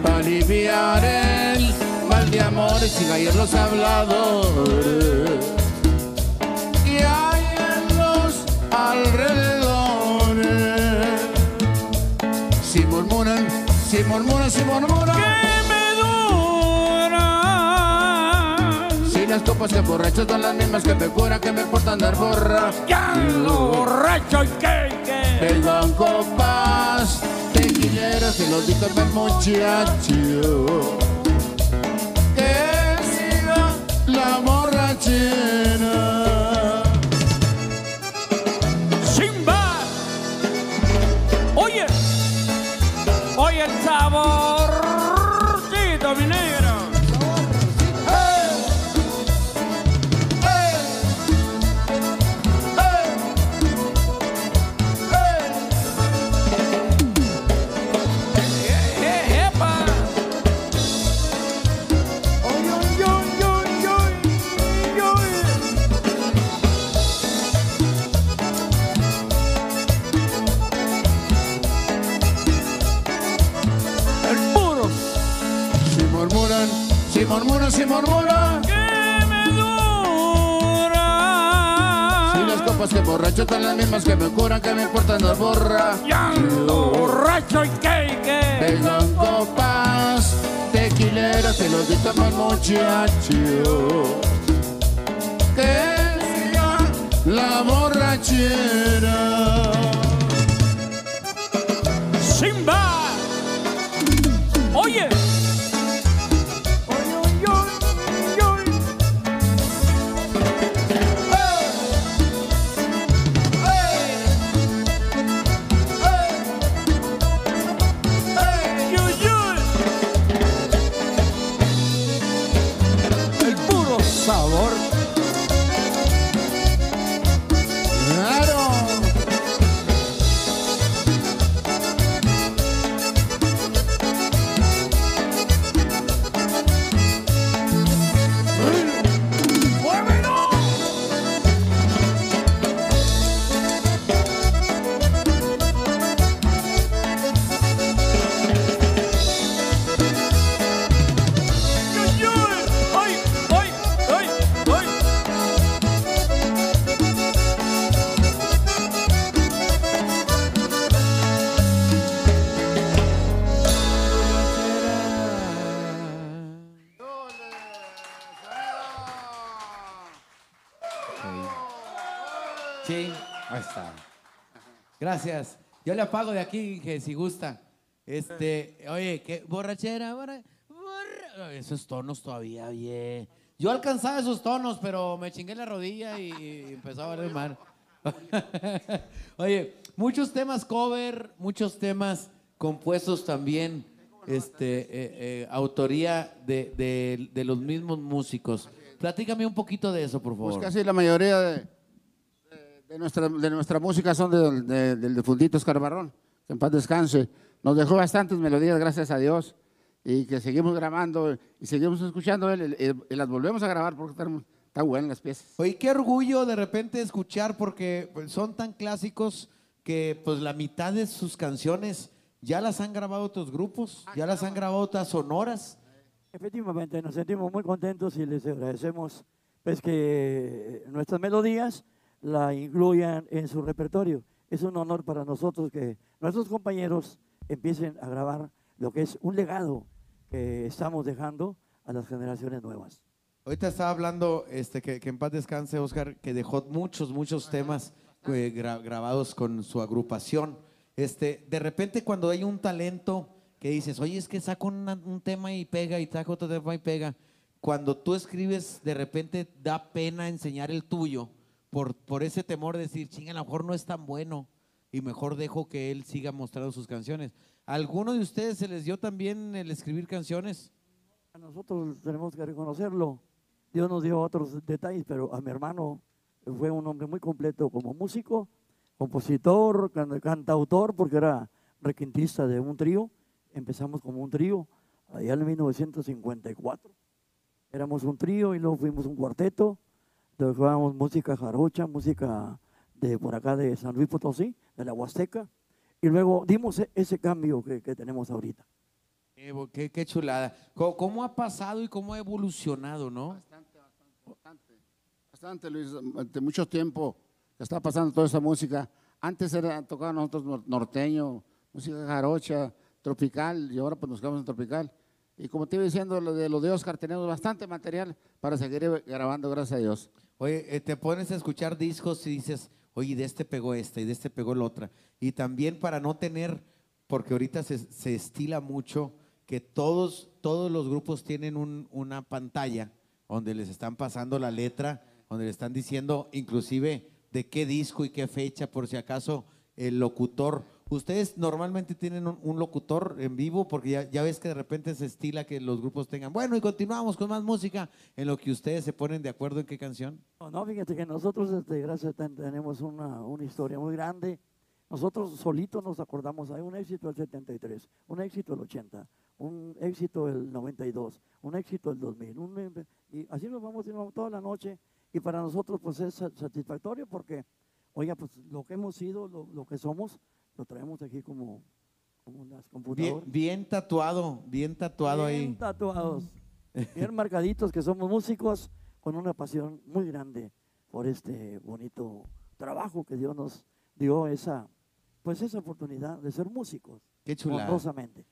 Para aliviar el mal de amores y callar los habladores. Y hay en los alrededores. Si murmuran, si murmuran, si murmuran. Copas que borrachos son las mismas que me curan, que me importa andar borra. borracho y que que. Vengan copas, tequileros y los dijo el muchacho. Que siga la borrachera. Murmuran, si murmuran. Si las copas que borrachos son las mismas que me curan, que me importa andar borra. borracho y que que. Vengan copas, tequileros, te los dicto más muchacho. Que siga la borrachera. Gracias. Yo le apago de aquí, que si gusta. Este, oye, qué borrachera, borra- Esos tonos todavía, bien. Yo alcanzaba esos tonos, pero me chingué la rodilla y, y empezó a valer mal. Oye, muchos temas cover, muchos temas compuestos también, este, eh, eh, autoría de, de- de los mismos músicos. Platícame un poquito de eso, por favor. Pues casi la mayoría de, de- nuestra, de nuestra música son de- de- del difundito Oscar Barrón, que en paz descanse. Nos dejó bastantes melodías, gracias a Dios, y que seguimos grabando y seguimos escuchando él, y, las volvemos a grabar porque están, están buenas las piezas. Oye, qué orgullo de repente escuchar porque pues, son tan clásicos que pues la mitad de sus canciones ya las han grabado otros grupos, ya las han grabado otras sonoras. Efectivamente, nos sentimos muy contentos y les agradecemos pues, que nuestras melodías la incluyan en su repertorio. Es un honor para nosotros que nuestros compañeros empiecen a grabar lo que es un legado que estamos dejando a las generaciones nuevas. Ahorita estaba hablando, este, que, que en paz descanse, Oscar, que dejó muchos, muchos temas eh, gra- grabados con su agrupación. Este, de repente cuando hay un talento que dices, oye, es que saco una- un tema y pega y saco otro tema y pega. Cuando tú escribes, de repente da pena enseñar el tuyo por, ese temor de decir, chinga, a lo mejor no es tan bueno y mejor dejo que él siga mostrando sus canciones. ¿A alguno de ustedes se les dio también el escribir canciones? A nosotros tenemos que reconocerlo. Dios nos dio otros detalles, pero a mi hermano fue un hombre muy completo como músico, compositor, can- cantautor, porque era requintista de un trío. Empezamos como un trío allá en 1954. Éramos un trío y luego fuimos un cuarteto. Tocábamos música jarocha, música de por acá de San Luis Potosí, de la Huasteca. Y luego dimos e- ese cambio que, que tenemos ahorita. Qué, qué- qué chulada. ¿Cómo, cómo ha pasado y cómo ha evolucionado, no? Bastante, Luis, de mucho tiempo que está pasando toda esa música. Antes era tocaba nosotros nor- norteño, música jarocha, tropical, y ahora pues nos quedamos en tropical. Y como te iba diciendo, lo de, lo de Oscar, tenemos bastante material para seguir grabando, gracias a Dios. Oye, eh, te pones a escuchar discos y dices, oye, de este pegó esta y de este pegó la otra. Y también para no tener, porque ahorita se, estila mucho que todos, todos los grupos tienen un- una pantalla donde les están pasando la letra, donde le están diciendo inclusive de qué disco y qué fecha, por si acaso el locutor. ¿Ustedes normalmente tienen un, un locutor en vivo? Porque ya, ya ves que de repente se estila que los grupos tengan, bueno, y continuamos con más música, en lo que ustedes se ponen de acuerdo en qué canción. No, no, fíjate que nosotros, este, gracias, ten- tenemos una, una historia muy grande. Nosotros solitos nos acordamos, hay un éxito del 73, un éxito del 80, un éxito del 92, un éxito del 2000, un em- y así nos vamos, nos vamos toda la noche. Y para nosotros pues es sa- satisfactorio porque, oiga, pues lo que hemos sido, lo, lo que somos, lo traemos aquí como, como las Bien, computadoras. bien tatuado, bien tatuado Bien ahí. tatuados, bien marcaditos que somos músicos con una pasión muy grande por este bonito trabajo que Dios nos dio esa, pues esa oportunidad de ser músicos. Qué chulada.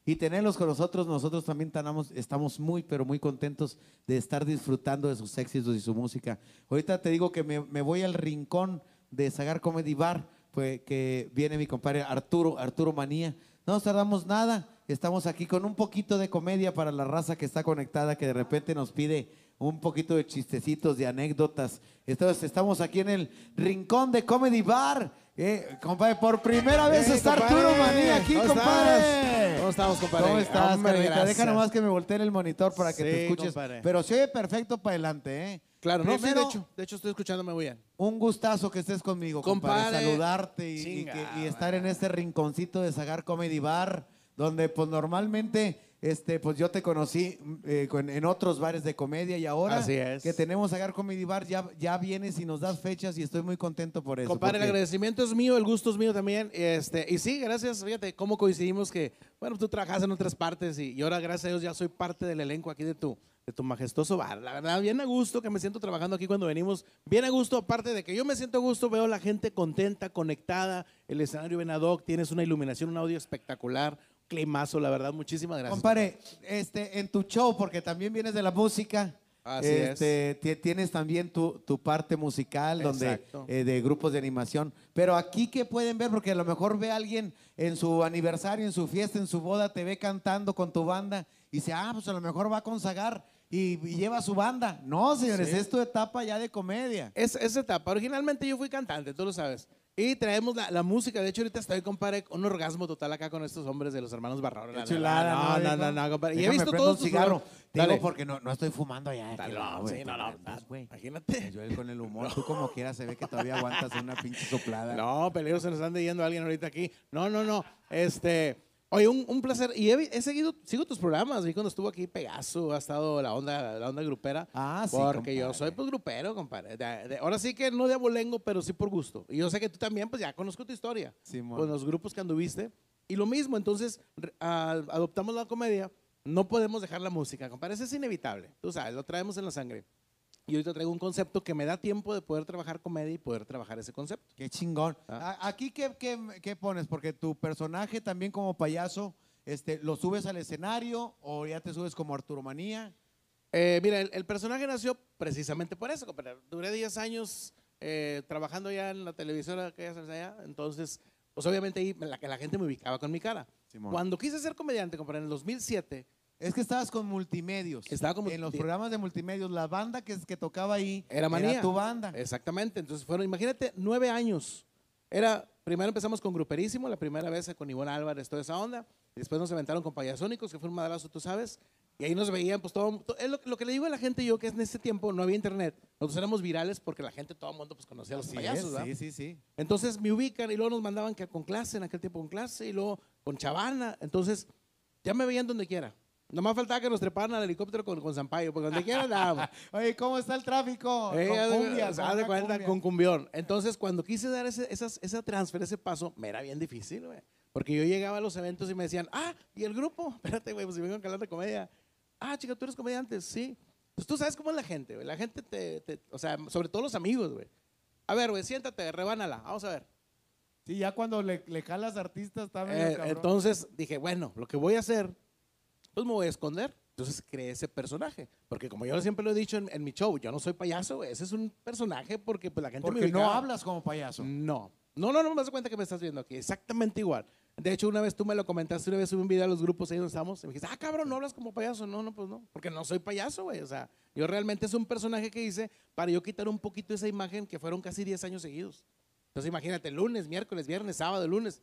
Y tenerlos con nosotros, nosotros también tanamos- estamos muy, pero muy contentos de estar disfrutando de sus éxitos y su música. Ahorita te digo que me, me voy al rincón de Sagar Comedy Bar, pues que viene mi compadre Arturo, Arturo Manía. No nos tardamos nada, estamos aquí con un poquito de comedia para la raza que está conectada, que de repente nos pide un poquito de chistecitos, de anécdotas. Entonces estamos aquí en el rincón de Comedy Bar. Eh, compadre, por primera vez Hey, está compadre. Arturo Manía aquí, ¿Cómo compadre. estás? ¿Cómo estamos, compadre? ¿Cómo estás, Hombre? Deja nomás que me voltee el monitor para que te escuches. compadre. Pero se oye perfecto para adelante, ¿eh? Claro, no, sí, de hecho, de hecho estoy escuchándome muy bien. Un gustazo que estés conmigo, compadre. Compadre. Saludarte y, y Chinga, que- y estar en este rinconcito de Sagar Comedy Bar, donde pues normalmente este, pues yo te conocí mm, eh, con- en otros bares de comedia y ahora Así es. que tenemos Sagar Comedy Bar, ya, ya vienes y nos das fechas y estoy muy contento por eso. Compadre, el porque- agradecimiento es mío, el gusto es mío también. Este, y sí, gracias, fíjate cómo coincidimos que, bueno, tú trabajas en otras partes y, y ahora, gracias a Dios, ya soy parte del elenco aquí de tu, de tu majestuoso bar. La verdad, bien a gusto que me siento trabajando aquí cuando venimos. Bien a gusto, aparte de que yo me siento a gusto, veo la gente contenta, conectada, el escenario bien ad hoc, tienes una iluminación, un audio espectacular, climazo, la verdad, muchísimas gracias. Compadre, este, en tu show, porque también vienes de la música, Así este, ti- Tienes también tu, tu parte musical donde, eh, de grupos de animación. Pero aquí, ¿qué pueden ver? Porque a lo mejor ve a alguien en su aniversario, en su fiesta, en su boda, te ve cantando con tu banda y dice, ah, pues a lo mejor va a consagrar y, lleva su banda. No, señores, Sí. es tu etapa ya de comedia. Es esa etapa. Originalmente yo fui cantante, tú lo sabes. Y traemos la, la música. De hecho, ahorita estoy, compadre, con un orgasmo total acá con estos hombres de los hermanos Barrón. Qué La chulada, ¿no, No, no, no, no, compadre. Y he visto todos un cigarro. Digo, Dale. porque no, no estoy fumando allá. Dale, no, güey, sí, no, no, pues. Imagínate. Yo él con el humor, tú como quieras, se ve que todavía aguantas una pinche soplada. No, peligro, se nos están yendo alguien ahorita aquí. No, no, no. Este, oye, un, un placer. Y he, he seguido, sigo tus programas. Vi cuando estuvo aquí Pegaso, ha estado la onda, la onda grupera. Ah, sí, Porque yo compadre. soy pues grupero, compadre. De- de- ahora sí que no de abolengo, pero sí por gusto. Y yo sé que tú también, pues ya conozco tu historia. Simón. Con los grupos que anduviste. Y lo mismo, entonces, al- adoptamos la comedia. No podemos dejar la música, compadre. Eso es inevitable. Tú sabes, lo traemos en la sangre. Y ahorita traigo un concepto que me da tiempo de poder trabajar comedia y poder trabajar ese concepto. Qué chingón. A- Aquí, ¿qué, qué, qué pones? Porque tu personaje también como payaso, este, ¿lo subes al escenario o ya te subes como Arturo Manía? Eh, mira, el, el personaje nació precisamente por eso. Duré 10 años eh, trabajando ya en la televisora que ya se allá. Entonces, pues obviamente ahí la, la gente me ubicaba con mi cara. Simón. Cuando quise ser comediante, compadre, en el 2007. Es que estabas con multimedios. Estaba con En los programas de multimedios, la banda que, que tocaba ahí Era manía. tu banda. Exactamente. Entonces fueron, imagínate, nueve años. Era, primero empezamos con Gruperísimo, la primera vez con Ivonne Álvarez, toda esa onda. Después nos aventaron con Payasónicos, que fue un madrazo, tú sabes. Y ahí nos veían, pues todo. to- es lo, lo que le digo a la gente yo, que en ese tiempo no había internet. Nosotros éramos virales porque la gente, todo el mundo, pues conocía a los Así payasos, es, ¿verdad? sí, sí, sí. Entonces me ubican y luego nos mandaban que con clase, en aquel tiempo con clase, y luego con Chavana. Entonces ya me veían donde quiera. Nomás faltaba que nos treparan al helicóptero con, con Zampayo, porque donde quiera andábamos. Oye, ¿cómo está el tráfico? Eh, con haz de- cumbia, haz con cumbia. cumbión. Entonces, cuando quise dar ese, esas, esa transfer, ese paso, me era bien difícil, güey. Porque yo llegaba a los eventos y me decían, ah, ¿y el grupo? Espérate, güey, pues si vengo a hablar de comedia. Ah, chica, ¿tú eres comediante? Sí. Pues tú sabes cómo es la gente, güey. La gente te, te- o sea, sobre todo los amigos, güey. A ver, güey, siéntate, rebánala. Vamos a ver. Sí, ya cuando le, le jalas artistas medio Eh, entonces dije, bueno, lo que voy a hacer, pues me voy a esconder. Entonces creé ese personaje. Porque como yo siempre lo he dicho en, en mi show, yo no soy payaso, güey. ese es un personaje porque pues, la gente me Porque no ubicaba. hablas como payaso. No. No, no, no me das cuenta que me estás viendo aquí. Exactamente igual. De hecho, una vez tú me lo comentaste, una vez subí un video a los grupos ahí donde estamos, y me dijiste, ah, cabrón, no hablas como payaso. No, no, pues no. Porque no soy payaso, güey. O sea, yo realmente es un personaje que hice para yo quitar un poquito esa imagen que fueron casi 10 años seguidos. Entonces, imagínate, lunes, miércoles, viernes, sábado, lunes.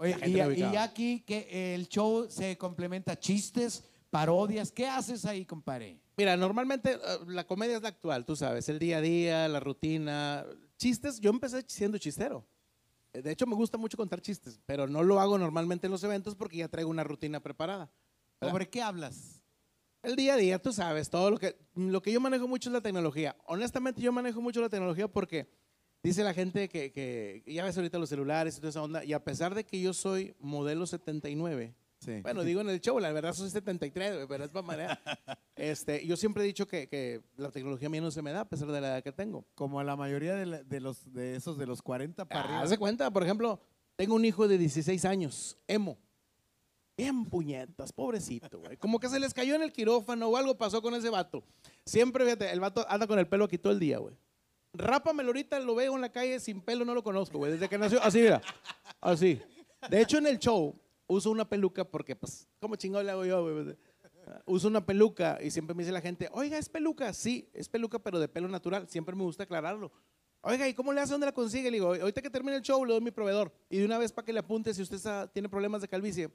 Oye, y, aquí que el show se complementa chistes, parodias. ¿Qué haces ahí, compadre? Mira, normalmente eh, la comedia es la actual, tú sabes, el día a día, la rutina. Chistes, yo empecé siendo chistero. Eh, De hecho, me gusta mucho contar chistes, pero no lo hago normalmente en los eventos porque ya traigo una rutina preparada. ¿verdad? ¿Sobre qué hablas? El día a día, tú sabes, todo lo que, lo que yo manejo mucho es la tecnología. Honestamente, yo manejo mucho la tecnología porque dice la gente que, que ya ves ahorita los celulares y toda esa onda, y a pesar de que yo soy modelo 79, bueno, digo en el show, la verdad soy 73, güey, pero es para manera. Este, yo siempre he dicho que, que la tecnología a mí no se me da a pesar de la edad que tengo. Como la mayoría de, la- de los, de esos de los 40 para arriba. Ah, Haz de cuenta, por ejemplo, tengo un hijo de 16 años, emo. Bien puñetas, pobrecito, güey. Como que se les cayó en el quirófano o algo pasó con ese vato. Siempre, fíjate, el vato anda con el pelo aquí todo el día, güey. Rápamelo ahorita, lo veo en la calle sin pelo, no lo conozco, güey. Desde que nació, así, mira. Así. De hecho, en el show uso una peluca porque, pues, ¿cómo chingado le hago yo, güey? Uso una peluca y siempre me dice la gente, oiga, ¿es peluca? Sí, es peluca, pero de pelo natural. Siempre me gusta aclararlo. Oiga, ¿y cómo le hace? ¿Dónde la consigue? Le digo, ahorita que termine el show, le doy mi proveedor. Y de una vez para que le apunte, si usted está- tiene problemas de calvicie,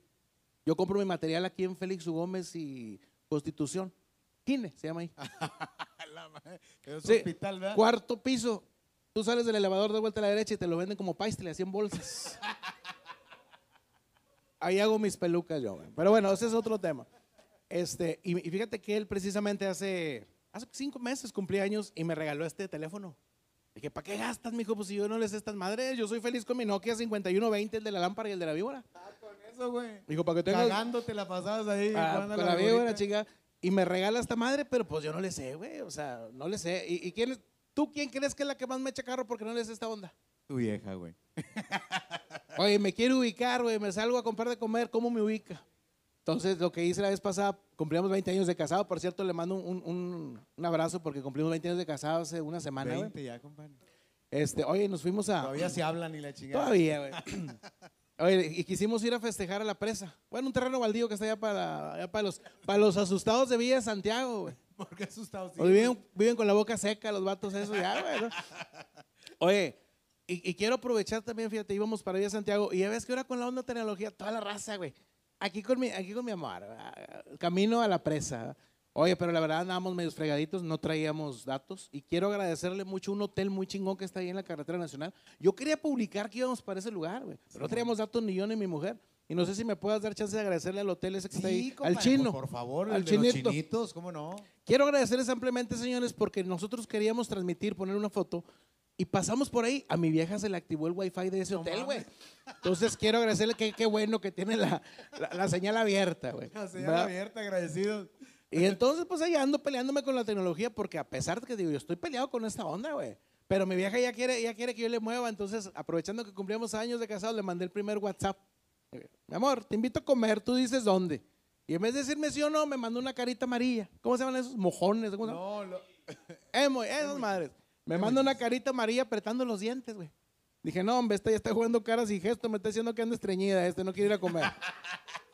yo compro mi material aquí en Félix U. Gómez y Constitución. Kine, se llama ahí. Es Sí, hospital, ¿verdad? Cuarto piso. Tú sales del elevador de vuelta a la derecha y te lo venden como pastel, así en bolsas. Ahí hago mis pelucas yo. güey. Pero bueno, ese es otro tema. Este, y, y fíjate que él precisamente hace, hace cinco meses cumplí años y me regaló este teléfono. Dije, ¿para qué gastas, mijo? Pues si yo no les sé estas madres, yo soy feliz con mi Nokia 5120, el de la lámpara y el de la víbora. Eso, güey. Dijo, para que tengas... Cagándote la pasabas ahí. Ah, con la la víbora, chica. Y me regala esta madre, pero pues yo no le sé, güey. O sea, no le sé. ¿Y, y quién es- tú quién crees que es la que más me echa carro porque no le sé esta onda? Tu vieja, güey. Oye, me quiere ubicar, güey. Me salgo a comprar de comer. ¿Cómo me ubica? Entonces, lo que hice la vez pasada, cumplimos 20 años de casado. Por cierto, le mando un, un- un abrazo porque cumplimos 20 años de casado hace una semana, güey. 20 ya, compadre. Este, oye, nos fuimos a... Todavía se hablan y la chingada. Todavía, güey. Oye, y quisimos ir a festejar a la presa. Bueno, un terreno baldío que está allá para, allá para, los, para los asustados de Villa de Santiago, güey. ¿Por qué asustados? O viven, viven con la boca seca los vatos esos ya, güey. ¿no? Oye, y, y quiero aprovechar también, fíjate, íbamos para Villa de Santiago y ya ves que ahora con la onda tecnología, toda la raza, güey. Aquí con mi, aquí con mi amor, ah, camino a la presa. Oye, pero la verdad andábamos medio fregaditos, no traíamos datos y quiero agradecerle mucho a un hotel muy chingón que está ahí en la carretera nacional. Yo quería publicar que íbamos para ese lugar, güey, pero no traíamos datos ni yo ni mi mujer. Y no sé si me puedas dar chance de agradecerle al hotel ese que está ahí, compadre, al chino. Por favor, al el de los chinito. chinitos, ¿cómo no? Quiero agradecerles ampliamente, señores, porque nosotros queríamos transmitir, poner una foto y pasamos por ahí. A mi vieja se le activó el wifi de ese hotel, güey. Entonces quiero agradecerle que qué bueno que tiene la, la- la señal abierta, güey. La señal ¿Verdad? abierta, agradecidos. Y entonces, pues ahí ando peleándome con la tecnología porque a pesar de que digo, yo estoy peleado con esta onda, güey. Pero mi vieja ya quiere, ya quiere que yo le mueva, entonces aprovechando que cumplíamos años de casados, le mandé el primer WhatsApp. Mi amor, te invito a comer, tú dices dónde. Y en vez de decirme sí o no, me mandó una carita amarilla. ¿Cómo se llaman esos? Mojones. ¿cómo se llaman? No, lo- Emo, esas madres. Me manda una carita amarilla apretando los dientes, güey. Dije, no, hombre, este ya está jugando caras y gestos, me está diciendo que anda estreñida, este no quiere ir a comer.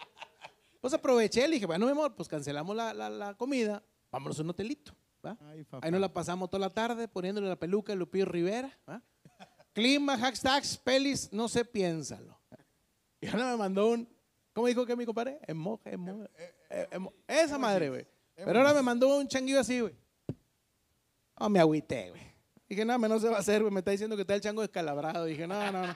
pues aproveché, le dije, bueno, mi amor, pues cancelamos la, la- la comida, vámonos a un hotelito. ¿va? Ahí nos la pasamos toda la tarde poniéndole la peluca a Lupillo Rivera. ¿va? Clima, hashtags, pelis, no sé, piénsalo. Y ahora me mandó un, ¿cómo dijo que mi compadre? Emo, emo, eh, emo- esa madre, güey. Pero ahora me mandó un changuillo así, güey. Oh, me agüité, güey. Dije, no, no se va a hacer, güey. Me está diciendo que está el chango descalabrado. Dije, no, no, no.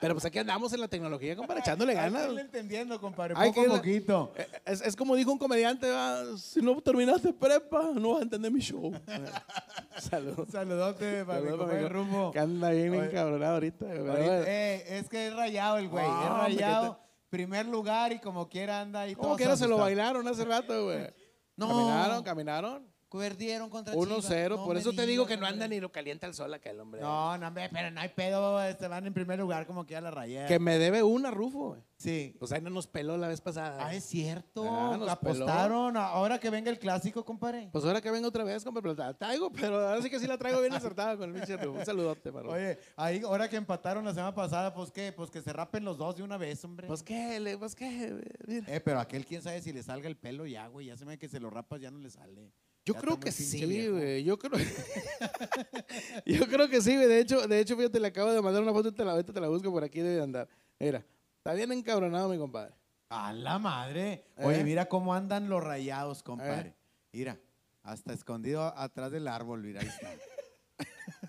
Pero pues aquí andamos en la tecnología, compadre, echándole ganas. irle entendiendo, compadre, Hay poco que a poquito. Eh, Es, es como dijo un comediante, "Ah, si no terminaste prepa, no vas a entender mi show. Saludos. Saludote para mi compadre Rumbo. Que anda bien encabronado ahorita. Ahorita- eh, es que es rayado el güey, No, es hombre, rayado. Primer lugar y como quiera anda Como todo quiera se lo bailaron hace rato, güey. No. Caminaron, caminaron. Perdieron contra 1-0, Chivas. No por eso te digo que no anda ni lo calienta el sol aquel hombre. No, no, hombre, pero no hay pedo, este, van en primer lugar como que ya la rayé. Que me debe una, Rufo, güey. Sí. Pues ahí no nos peló la vez pasada. Ah, es cierto. Ah, nos Apostaron. Ahora que venga el clásico, compadre. Pues ahora que venga otra vez, compadre, pero la traigo, pero ahora sí que sí la traigo bien acertada con el pinche Rufo. Un saludote, para Oye, ahí ahora que empataron la semana pasada, pues qué, pues que se rapen los dos de una vez, hombre. Pues qué, le- pues qué, mira. Eh, pero aquel quién sabe si le salga el pelo ya, güey. Ya se me ve que se lo rapas, ya no le sale. Yo Ya creo que sí, güey. Yo creo. Yo creo que sí, güey. De hecho, de hecho, fíjate, le acabo de mandar una foto y te la, ahorita te la busco por aquí, debe de andar. Mira, está bien encabronado mi compadre. A la madre. Oye, ¿Eh? mira cómo andan los rayados, compadre. Mira, hasta escondido atrás del árbol, mira, ahí está.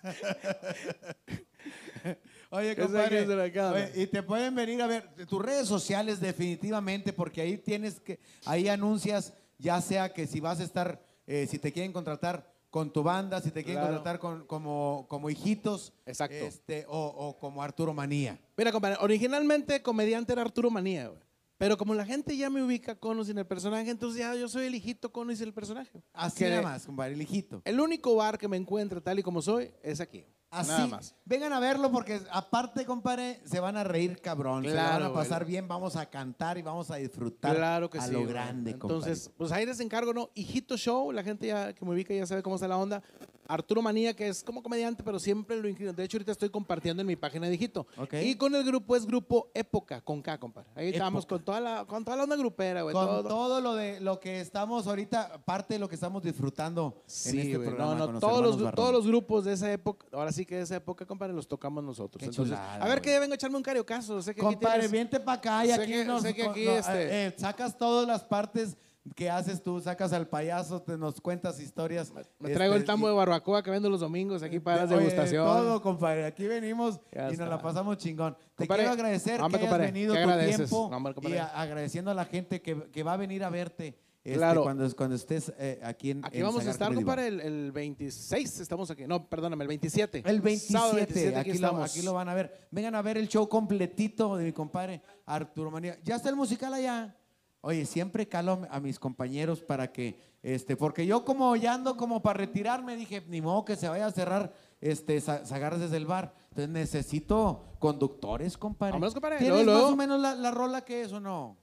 Oye, compadre, oye, y te pueden venir a ver tus redes sociales definitivamente, porque ahí tienes que, ahí anuncias, ya sea que si vas a estar, eh, si te quieren contratar con tu banda, si te quieren Claro. contratar con, como, como hijitos, Exacto. este, o, o como Arturo Manía. Mira, compadre, originalmente comediante era Arturo Manía, güey. Pero como la gente ya me ubica Cono sin el personaje, entonces ya yo soy el hijito Cono sin el personaje. Así Que nada más, compadre, el hijito. El único bar que me encuentra tal y como soy es aquí. Así, Nada más. vengan a verlo porque aparte, compadre, se van a reír cabrón, se la van a Claro, pasar güey. bien, vamos a cantar y vamos a disfrutar Claro que a sí. lo güey. grande, Entonces, pues ahí les encargo, ¿no? Hijito Show, la gente ya que me ubica ya sabe cómo está la onda. Arturo Manía, que es como comediante, pero siempre lo inclino. De hecho, ahorita estoy compartiendo en mi página de Hijito. Ok. Y con el grupo es Grupo Época, con K, compadre. Ahí estamos Época. con toda la, con toda la onda grupera, güey. Con todo. todo. lo de lo que estamos ahorita, parte de lo que estamos disfrutando Sí, en este güey. programa. No, no, con los todos, hermanos los, Barrón. todos los grupos de esa época, ahora sí que de esa época, compadre, los tocamos nosotros. Qué Entonces, chulada, a ver que vengo a echarme un cariocazo. Sé que Compadre, vente para acá y sé aquí que- nos sé que aquí, no, este- eh, sacas todas las partes que haces tú, sacas al payaso, te nos cuentas historias. Me traigo el este, tambo de barbacoa que vendo los domingos aquí para las degustaciones. Todo, compadre. Aquí venimos Ya y nos está. la pasamos chingón. Te Compadre, quiero agradecer hombre, que hayas compadre, venido ¿qué tu tiempo Hombre, y a- agradeciendo a la gente que, que va a venir a verte este, Claro. cuando, cuando estés eh, aquí en Aquí en vamos a estar, compadre, el, el 26 estamos aquí. No, perdóname, el 27. El 27, Sábado 27 aquí, aquí, lo, estamos. aquí lo van a ver. Vengan a ver el show completito de mi compadre Arturo Manía. Ya está el musical allá. Oye, siempre calo a mis compañeros para que, este, porque yo como ya ando como para retirarme, dije, ni modo que se vaya a cerrar este Sagar desde el bar. Entonces necesito conductores, compadre. Vámonos, compadre. ¿Tienes Luego, más luego. o menos la, la rola que es o no?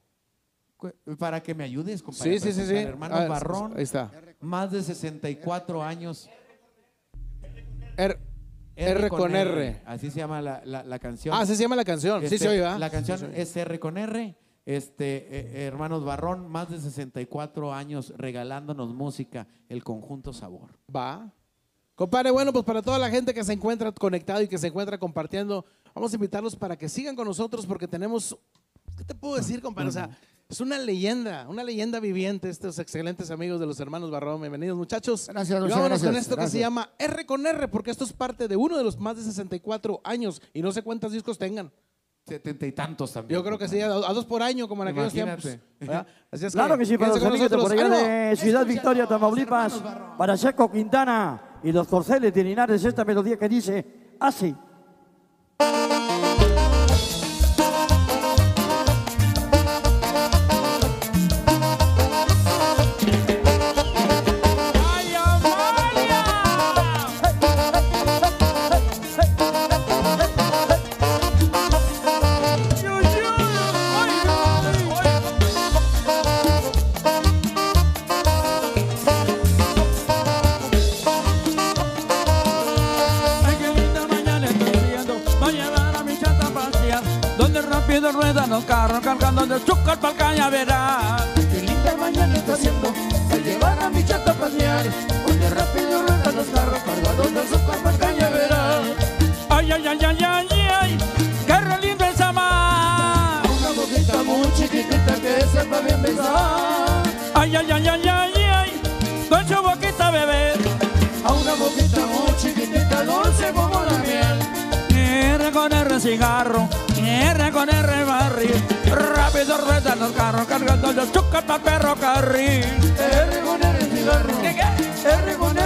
Para que me ayudes, compadre. Sí, sí, sí, presentar. sí. Hermanos A ver, Barrón. ahí está. Más de 64 años. R, R con R. Así se llama la, la- la canción. Ah, así se llama la canción. Sí Este, se oye, ¿verdad? La canción Sí es R con R. Este, eh, eh, hermanos Barrón, más de 64 años regalándonos música, el conjunto Sabor. Va. Compadre, bueno, pues para toda la gente que se encuentra conectado y que se encuentra compartiendo, vamos a invitarlos para que sigan con nosotros porque tenemos, ¿qué te puedo decir, compadre? O sea, es una leyenda, una leyenda viviente estos excelentes amigos de los hermanos Barrón. Bienvenidos, muchachos. Gracias, Y muchas vámonos con gracias, esto que se llama R con R, porque esto es parte de uno de los más de 64 años y no sé cuántos discos tengan. Setenta y tantos también. Yo creo que sí, a, a dos por año, como en aquellos tiempos. ¿verdad? Así es Claro que sí, para los con amigos de por nosotros. allá ¡Ánimo! de Ciudad Victoria, Tamaulipas, para Checo Quintana y los Corceles de Linares, esta melodía que dice así. Cargando de cañaveral. Qué linda mañana está haciendo. Llevar a mi chata a pasear. Donde rápido ruedan los carros cargados de cañaveral. Ay, ay, ay, ay, ay, ay. Qué re lindo es amar. Una boquita muy chiquitita que sepa bien besar. Ay, ay, ay, ay, ay, ay. Con su boquita bebé a una boquita muy chiquitita, dulce como la miel. R con R cigarro, con los carros cargando de azúcar para ferrocarril. R con R cigarro, R con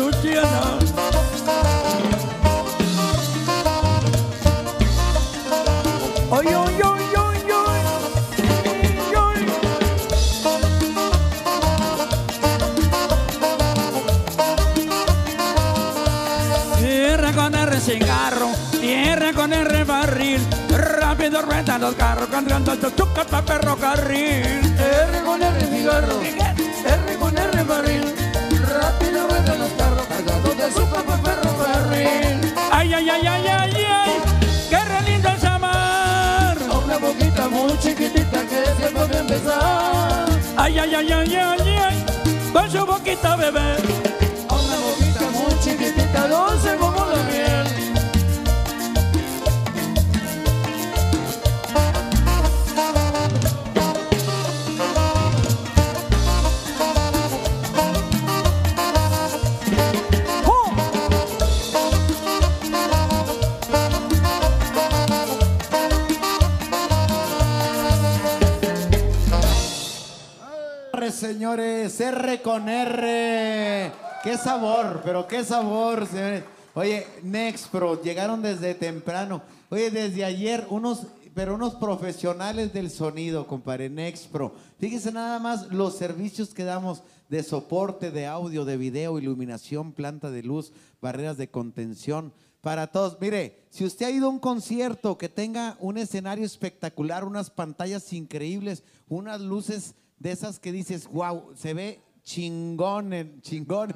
Chuchena. Oy, oy, oy, oy, oy, oy. Tierra con R cigarro, tierra con R barril, rápido ruedan los carros cargando el azúcar para ferrocarril. R con R cigarro, R con R barril, rápido ruedan los carros de azúcar para ferrocarril. Ay, ay, ay, ay, ay, ay, qué re lindo es amar. Una boquita muy chiquitita que se puede empezar. Ay, ay, ay, ay, ay, ay, con su boquita bebé. Señores, R con R. Qué sabor, pero qué sabor, señores. Oye, Nexpro, llegaron desde temprano. Oye, desde ayer, unos, pero unos profesionales del sonido, compadre, Nexpro. Fíjese nada más los servicios que damos de soporte, de audio, de video, iluminación, planta de luz, barreras de contención. Para todos, mire, si usted ha ido a un concierto que tenga un escenario espectacular, unas pantallas increíbles, unas luces de esas que dices, wow, se ve chingón, chingón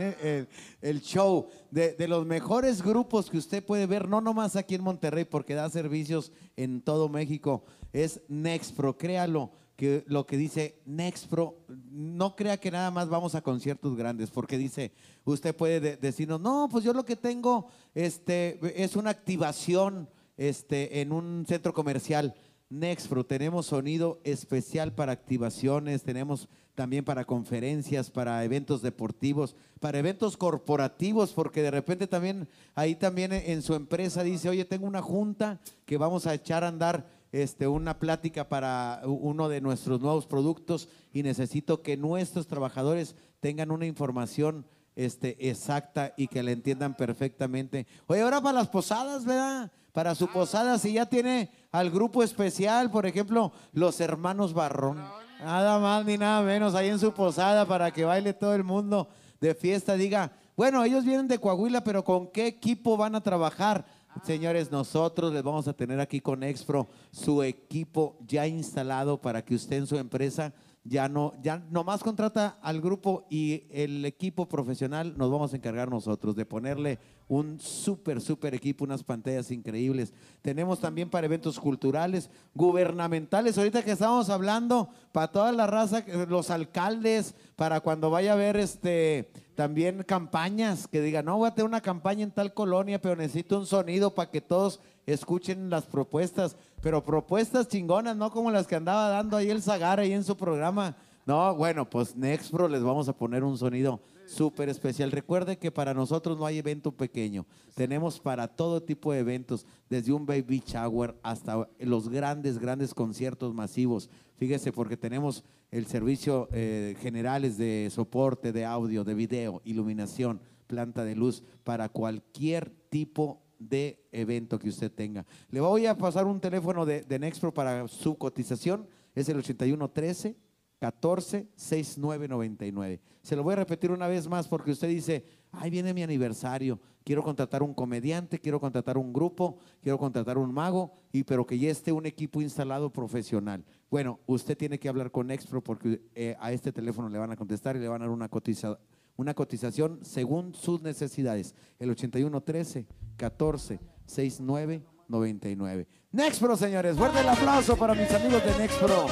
el, show de, los mejores grupos que usted puede ver, no nomás aquí en Monterrey, porque da servicios en todo México, es Nexpro, créalo, que lo que dice Nexpro, no crea que nada más vamos a conciertos grandes, porque dice, usted puede de- decirnos, no, pues yo lo que tengo este, es una activación este, en un centro comercial. Nexpro, tenemos sonido especial para activaciones, tenemos también para conferencias, para eventos deportivos, para eventos corporativos, porque de repente también ahí también en su empresa dice, oye, tengo una junta que vamos a echar a andar este, una plática para uno de nuestros nuevos productos y necesito que nuestros trabajadores tengan una información este, exacta y que la entiendan perfectamente. Oye, ahora para las posadas, ¿verdad? Para su posada, si ya tiene al grupo especial, por ejemplo, los hermanos Barrón. Nada más ni nada menos, ahí en su posada para que baile todo el mundo de fiesta. Diga, bueno, ellos vienen de Coahuila, pero ¿con qué equipo van a trabajar? Señores, nosotros les vamos a tener aquí con Expro su equipo ya instalado para que usted en su empresa ya no, ya nomás contrata al grupo y el equipo profesional nos vamos a encargar nosotros de ponerle un súper, súper equipo, unas pantallas increíbles. Tenemos también para eventos culturales, gubernamentales, ahorita que estamos hablando, para toda la raza, eh, los alcaldes, para cuando vaya a haber este también campañas, que digan, no, voy a tener una campaña en tal colonia, pero necesito un sonido para que todos escuchen las propuestas, pero propuestas chingonas, no como las que andaba dando ahí el Zagar ahí en su programa. No, bueno, pues Nexpro les vamos a poner un sonido súper especial. Recuerde que para nosotros no hay evento pequeño. Tenemos para todo tipo de eventos, desde un baby shower hasta los grandes, grandes conciertos masivos. Fíjese, porque tenemos el servicio eh, generales de soporte, de audio, de video, iluminación, planta de luz para cualquier tipo de evento que usted tenga. Le voy a pasar un teléfono de, de Nexpro para su cotización. Es el 8113 14 6999. Se lo voy a repetir una vez más porque usted dice, ay, viene mi aniversario, quiero contratar un comediante, quiero contratar un grupo, quiero contratar un mago, y pero que ya esté un equipo instalado profesional. Bueno, usted tiene que hablar con Expro porque eh, a este teléfono le van a contestar y le van a dar una cotiza- una cotización según sus necesidades. El 8113 14 69 99. Nexpro, señores, fuerte el aplauso para mis amigos de Nexpro.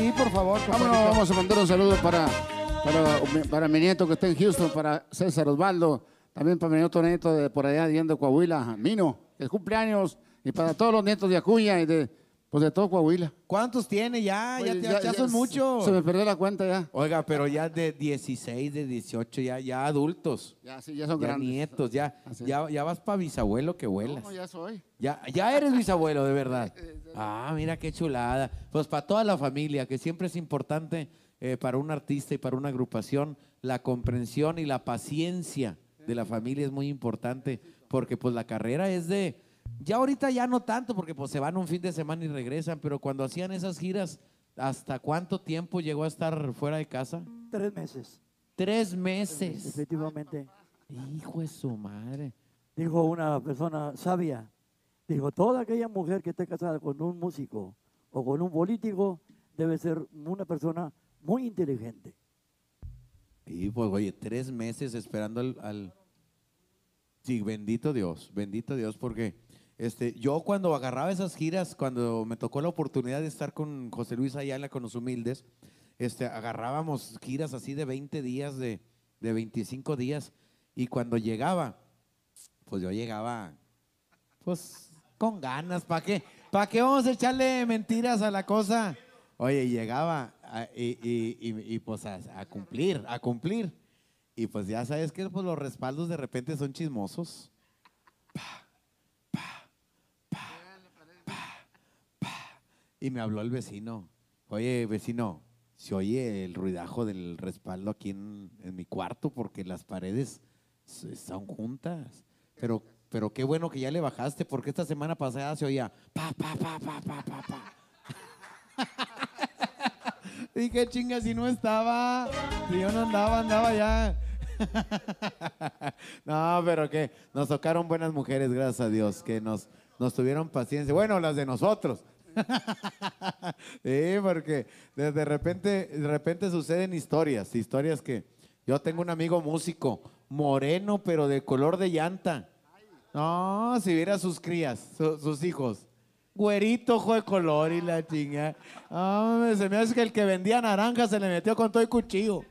Y por favor, Vámonos, vamos a mandar un saludo para, para, para mi nieto que está en Houston, para César Osvaldo, también para mi otro nieto de por allá yendo Coahuila, Mino, el cumpleaños, y para todos los nietos de Acuña y de, pues de todo Coahuila. ¿Cuántos tiene ya? Pues ya, ya- ya son muchos. Se me perdió la cuenta ya. Oiga, pero ya de 16, de 18, ya, ya adultos. Ya, sí, ya son ya grandes. nietos, ya, ya, ya vas para bisabuelo que vuelas. No, ya soy. Ya, ya eres bisabuelo, de verdad. Ah, mira qué chulada. Pues para toda la familia, que siempre es importante eh, para un artista y para una agrupación, la comprensión y la paciencia de la familia es muy importante, porque pues la carrera es de, ya ahorita ya no tanto, porque pues se van un fin de semana y regresan, pero cuando hacían esas giras, ¿hasta cuánto tiempo llegó a estar fuera de casa? Tres meses. Tres meses. Efectivamente. Hijo de su madre. Dijo una persona sabia, dijo, toda aquella mujer que esté casada con un músico o con un político debe ser una persona muy inteligente. Y pues, oye, tres meses esperando al, al- Sí, bendito Dios, bendito Dios, porque este, yo cuando agarraba esas giras, cuando me tocó la oportunidad de estar con José Luis Ayala, con los humildes, este, agarrábamos giras así de 20 días, de, de 25 días, y cuando llegaba, pues yo llegaba, pues con ganas, ¿para qué? ¿Para qué vamos a echarle mentiras a la cosa? Oye, llegaba y, y- pues a, cumplir, a cumplir. Y pues ya sabes que pues, los respaldos de repente son chismosos pa, pa, pa, pa. Y me habló el vecino. Oye, vecino, se oye el ruidajo del respaldo aquí en, en mi cuarto porque las paredes están juntas. Pero, pero qué bueno que ya le bajaste porque esta semana pasada se oía pa, pa, pa, pa, pa, pa, pa. Dije, chinga, si no estaba, si yo no andaba, andaba ya. no, pero que nos tocaron buenas mujeres, gracias a Dios, que nos, nos tuvieron paciencia. Bueno, las de nosotros. Sí, porque de, repente, de repente suceden historias, historias que yo tengo un amigo músico, moreno, pero de color de llanta. No, si viera sus crías, su- sus hijos. Güerito, ojo de color y la chinga. Hombre, se me hace que el que vendía naranjas se le metió con todo el cuchillo.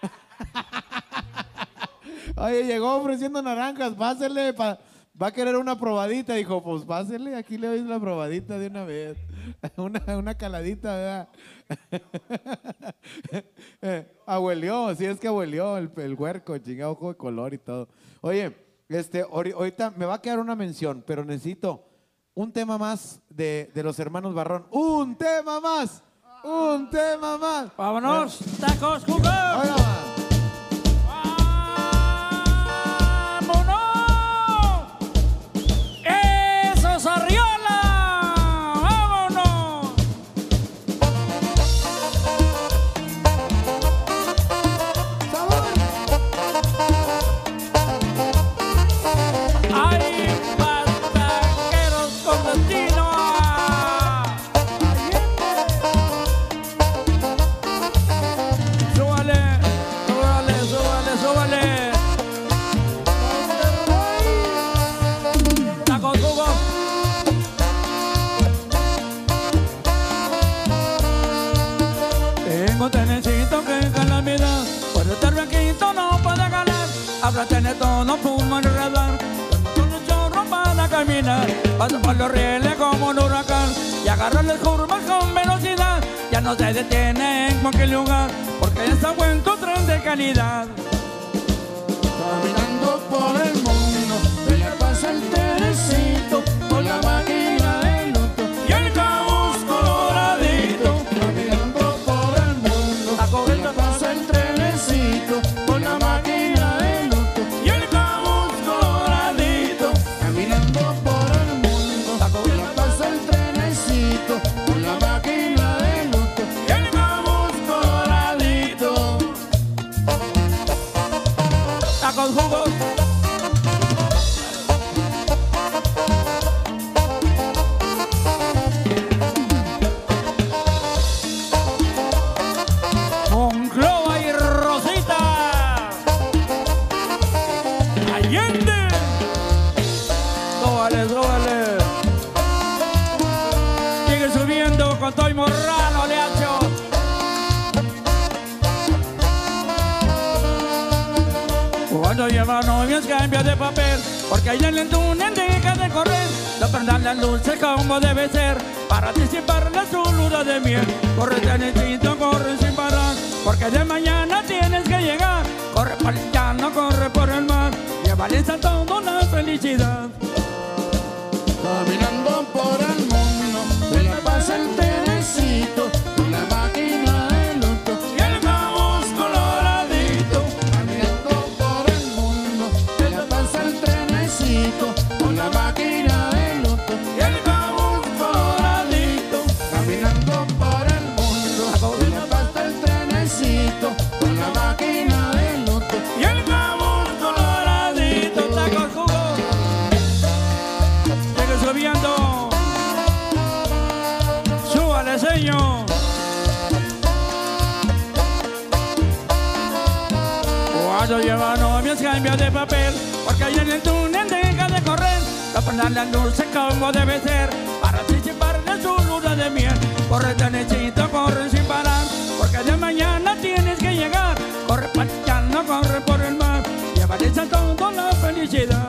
Oye, llegó ofreciendo naranjas, pásele, pa- va a querer una probadita. Dijo, pues pásele, aquí le doy la probadita de una vez. Una, una caladita, ¿verdad? Eh, abuelió, sí es que abuelió el, el huerco, chingado ojo de color y todo. Oye, este, ahori- ahorita me va a quedar una mención, pero necesito un tema más de, de los hermanos Barrón. ¡Un tema más! ¡Un tema más! ¡Vámonos! ¡Tacos jugos! Tener todo pulmón radar. Con un chorro para caminar Paso por los rieles como un huracán Y agarra las curvas con velocidad Ya no se detiene en cualquier lugar Porque ya está buen tu tren de calidad. Caminando por el mundo, pasa el terecito lleva cambia de papel Porque allá en el túnel deja de correr No prendan las luces como debe ser Para disipar la su luna de miel. Corre tenecito, corre sin parar Porque de mañana tienes que llegar. Corre por el llano, corre por el mar Llévale a todo la felicidad. Caminando por el mundo, Señor. Cuando lleva novias cambia de papel Porque ahí en el túnel deja de correr No prendan las luces como debe ser Para anticiparle su luna de miel. Corre tenecito, corre sin parar Porque de mañana tienes que llegar. Corre llano, corre por el mar Llévale a todo la felicidad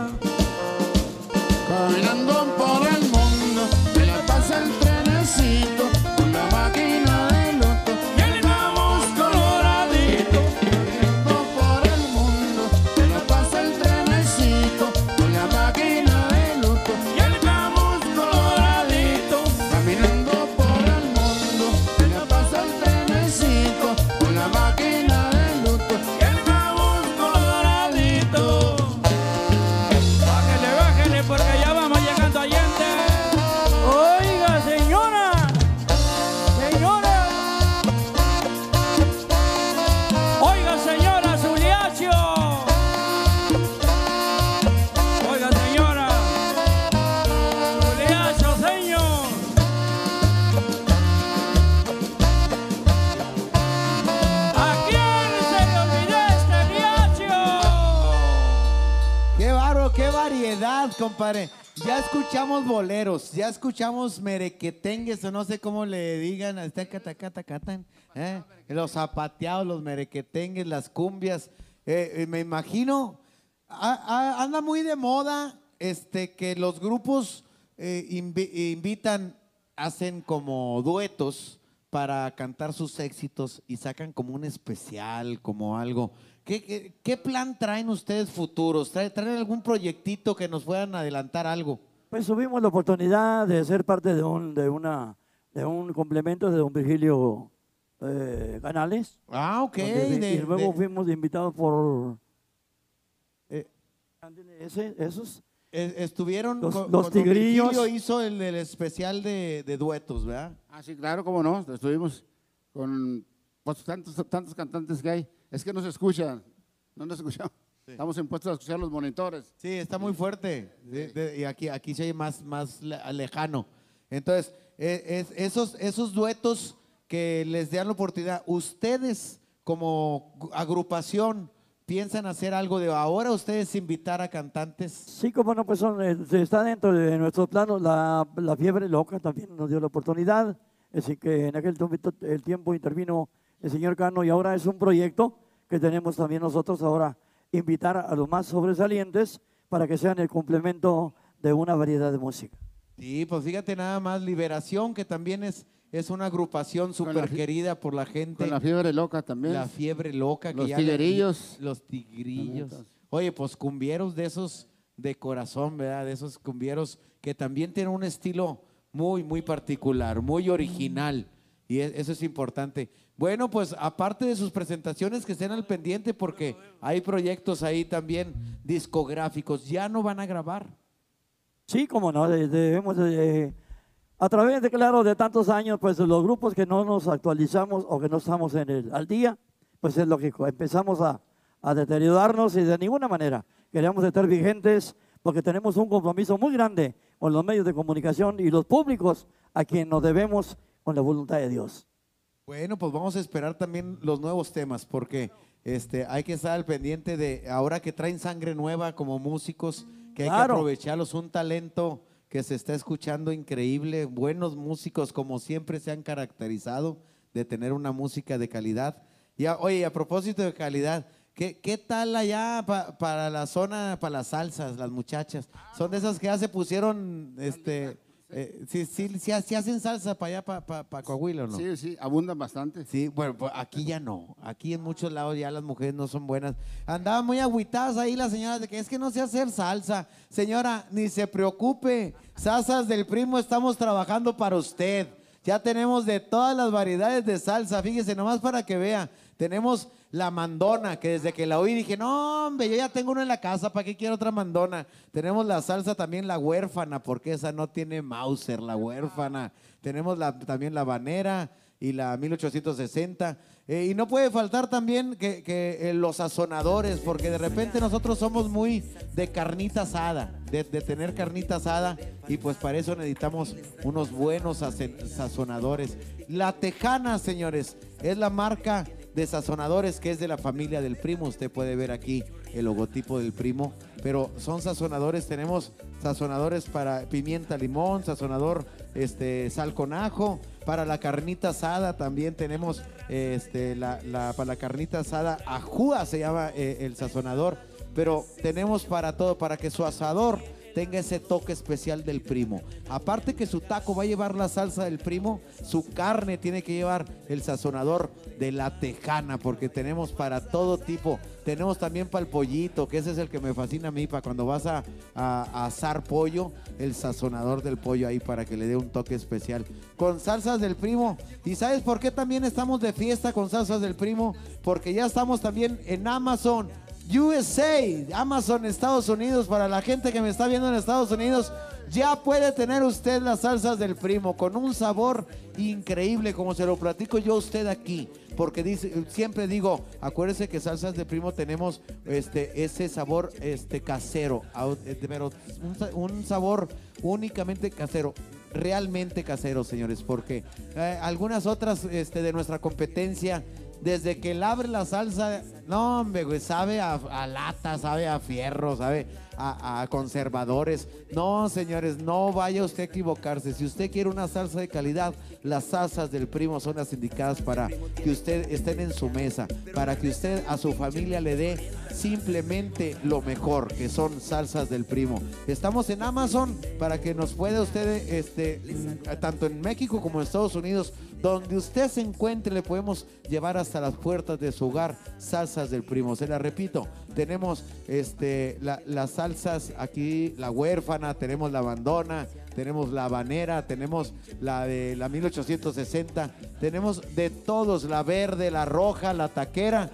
compadre. Ya escuchamos boleros, ya escuchamos merequetengues, o no sé cómo le digan, hasta cata, cata, catan, ¿eh? los zapateados, los merequetengues, las cumbias. Eh, eh, me imagino, anda muy de moda este, que los grupos invi- invitan, hacen como duetos para cantar sus éxitos y sacan como un especial, como algo. ¿Qué, qué, qué plan traen ustedes futuros? ¿Traen, algún proyectito que nos puedan adelantar algo? Pues tuvimos la oportunidad de ser parte de un, de una, de un complemento de don Virgilio eh, Canales. Ah, ok. donde- de- y luego de- fuimos invitados por... Eh, ese- esos. Eh, estuvieron Los- con- los con don tigrillos. Virgilio hizo el, el especial de, de duetos, ¿verdad? Ah, sí, claro, cómo no. Estuvimos con pues, tantos, tantos cantantes que hay. Es que no se escuchan. No nos escuchamos. Estamos impuestos a escuchar los monitores. Sí, está muy fuerte. De- de- y aquí, aquí se oye más, más le- lejano. Entonces, eh, es- esos, esos duetos que les dan la oportunidad, ustedes como agrupación piensan hacer algo de ahora, ustedes invitar a cantantes. Sí, como no, pues son, eh, está dentro de nuestros planos. La, la fiebre loca también nos dio la oportunidad. Así que en aquel tiempo, el tiempo intervino el señor Cano y ahora es un proyecto que tenemos también nosotros ahora invitar a los más sobresalientes para que sean el complemento de una variedad de música. Sí, pues fíjate nada más, Liberación, que también es, es una agrupación súper querida por la gente. Con la fiebre loca también. La fiebre loca. que Los ya le- tiguerillos. Los tigrillos. Oye, pues cumbieros de esos de corazón, ¿verdad? De esos cumbieros que también tienen un estilo muy, muy particular, muy original. Y e- eso es importante. Bueno, pues aparte de sus presentaciones, que estén al pendiente porque hay proyectos ahí también discográficos. Ya no van a grabar. Sí, como no, de- debemos de, a través de, claro, de tantos años, pues los grupos que no nos actualizamos o que no estamos en el, al día, pues es lógico, empezamos a, a deteriorarnos y de ninguna manera queremos estar vigentes porque tenemos un compromiso muy grande con los medios de comunicación y los públicos a quien nos debemos con la voluntad de Dios. Bueno, pues vamos a esperar también los nuevos temas, porque este, hay que estar al pendiente de ahora que traen sangre nueva como músicos, que hay que aprovecharlos, un talento que se está escuchando increíble, buenos músicos como siempre se han caracterizado de tener una música de calidad. Y a- oye, a propósito de calidad, ¿qué, qué tal allá pa- para la zona, para las salsas, las muchachas? Son de esas que ya se pusieron, este, eh, sí, sí, sí hacen salsa para allá, para Coahuila, ¿o ¿no? Sí, sí, abundan bastante. Sí, bueno, pues aquí ya no. Aquí en muchos lados ya las mujeres no son buenas. Andaban muy agüitadas ahí las señoras de que es que no sé hacer salsa. Señora, ni se preocupe. Salsas del primo estamos trabajando para usted. Ya tenemos de todas las variedades de salsa. Fíjese, nomás para que vea. Tenemos la mandona, que desde que la oí dije, no, hombre, yo ya tengo una en la casa, ¿para qué quiero otra mandona? Tenemos la salsa también, la huérfana, porque esa no tiene Mauser, la huérfana. Tenemos también la habanera y la 1860. Eh, y no puede faltar también que, eh, los sazonadores, porque de repente nosotros somos muy de carnita asada, de, de tener carnita asada, y pues para eso necesitamos unos buenos sazonadores. La Tejana, señores, es la marca de sazonadores que es de la familia del primo. Usted puede ver aquí el logotipo del primo, pero son sazonadores. Tenemos sazonadores para pimienta, limón, sazonador este, sal con ajo. Para la carnita asada también tenemos este, la, para la carnita asada ajúa se llama eh, el sazonador. Pero tenemos para todo, para que su asador tenga ese toque especial del primo. Aparte que su taco va a llevar la salsa del primo, su carne tiene que llevar el sazonador de la tejana, porque tenemos para todo tipo. Tenemos también para el pollito, que ese es el que me fascina a mí, para cuando vas a, a- a asar pollo, el sazonador del pollo ahí para que le dé un toque especial. Con salsas del primo. ¿Y sabes por qué también estamos de fiesta con salsas del primo? Porque ya estamos también en Amazon. USA, Amazon Estados Unidos, para la gente que me está viendo en Estados Unidos, ya puede tener usted las salsas del primo con un sabor increíble, como se lo platico yo a usted aquí, porque dice, siempre digo, acuérdese que salsas del primo tenemos este, ese sabor este, casero, eh, pero un sabor únicamente casero realmente casero, señores, porque eh, algunas otras este, de nuestra competencia desde que él abre la salsa, no, hombre, güey, sabe a, lata, sabe a fierro, sabe a, a conservadores. No, señores, no vaya usted a equivocarse. Si usted quiere una salsa de calidad, las salsas del primo son las indicadas para que usted estén en su mesa, para que usted a su familia le dé simplemente lo mejor, que son salsas del primo. Estamos en Amazon para que nos pueda usted, este, mm, tanto en México como en Estados Unidos, donde usted se encuentre, le podemos llevar hasta las puertas de su hogar salsas del primo. Se la repito, tenemos este, la- las salsas aquí, la huérfana, tenemos la abandona, tenemos la habanera, tenemos la de la 1860, tenemos de todos, la verde, la roja, la taquera.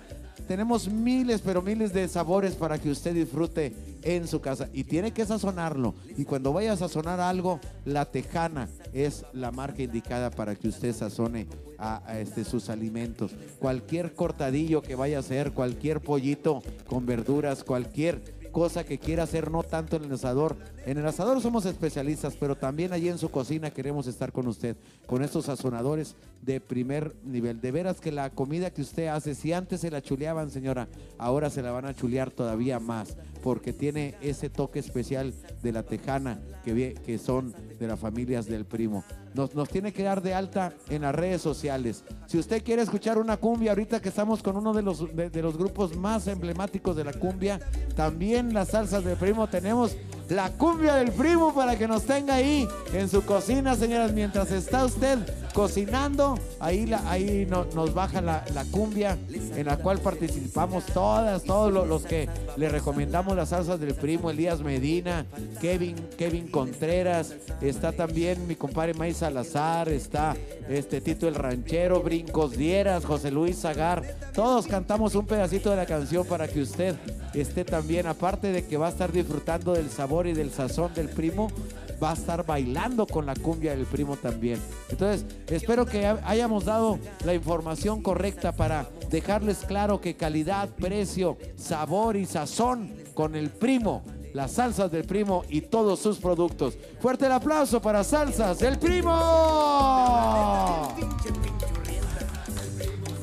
Tenemos miles, pero miles de sabores para que usted disfrute en su casa. Y tiene que sazonarlo. Y cuando vaya a sazonar algo, la tejana es la marca indicada para que usted sazone a, este, sus alimentos. Cualquier cortadillo que vaya a hacer, cualquier pollito con verduras, cualquier cosa que quiera hacer, no tanto en el asador. En el asador somos especialistas, pero también allí en su cocina queremos estar con usted, con estos sazonadores de primer nivel. De veras que la comida que usted hace, si antes se la chuleaban, señora, ahora se la van a chulear todavía más, porque tiene ese toque especial de la tejana que, son de las familias del primo. Nos, nos tiene que dar de alta en las redes sociales. Si usted quiere escuchar una cumbia, ahorita que estamos con uno de los, de los grupos más emblemáticos de la cumbia, también las salsas del primo, tenemos la cumbia del primo para que nos tenga ahí en su cocina, señoras, mientras está usted cocinando, ahí, ahí no- nos baja la, la cumbia en la cual participamos todas, todos lo- los, que le recomendamos las salsas del primo, Elías Medina, Kevin, Kevin Contreras, está también mi compadre May Salazar, está este Tito el Ranchero, Brincos Dieras, José Luis Zagar, todos cantamos un pedacito de la canción para que usted esté también, aparte de que va a estar disfrutando del sabor y del sazón del primo, va a estar bailando con la cumbia del primo también. Entonces, espero que ha- hayamos dado la información correcta para dejarles claro que calidad, precio, sabor y sazón con el primo, las salsas del primo y todos sus productos. Fuerte el aplauso para Salsas del Primo.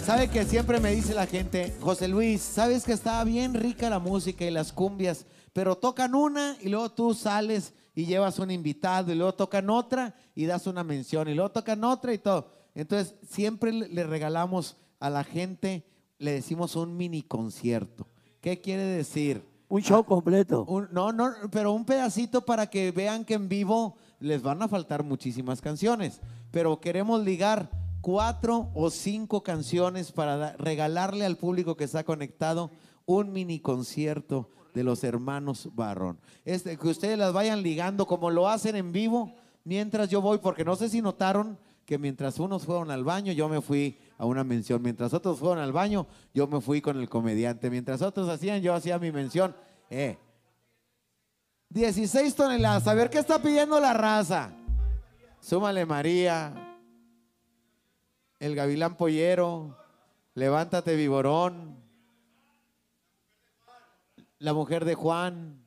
Sabe que siempre me dice la gente, José Luis, sabes que estaba bien rica la música y las cumbias, pero tocan una y luego tú sales y llevas un invitado y luego tocan otra y das una mención y luego tocan otra y todo. Entonces siempre le regalamos a la gente, le decimos un mini concierto. ¿Qué quiere decir? Un show completo. no, no, pero un pedacito para que vean que en vivo les van a faltar muchísimas canciones. Pero queremos ligar cuatro o cinco canciones para regalarle al público que está conectado un mini concierto de los hermanos Barrón. Este, que ustedes las vayan ligando como lo hacen en vivo mientras yo voy, porque no sé si notaron que mientras unos fueron al baño, yo me fui a una mención. Mientras otros fueron al baño, yo me fui con el comediante. Mientras otros hacían, yo hacía mi mención. Eh, 16 toneladas. A ver qué está pidiendo la raza. Súmale María. El gavilán pollero. Levántate viborón. La mujer de Juan.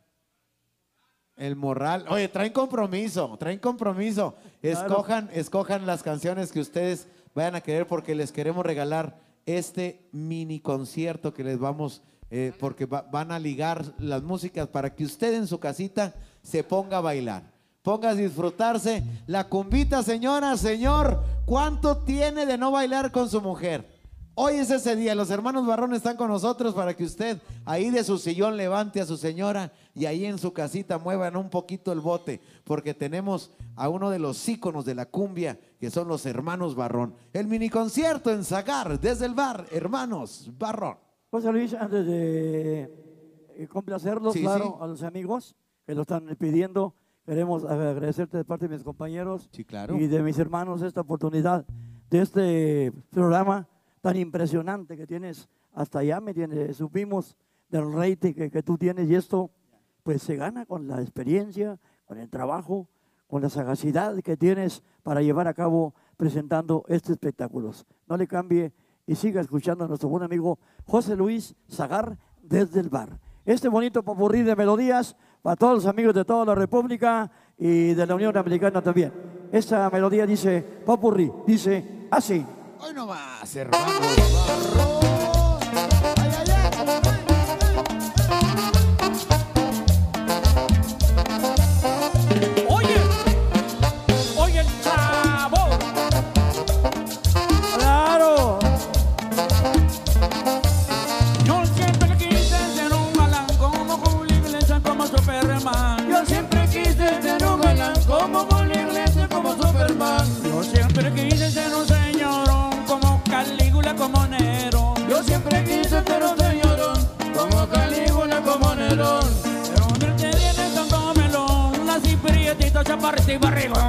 El morral. Oye, traen compromiso, traen compromiso. Escojan, escojan las canciones que ustedes vayan a querer porque les queremos regalar este mini concierto que les vamos, eh, porque va- van a ligar las músicas para que usted en su casita se ponga a bailar. Ponga a disfrutarse la cumbita, señora, señor. ¿Cuánto tiene de no bailar con su mujer? Hoy es ese día, los hermanos Barrón están con nosotros para que usted ahí de su sillón levante a su señora y ahí en su casita muevan un poquito el bote, porque tenemos a uno de los íconos de la cumbia, que son los hermanos Barrón. El mini concierto en Zagar, desde el bar, hermanos Barrón. José Luis, antes de eh, complacerlos, Sí, claro, sí. a los amigos que lo están pidiendo, queremos agradecerte de parte de mis compañeros claro. y de mis hermanos esta oportunidad de este programa tan impresionante que tienes. Hasta allá me tienes, supimos del rating que, que tú tienes y esto pues se gana con la experiencia, con el trabajo, con la sagacidad que tienes para llevar a cabo presentando estos espectáculos. No le cambie y siga escuchando a nuestro buen amigo José Luis Zagar desde el bar. Este bonito popurrí de melodías para todos los amigos de toda la República y de la Unión Americana también. Esta melodía dice popurrí, dice así. Hoy no más, hermanos. Prietito, chaparrito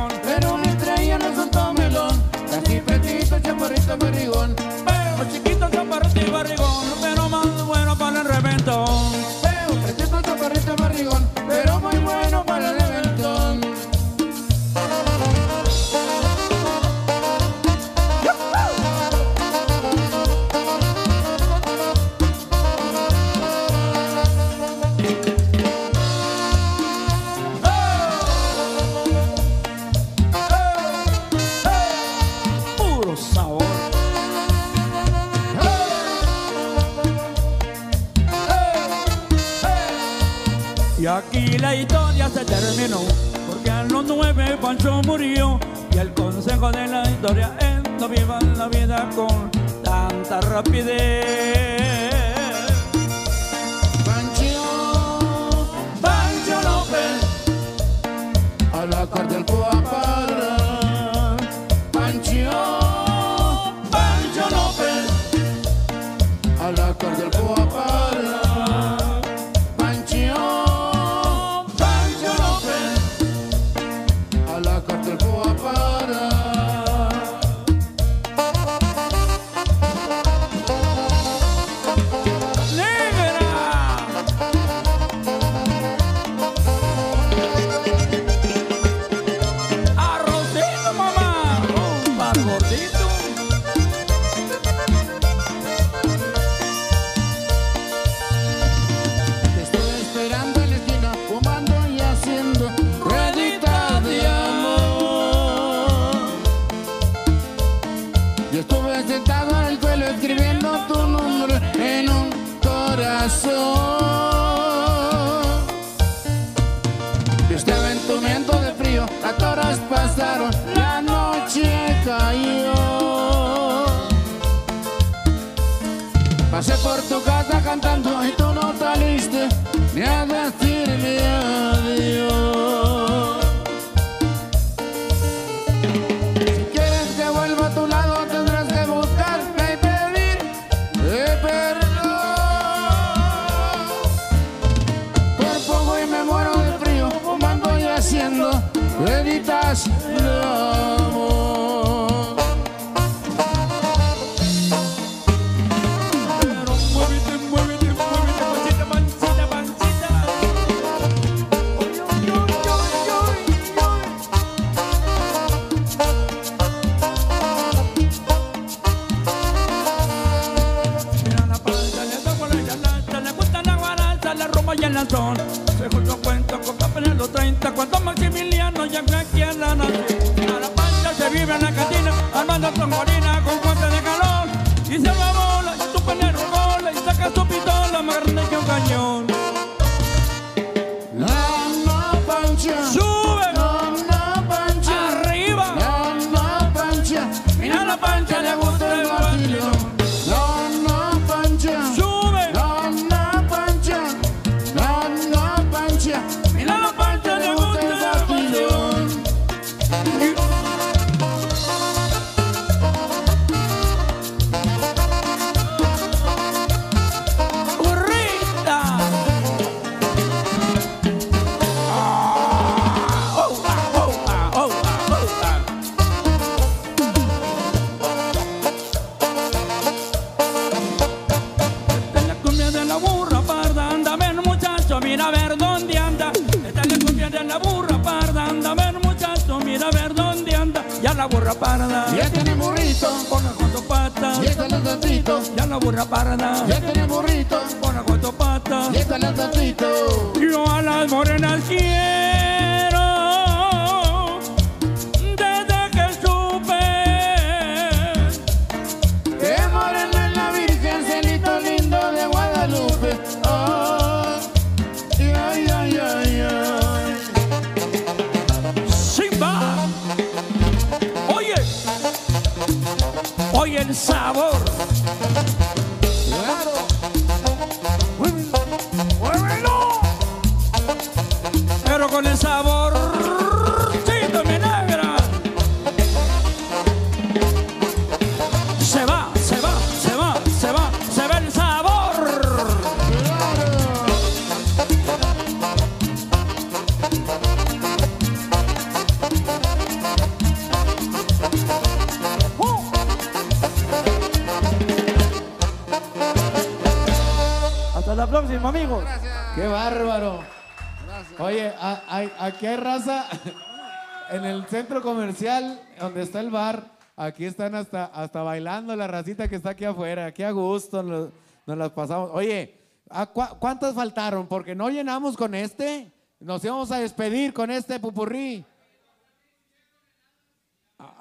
donde está el bar. Aquí están hasta, hasta bailando la racita que está aquí afuera. Aquí a gusto nos, las pasamos. Oye, ¿a cua- ¿cuántas faltaron? Porque no llenamos con este. Nos íbamos a despedir con este pupurrí.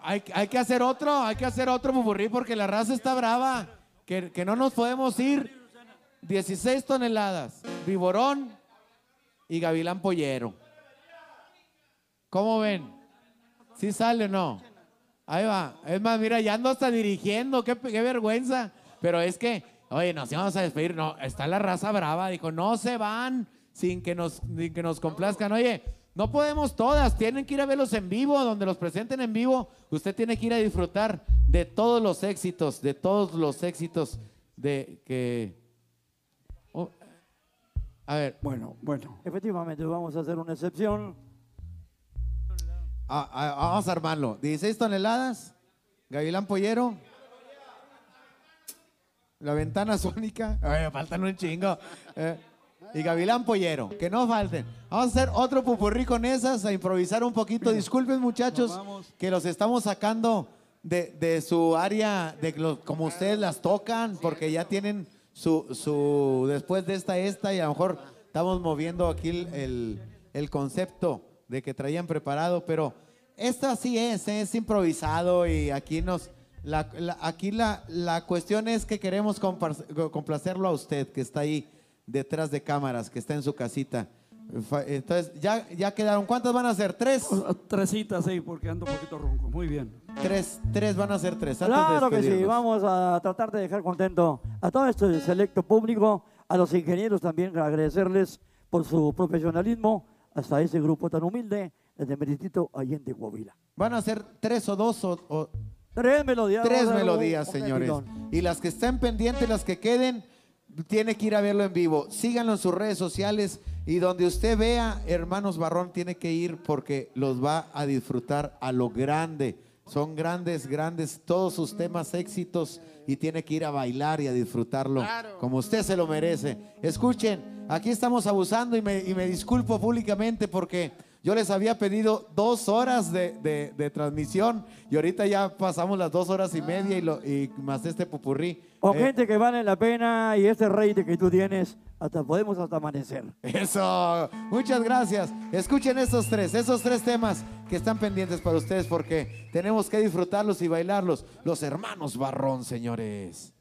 Hay, que hacer otro, hay que hacer otro pupurrí porque la raza está brava. Que, que no nos podemos ir. 16 toneladas. Viborón y Gavilán Pollero. ¿Cómo ven? ¿Sí sale o no? Ahí va. Es más, mira, ya ando hasta dirigiendo. Qué, qué vergüenza. Pero es que, oye, nos íbamos a despedir. No, está la raza brava. Dijo, no se van sin que nos, sin que nos complazcan. Oye, no podemos todas. Tienen que ir a verlos en vivo, donde los presenten en vivo. Usted tiene que ir a disfrutar de todos los éxitos, de todos los éxitos de que... Oh, a ver. Bueno, bueno. Efectivamente, vamos a hacer una excepción. Ah, ah, vamos a armarlo. 16 toneladas. Gavilán Pollero. La ventana sónica. Ay, faltan un chingo. Eh, y Gavilán Pollero. Que no falten. Vamos a hacer otro pupurrí con esas, a improvisar un poquito. Disculpen, muchachos, que los estamos sacando de, de su área, de lo- como ustedes las tocan, porque ya tienen su, su. Después de esta, esta, y a lo mejor estamos moviendo aquí el, el- el concepto de que traían preparado, pero esta sí es, ¿eh? es improvisado y aquí nos. La, la- aquí la, la cuestión es que queremos complacerlo a usted que está ahí detrás de cámaras, que está en su casita. Entonces, ya, ya quedaron. ¿Cuántas van a ser? ¿Tres? Tresitas, sí, porque ando un poquito ronco. Muy bien. Tres, tres van a ser tres. antes de Claro que sí, vamos a tratar de dejar contento a todo este selecto público, a los ingenieros también, agradecerles por su profesionalismo, hasta ese grupo tan humilde, desde Meritito Allende, Coahuila. Van a ser tres o dos o, o- Tres melodías. Tres melodías, un señores. Y las que estén pendientes, las que queden, tiene que ir a verlo en vivo. Síganlo en sus redes sociales y donde usted vea, hermanos Barrón, tiene que ir porque los va a disfrutar a lo grande. Son grandes, grandes, todos sus temas éxitos y tiene que ir a bailar y a disfrutarlo como usted se lo merece. Escuchen, aquí estamos abusando y me, y me disculpo públicamente porque yo les había pedido dos horas de, de- de transmisión y ahorita ya pasamos las dos horas y media y, lo, y más este pupurrí. Con Eh, gente que vale la pena y este rey de que tú tienes, hasta podemos hasta amanecer. Eso, muchas gracias. Escuchen estos tres, esos tres temas que están pendientes para ustedes porque tenemos que disfrutarlos y bailarlos. Los hermanos Barrón, señores.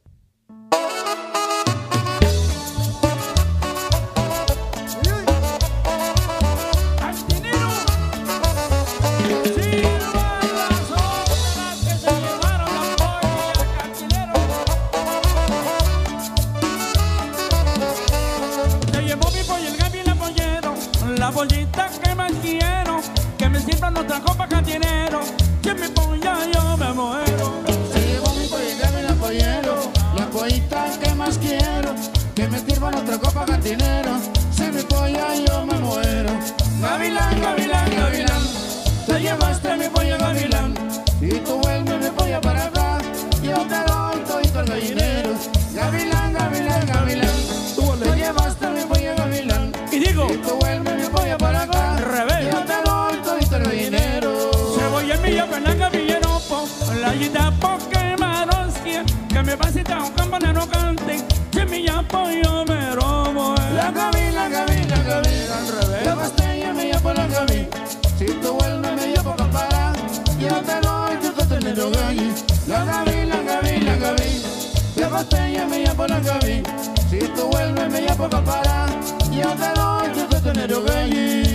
Que me sirvan otra copa cantinero, que mi polla yo me muero. Se llevó mi pollera y la pollero, la pollita que más quiero, que me sirvan otra copa cantinero, si mi polla yo me muero. Gavilán, gavilán, gavilán, te llevaste mi polla gavilán, y tú Si tú vuelves me llamo para yo te doy tu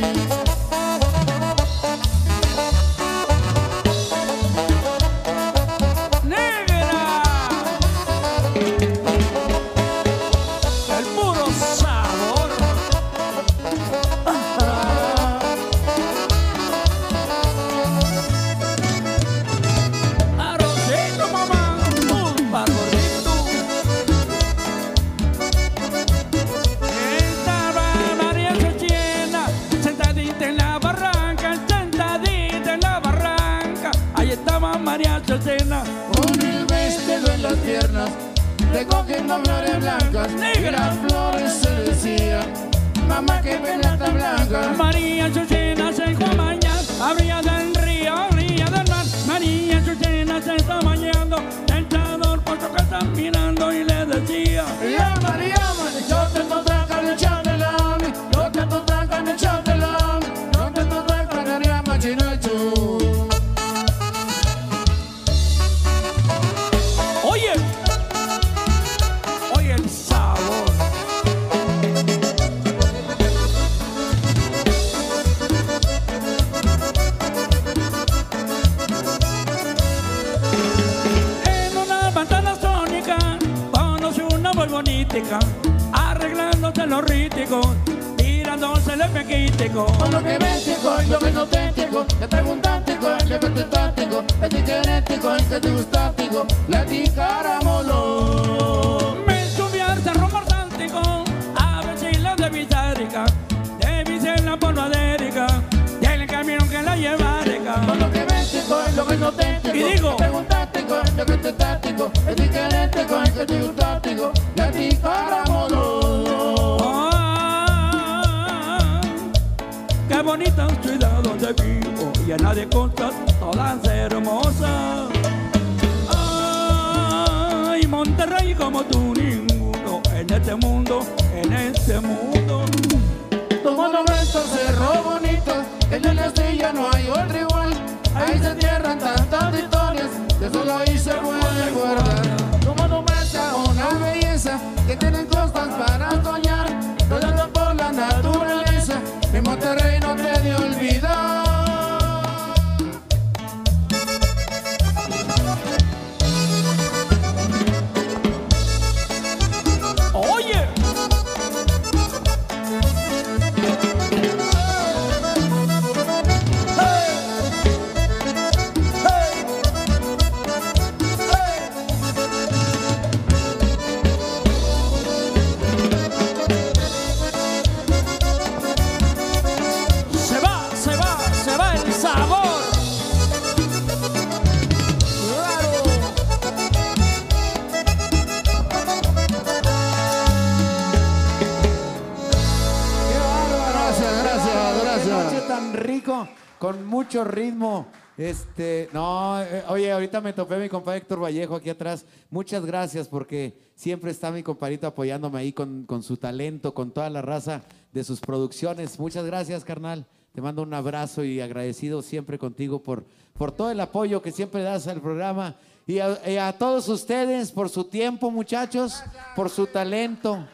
mucho ritmo. Este, no, eh, oye, ahorita me topé mi compadre Héctor Vallejo aquí atrás. Muchas gracias porque siempre está mi compadrito apoyándome ahí con, con su talento, con toda la raza de sus producciones. Muchas gracias, carnal. Te mando un abrazo y agradecido siempre contigo por, por todo el apoyo que siempre das al programa. Y a, y a todos ustedes por su tiempo, muchachos, por su talento.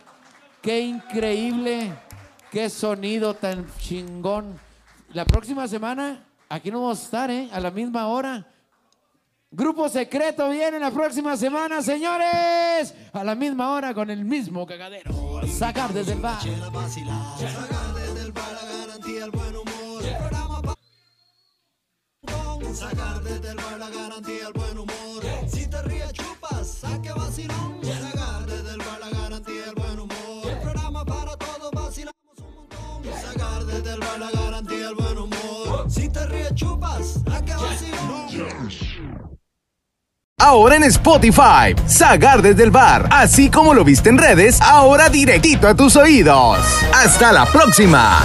Qué increíble, qué sonido tan chingón. La próxima semana, aquí nos vamos a estar, ¿eh? A la misma hora. Grupo secreto viene la próxima semana, señores. A la misma hora con el mismo cagadero. Sacar desde el bar. Sacar desde el bar la garantía, el buen humor. Si te ríes, chupas, saque vacilón. Sacar desde el bar la garantía, el buen humor. El programa para todos, vacilamos un montón. Sacar desde el bar la garantía, el buen humor. Ahora en Spotify, Sagar desde el bar, así como lo viste en redes, ahora directito a tus oídos. Hasta la próxima.